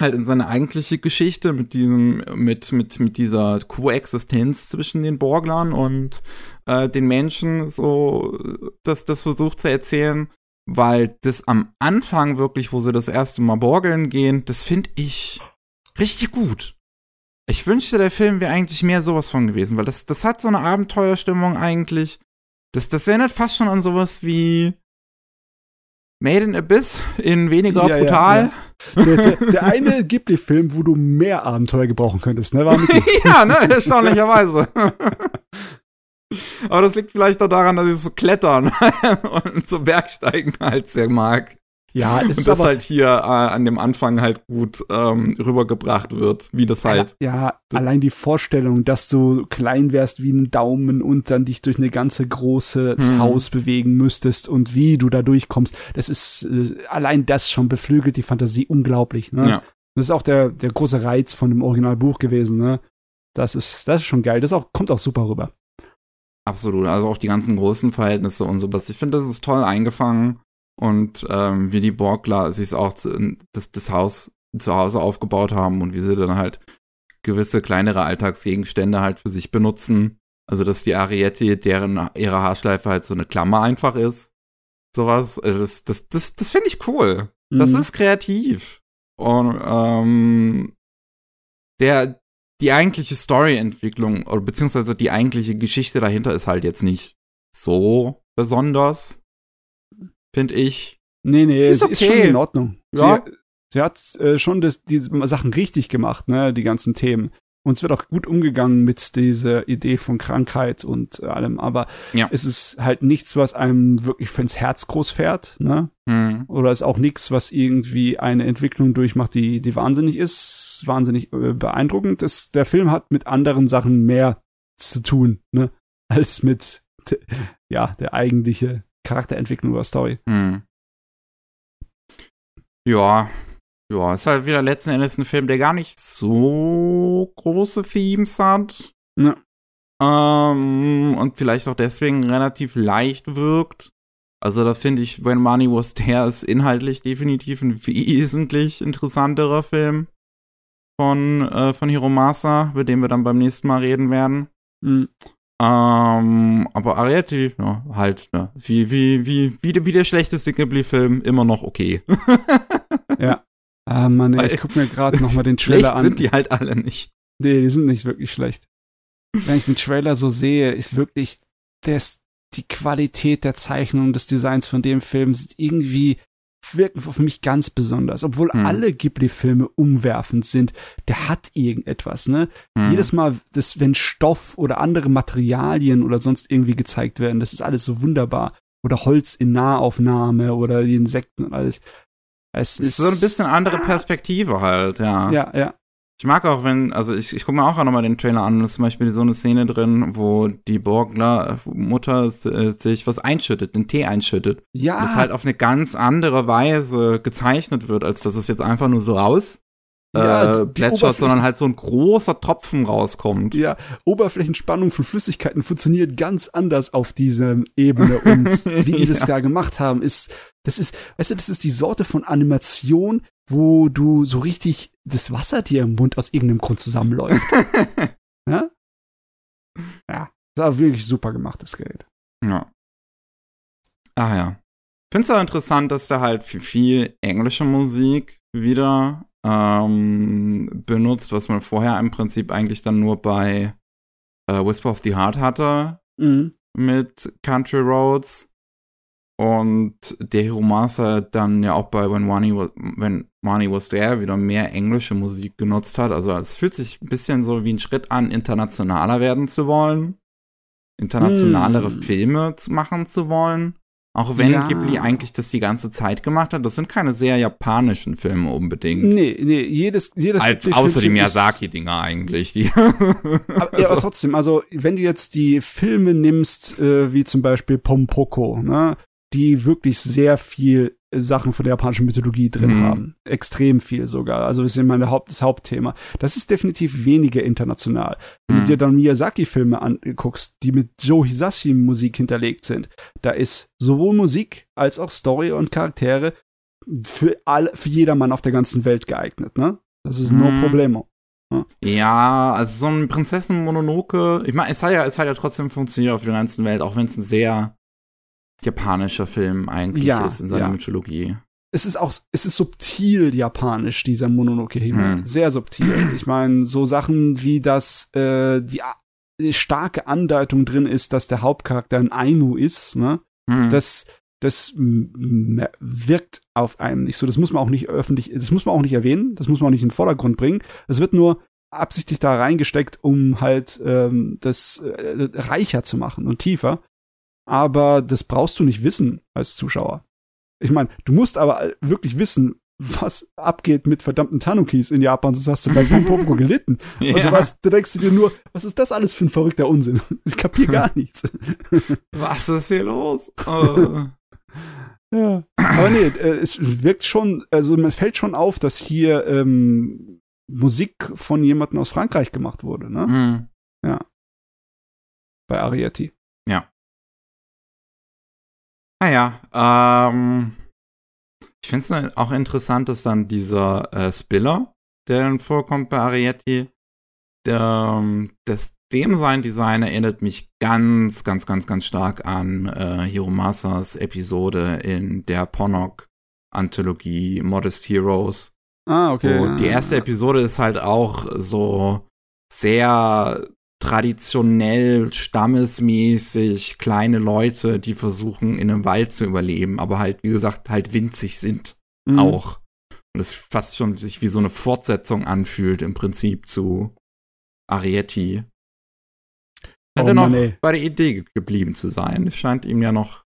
halt in seine eigentliche Geschichte mit diesem, mit, mit, mit dieser Koexistenz zwischen den Borglern und äh, den Menschen, so, das, das versucht zu erzählen, weil das am Anfang wirklich, wo sie das erste Mal Borgeln gehen, das finde ich richtig gut. Ich wünschte, der Film wäre eigentlich mehr sowas von gewesen, weil das, das hat so eine Abenteuerstimmung eigentlich. Das, das erinnert fast schon an sowas wie Made in Abyss in weniger ja, brutal. Ja, ja. Der, der, der, eine Ghibli-Film, wo du mehr Abenteuer gebrauchen könntest, ne? <laughs> Ja, ne? Erstaunlicherweise. Aber das liegt vielleicht auch daran, dass ich so klettern <laughs> und so Bergsteigen halt sehr mag. Ja, <laughs> es und das halt hier äh, an dem Anfang halt gut ähm, rübergebracht wird, wie das halt. Ja, das allein die Vorstellung, dass du klein wärst wie ein Daumen und dann dich durch eine ganze große hm. Haus bewegen müsstest und wie du da durchkommst, das ist äh, allein das schon beflügelt die Fantasie unglaublich. Ne? Ja. Das ist auch der der große Reiz von dem Originalbuch gewesen. Ne? Das ist das ist schon geil. Das auch, kommt auch super rüber. Absolut. Also auch die ganzen großen Verhältnisse und sowas. Ich finde, das ist toll eingefangen. Und ähm, wie die Borgler sich auch zu, das, das Haus zu Hause aufgebaut haben und wie sie dann halt gewisse kleinere Alltagsgegenstände halt für sich benutzen. Also dass die Ariette, deren ihre Haarschleife halt so eine Klammer einfach ist. Sowas. Also das, das, das, das finde ich cool. Mhm. Das ist kreativ. Und ähm, der, die eigentliche Storyentwicklung oder beziehungsweise die eigentliche Geschichte dahinter ist halt jetzt nicht so besonders, finde ich. Nee, nee, ist, okay. ist schon in Ordnung. Ja. Sie, sie hat äh, schon das, diese Sachen richtig gemacht, ne, die ganzen Themen. Und es wird auch gut umgegangen mit dieser Idee von Krankheit und allem. Aber ja. es ist halt nichts, was einem wirklich ins Herz groß fährt, ne? Mhm. Oder ist auch nichts, was irgendwie eine Entwicklung durchmacht, die, die wahnsinnig ist, wahnsinnig äh, beeindruckend. Das, der Film hat mit anderen Sachen mehr zu tun, ne? <laughs> Als mit, ja, der eigentliche Charakterentwicklung oder Story. Mhm. Ja, ja, ist halt wieder letzten Endes ein Film, der gar nicht so große Themes hat. Ja. Ähm, und vielleicht auch deswegen relativ leicht wirkt. Also da finde ich, When Money Was There ist inhaltlich definitiv ein wesentlich interessanterer Film von, äh, von Hiromasa, über den wir dann beim nächsten Mal reden werden. Mhm. Ähm, aber Arietti, ja, halt, ne, wie, wie, wie, wie, wie der schlechteste Ghibli-Film immer noch okay. <laughs> ja. Ah, Mann, ey, ich guck mir gerade noch mal den Trailer an. sind die halt alle nicht. Nee, die sind nicht wirklich schlecht. Wenn ich den Trailer so sehe, ist wirklich das, die Qualität der Zeichnung des Designs von dem Film irgendwie wirken für mich ganz besonders. Obwohl hm. alle Ghibli-Filme umwerfend sind, der hat irgendetwas, ne? Hm. Jedes Mal, das, wenn Stoff oder andere Materialien oder sonst irgendwie gezeigt werden, das ist alles so wunderbar. Oder Holz in Nahaufnahme oder die Insekten und alles. Es ist so ein bisschen andere Perspektive halt, ja. Ja, ja. Ich mag auch, wenn, also ich, ich gucke mir auch nochmal den Trailer an, da ist zum Beispiel so eine Szene drin, wo die Borgler Mutter äh, sich was einschüttet, den Tee einschüttet. Ja. Das halt auf eine ganz andere Weise gezeichnet wird, als dass es jetzt einfach nur so raus ja, äh, plätschert, sondern halt so ein großer Tropfen rauskommt. Ja, Oberflächenspannung von Flüssigkeiten funktioniert ganz anders auf dieser Ebene und <laughs> wie die das da gemacht haben, ist, das ist, weißt du, das ist die Sorte von Animation, wo du so richtig das Wasser dir im Mund aus irgendeinem Grund zusammenläuft. <laughs> ja? Ja, das war wirklich super gemacht, das Gerät. Ja. Ah ja. Find's auch interessant, dass da halt viel englische Musik wieder ähm, benutzt, was man vorher im Prinzip eigentlich dann nur bei äh, Whisper of the Heart hatte mhm. mit Country Roads. Und der Hiromasa dann ja auch bei When Money, Was, When Money Was There wieder mehr englische Musik genutzt hat. Also es fühlt sich ein bisschen so wie ein Schritt an, internationaler werden zu wollen. Internationalere mm. Filme zu machen zu wollen. Auch wenn ja. Ghibli eigentlich das die ganze Zeit gemacht hat. Das sind keine sehr japanischen Filme unbedingt. Nee, nee, jedes, jedes Al Außer die Miyazaki-Dinger eigentlich. Die aber, ja, aber trotzdem, also wenn du jetzt die Filme nimmst, äh, wie zum Beispiel Pompoko, ne, die wirklich sehr viel Sachen von der japanischen Mythologie drin mhm. haben. Extrem viel sogar. Also das ist immer Haupt, das Hauptthema. Das ist definitiv weniger international. Wenn mhm. du dir dann Miyazaki-Filme anguckst, die mit Joe Hisashi-Musik hinterlegt sind, da ist sowohl Musik als auch Story und Charaktere für alle, für jedermann auf der ganzen Welt geeignet, ne? Das ist mhm. no problemo. Ja. ja, also so ein Prinzessin Mononoke, ich meine, es hat ja, es hat ja trotzdem funktioniert auf der ganzen Welt, auch wenn es ein sehr japanischer Film eigentlich ja, ist in seiner ja. Mythologie. Es ist auch, es ist subtil japanisch, dieser Mononoke-Himmel. Hm. Sehr subtil. Ich meine, so Sachen wie, dass äh, die, die, starke Andeutung drin ist, dass der Hauptcharakter ein Ainu ist, ne? Hm. Das, das wirkt auf einem nicht so. Das muss man auch nicht öffentlich, das muss man auch nicht erwähnen, das muss man auch nicht in den Vordergrund bringen. Es wird nur absichtlich da reingesteckt, um halt ähm, das äh, reicher zu machen und tiefer aber das brauchst du nicht wissen als Zuschauer. Ich meine, du musst aber wirklich wissen, was abgeht mit verdammten Tanukis in Japan, sonst hast du bei Pompoko gelitten. <laughs> ja. Und sowas, da denkst du dir nur, was ist das alles für ein verrückter Unsinn? <laughs> Ich kapier gar nichts. <laughs> was ist hier los? Oh. ja, aber nee, äh, es wirkt schon, also man fällt schon auf, dass hier ähm, Musik von jemandem aus Frankreich gemacht wurde, ne? Mhm. Ja. Bei Arietti. Ja. Naja, ah ähm, ich finde es auch interessant, dass dann dieser äh, Spiller, der dann vorkommt bei Arietti, der, ähm, das Dem-Sein-Design erinnert mich ganz, ganz, ganz, ganz stark an äh, Hiromasas Episode in der Ponok-Anthologie Modest Heroes. Ah, okay. Und die erste Episode ist halt auch so sehr traditionell, stammesmäßig kleine Leute, die versuchen, in einem Wald zu überleben, aber halt, wie gesagt, halt winzig sind mhm. auch. Und es fast schon sich wie so eine Fortsetzung anfühlt, im Prinzip zu Arietti. Scheint oh, er noch Mann, bei der Idee geblieben zu sein. Es scheint ihm ja noch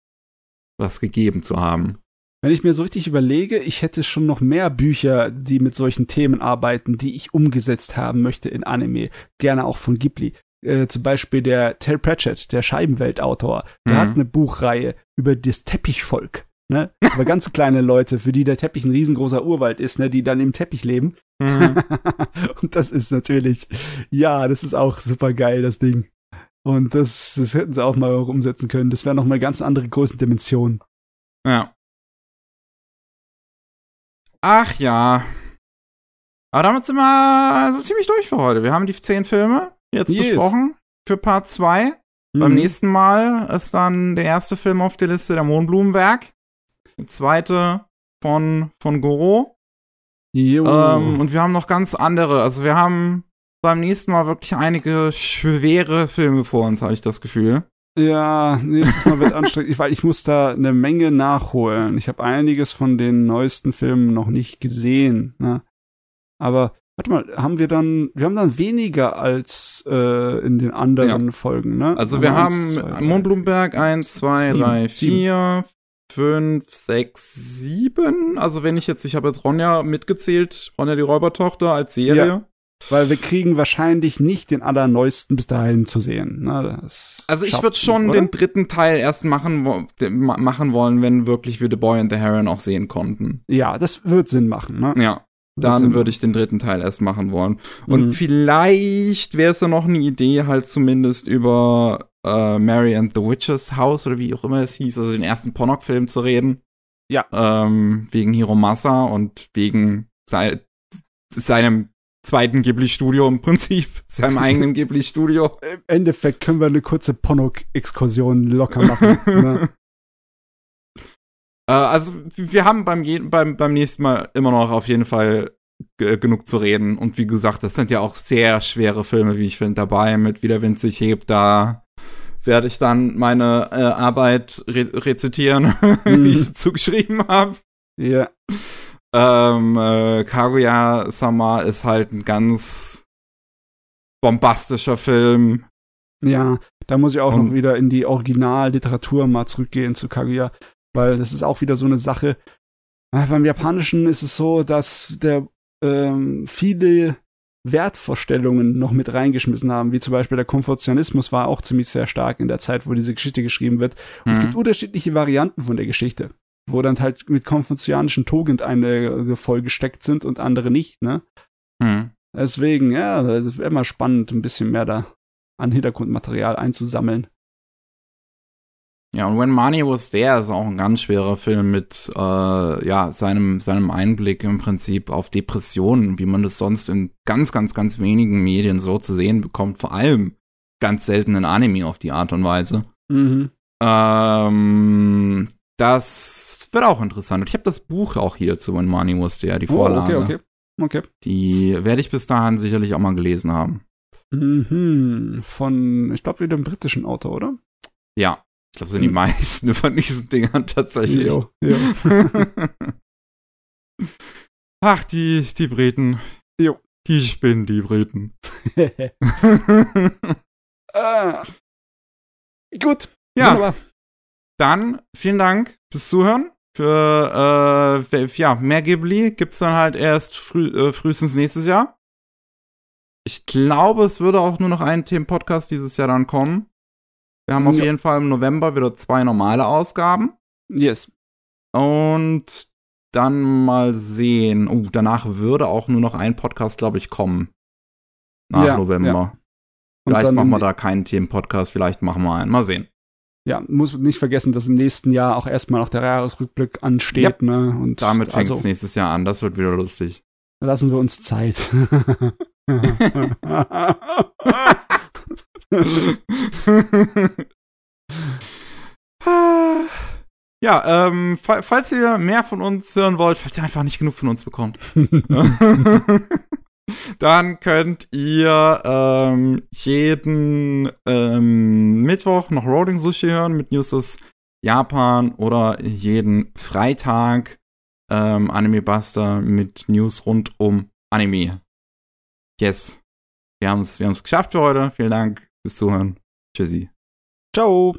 was gegeben zu haben. Wenn ich mir so richtig überlege, ich hätte schon noch mehr Bücher, die mit solchen Themen arbeiten, die ich umgesetzt haben möchte in Anime. Gerne auch von Ghibli. Äh, zum Beispiel der Terry Pratchett, der Scheibenweltautor, der mhm. hat eine Buchreihe über das Teppichvolk. Ne? Über ganz <laughs> kleine Leute, für die der Teppich ein riesengroßer Urwald ist, ne? die dann im Teppich leben. Mhm. <laughs> Und das ist natürlich, ja, das ist auch super geil, das Ding. Und das, das hätten sie auch mal umsetzen können. Das wäre noch mal ganz andere Größendimension. Ja. Ach ja. Aber damit sind wir also ziemlich durch für heute. Wir haben die zehn Filme jetzt yes. besprochen für Part 2. Mhm. Beim nächsten Mal ist dann der erste Film auf der Liste der Mondblumenwerk. Der zweite von, von Goro. Ähm, und wir haben noch ganz andere. Also wir haben beim nächsten Mal wirklich einige schwere Filme vor uns, habe ich das Gefühl. Ja, nächstes Mal wird anstrengend, weil ich muss da eine Menge nachholen. Ich habe einiges von den neuesten Filmen noch nicht gesehen. Ne? Aber warte mal, haben wir dann, wir haben dann weniger als äh, in den anderen ja. Folgen, ne? Also wir haben Mondblumenberg 1, 2, 3, 4, 5, 6, 7. Also wenn ich jetzt, ich habe jetzt Ronja mitgezählt, Ronja die Räubertochter als Serie. Ja. Weil wir kriegen wahrscheinlich nicht den allerneuesten bis dahin zu sehen. Ne? also ich würde schon oder? den dritten Teil erst machen, wo, machen wollen, wenn wirklich wir The Boy and the Heron auch sehen konnten. Ja, das wird Sinn machen. Ne? Ja. Dann würde ich den dritten Teil erst machen wollen. Und mhm. vielleicht wäre es ja noch eine Idee, halt zumindest über äh, Mary and the Witches House oder wie auch immer es hieß, also den ersten Ponok-Film zu reden. Ja. Ähm, wegen Hiromasa und wegen sei seinem zweiten Ghibli-Studio im Prinzip, <laughs> seinem eigenen Ghibli-Studio. Im Endeffekt können wir eine kurze Ponok-Exkursion locker machen. <laughs> ne? äh, also wir haben beim, beim, beim nächsten Mal immer noch auf jeden Fall genug zu reden. Und wie gesagt, das sind ja auch sehr schwere Filme, wie ich finde, dabei mit Wie der Wind sich hebt. Da werde ich dann meine äh, Arbeit re rezitieren, <laughs> mhm. wie ich zugeschrieben habe. Ja. Ähm, äh, Kaguya-sama ist halt ein ganz bombastischer Film. Ja, da muss ich auch Und noch wieder in die Originalliteratur mal zurückgehen zu Kaguya, weil das ist auch wieder so eine Sache. Äh, beim Japanischen ist es so, dass der ähm, viele Wertvorstellungen noch mit reingeschmissen haben, wie zum Beispiel der Konfuzianismus war auch ziemlich sehr stark in der Zeit, wo diese Geschichte geschrieben wird. Und mhm. es gibt unterschiedliche Varianten von der Geschichte. Wo dann halt mit konfuzianischen Tugend eine vollgesteckt sind und andere nicht, ne? Hm. Deswegen, ja, es wäre mal spannend, ein bisschen mehr da an Hintergrundmaterial einzusammeln. Ja, und When Money Was There ist auch ein ganz schwerer Film mit äh, ja, seinem, seinem Einblick im Prinzip auf Depressionen, wie man das sonst in ganz, ganz, ganz wenigen Medien so zu sehen bekommt. Vor allem ganz selten in Anime auf die Art und Weise. Mhm. Ähm, das wird auch interessant. Und ich habe das Buch auch hier zu When Money Was There, die Vorlage. Oh, okay, okay. Okay. Die werde ich bis dahin sicherlich auch mal gelesen haben. Mhm. Von, ich glaube, wieder einem britischen Autor, oder? Ja, ich glaube, sind die hm. meisten von diesen Dingern tatsächlich. Jo, jo. <laughs> Ach, die, die Briten. Jo. Die spinnen, die Briten. <laughs> ah. Gut. Ja. Wunderbar. Dann vielen Dank fürs Zuhören. Für äh, ja, mehr Ghibli gibt's dann halt erst früh, äh, frühestens nächstes Jahr. Ich glaube, es würde auch nur noch ein Themenpodcast dieses Jahr dann kommen. Wir haben auf ja. jeden Fall im November wieder zwei normale Ausgaben. Yes. Und dann mal sehen. Oh, danach würde auch nur noch ein Podcast, glaube ich, kommen. Nach ja, November. Ja. Vielleicht machen wir da keinen Themenpodcast, vielleicht machen wir einen. Mal sehen ja, muss nicht vergessen, dass im nächsten Jahr auch erstmal noch der Jahresrückblick ansteht. Yep. Ne? Und damit fängt es also, nächstes Jahr an. Das wird wieder lustig. Lassen wir uns Zeit. <laughs> ja, ähm, falls ihr mehr von uns hören wollt, falls ihr einfach nicht genug von uns bekommt, <laughs> dann könnt ihr ähm, jeden ähm, Mittwoch noch Rolling Sushi hören mit News aus Japan oder jeden Freitag ähm, Anime Buster mit News rund um Anime. Yes. Wir haben es wir geschafft für heute. Vielen Dank fürs Zuhören. Tschüssi. Ciao.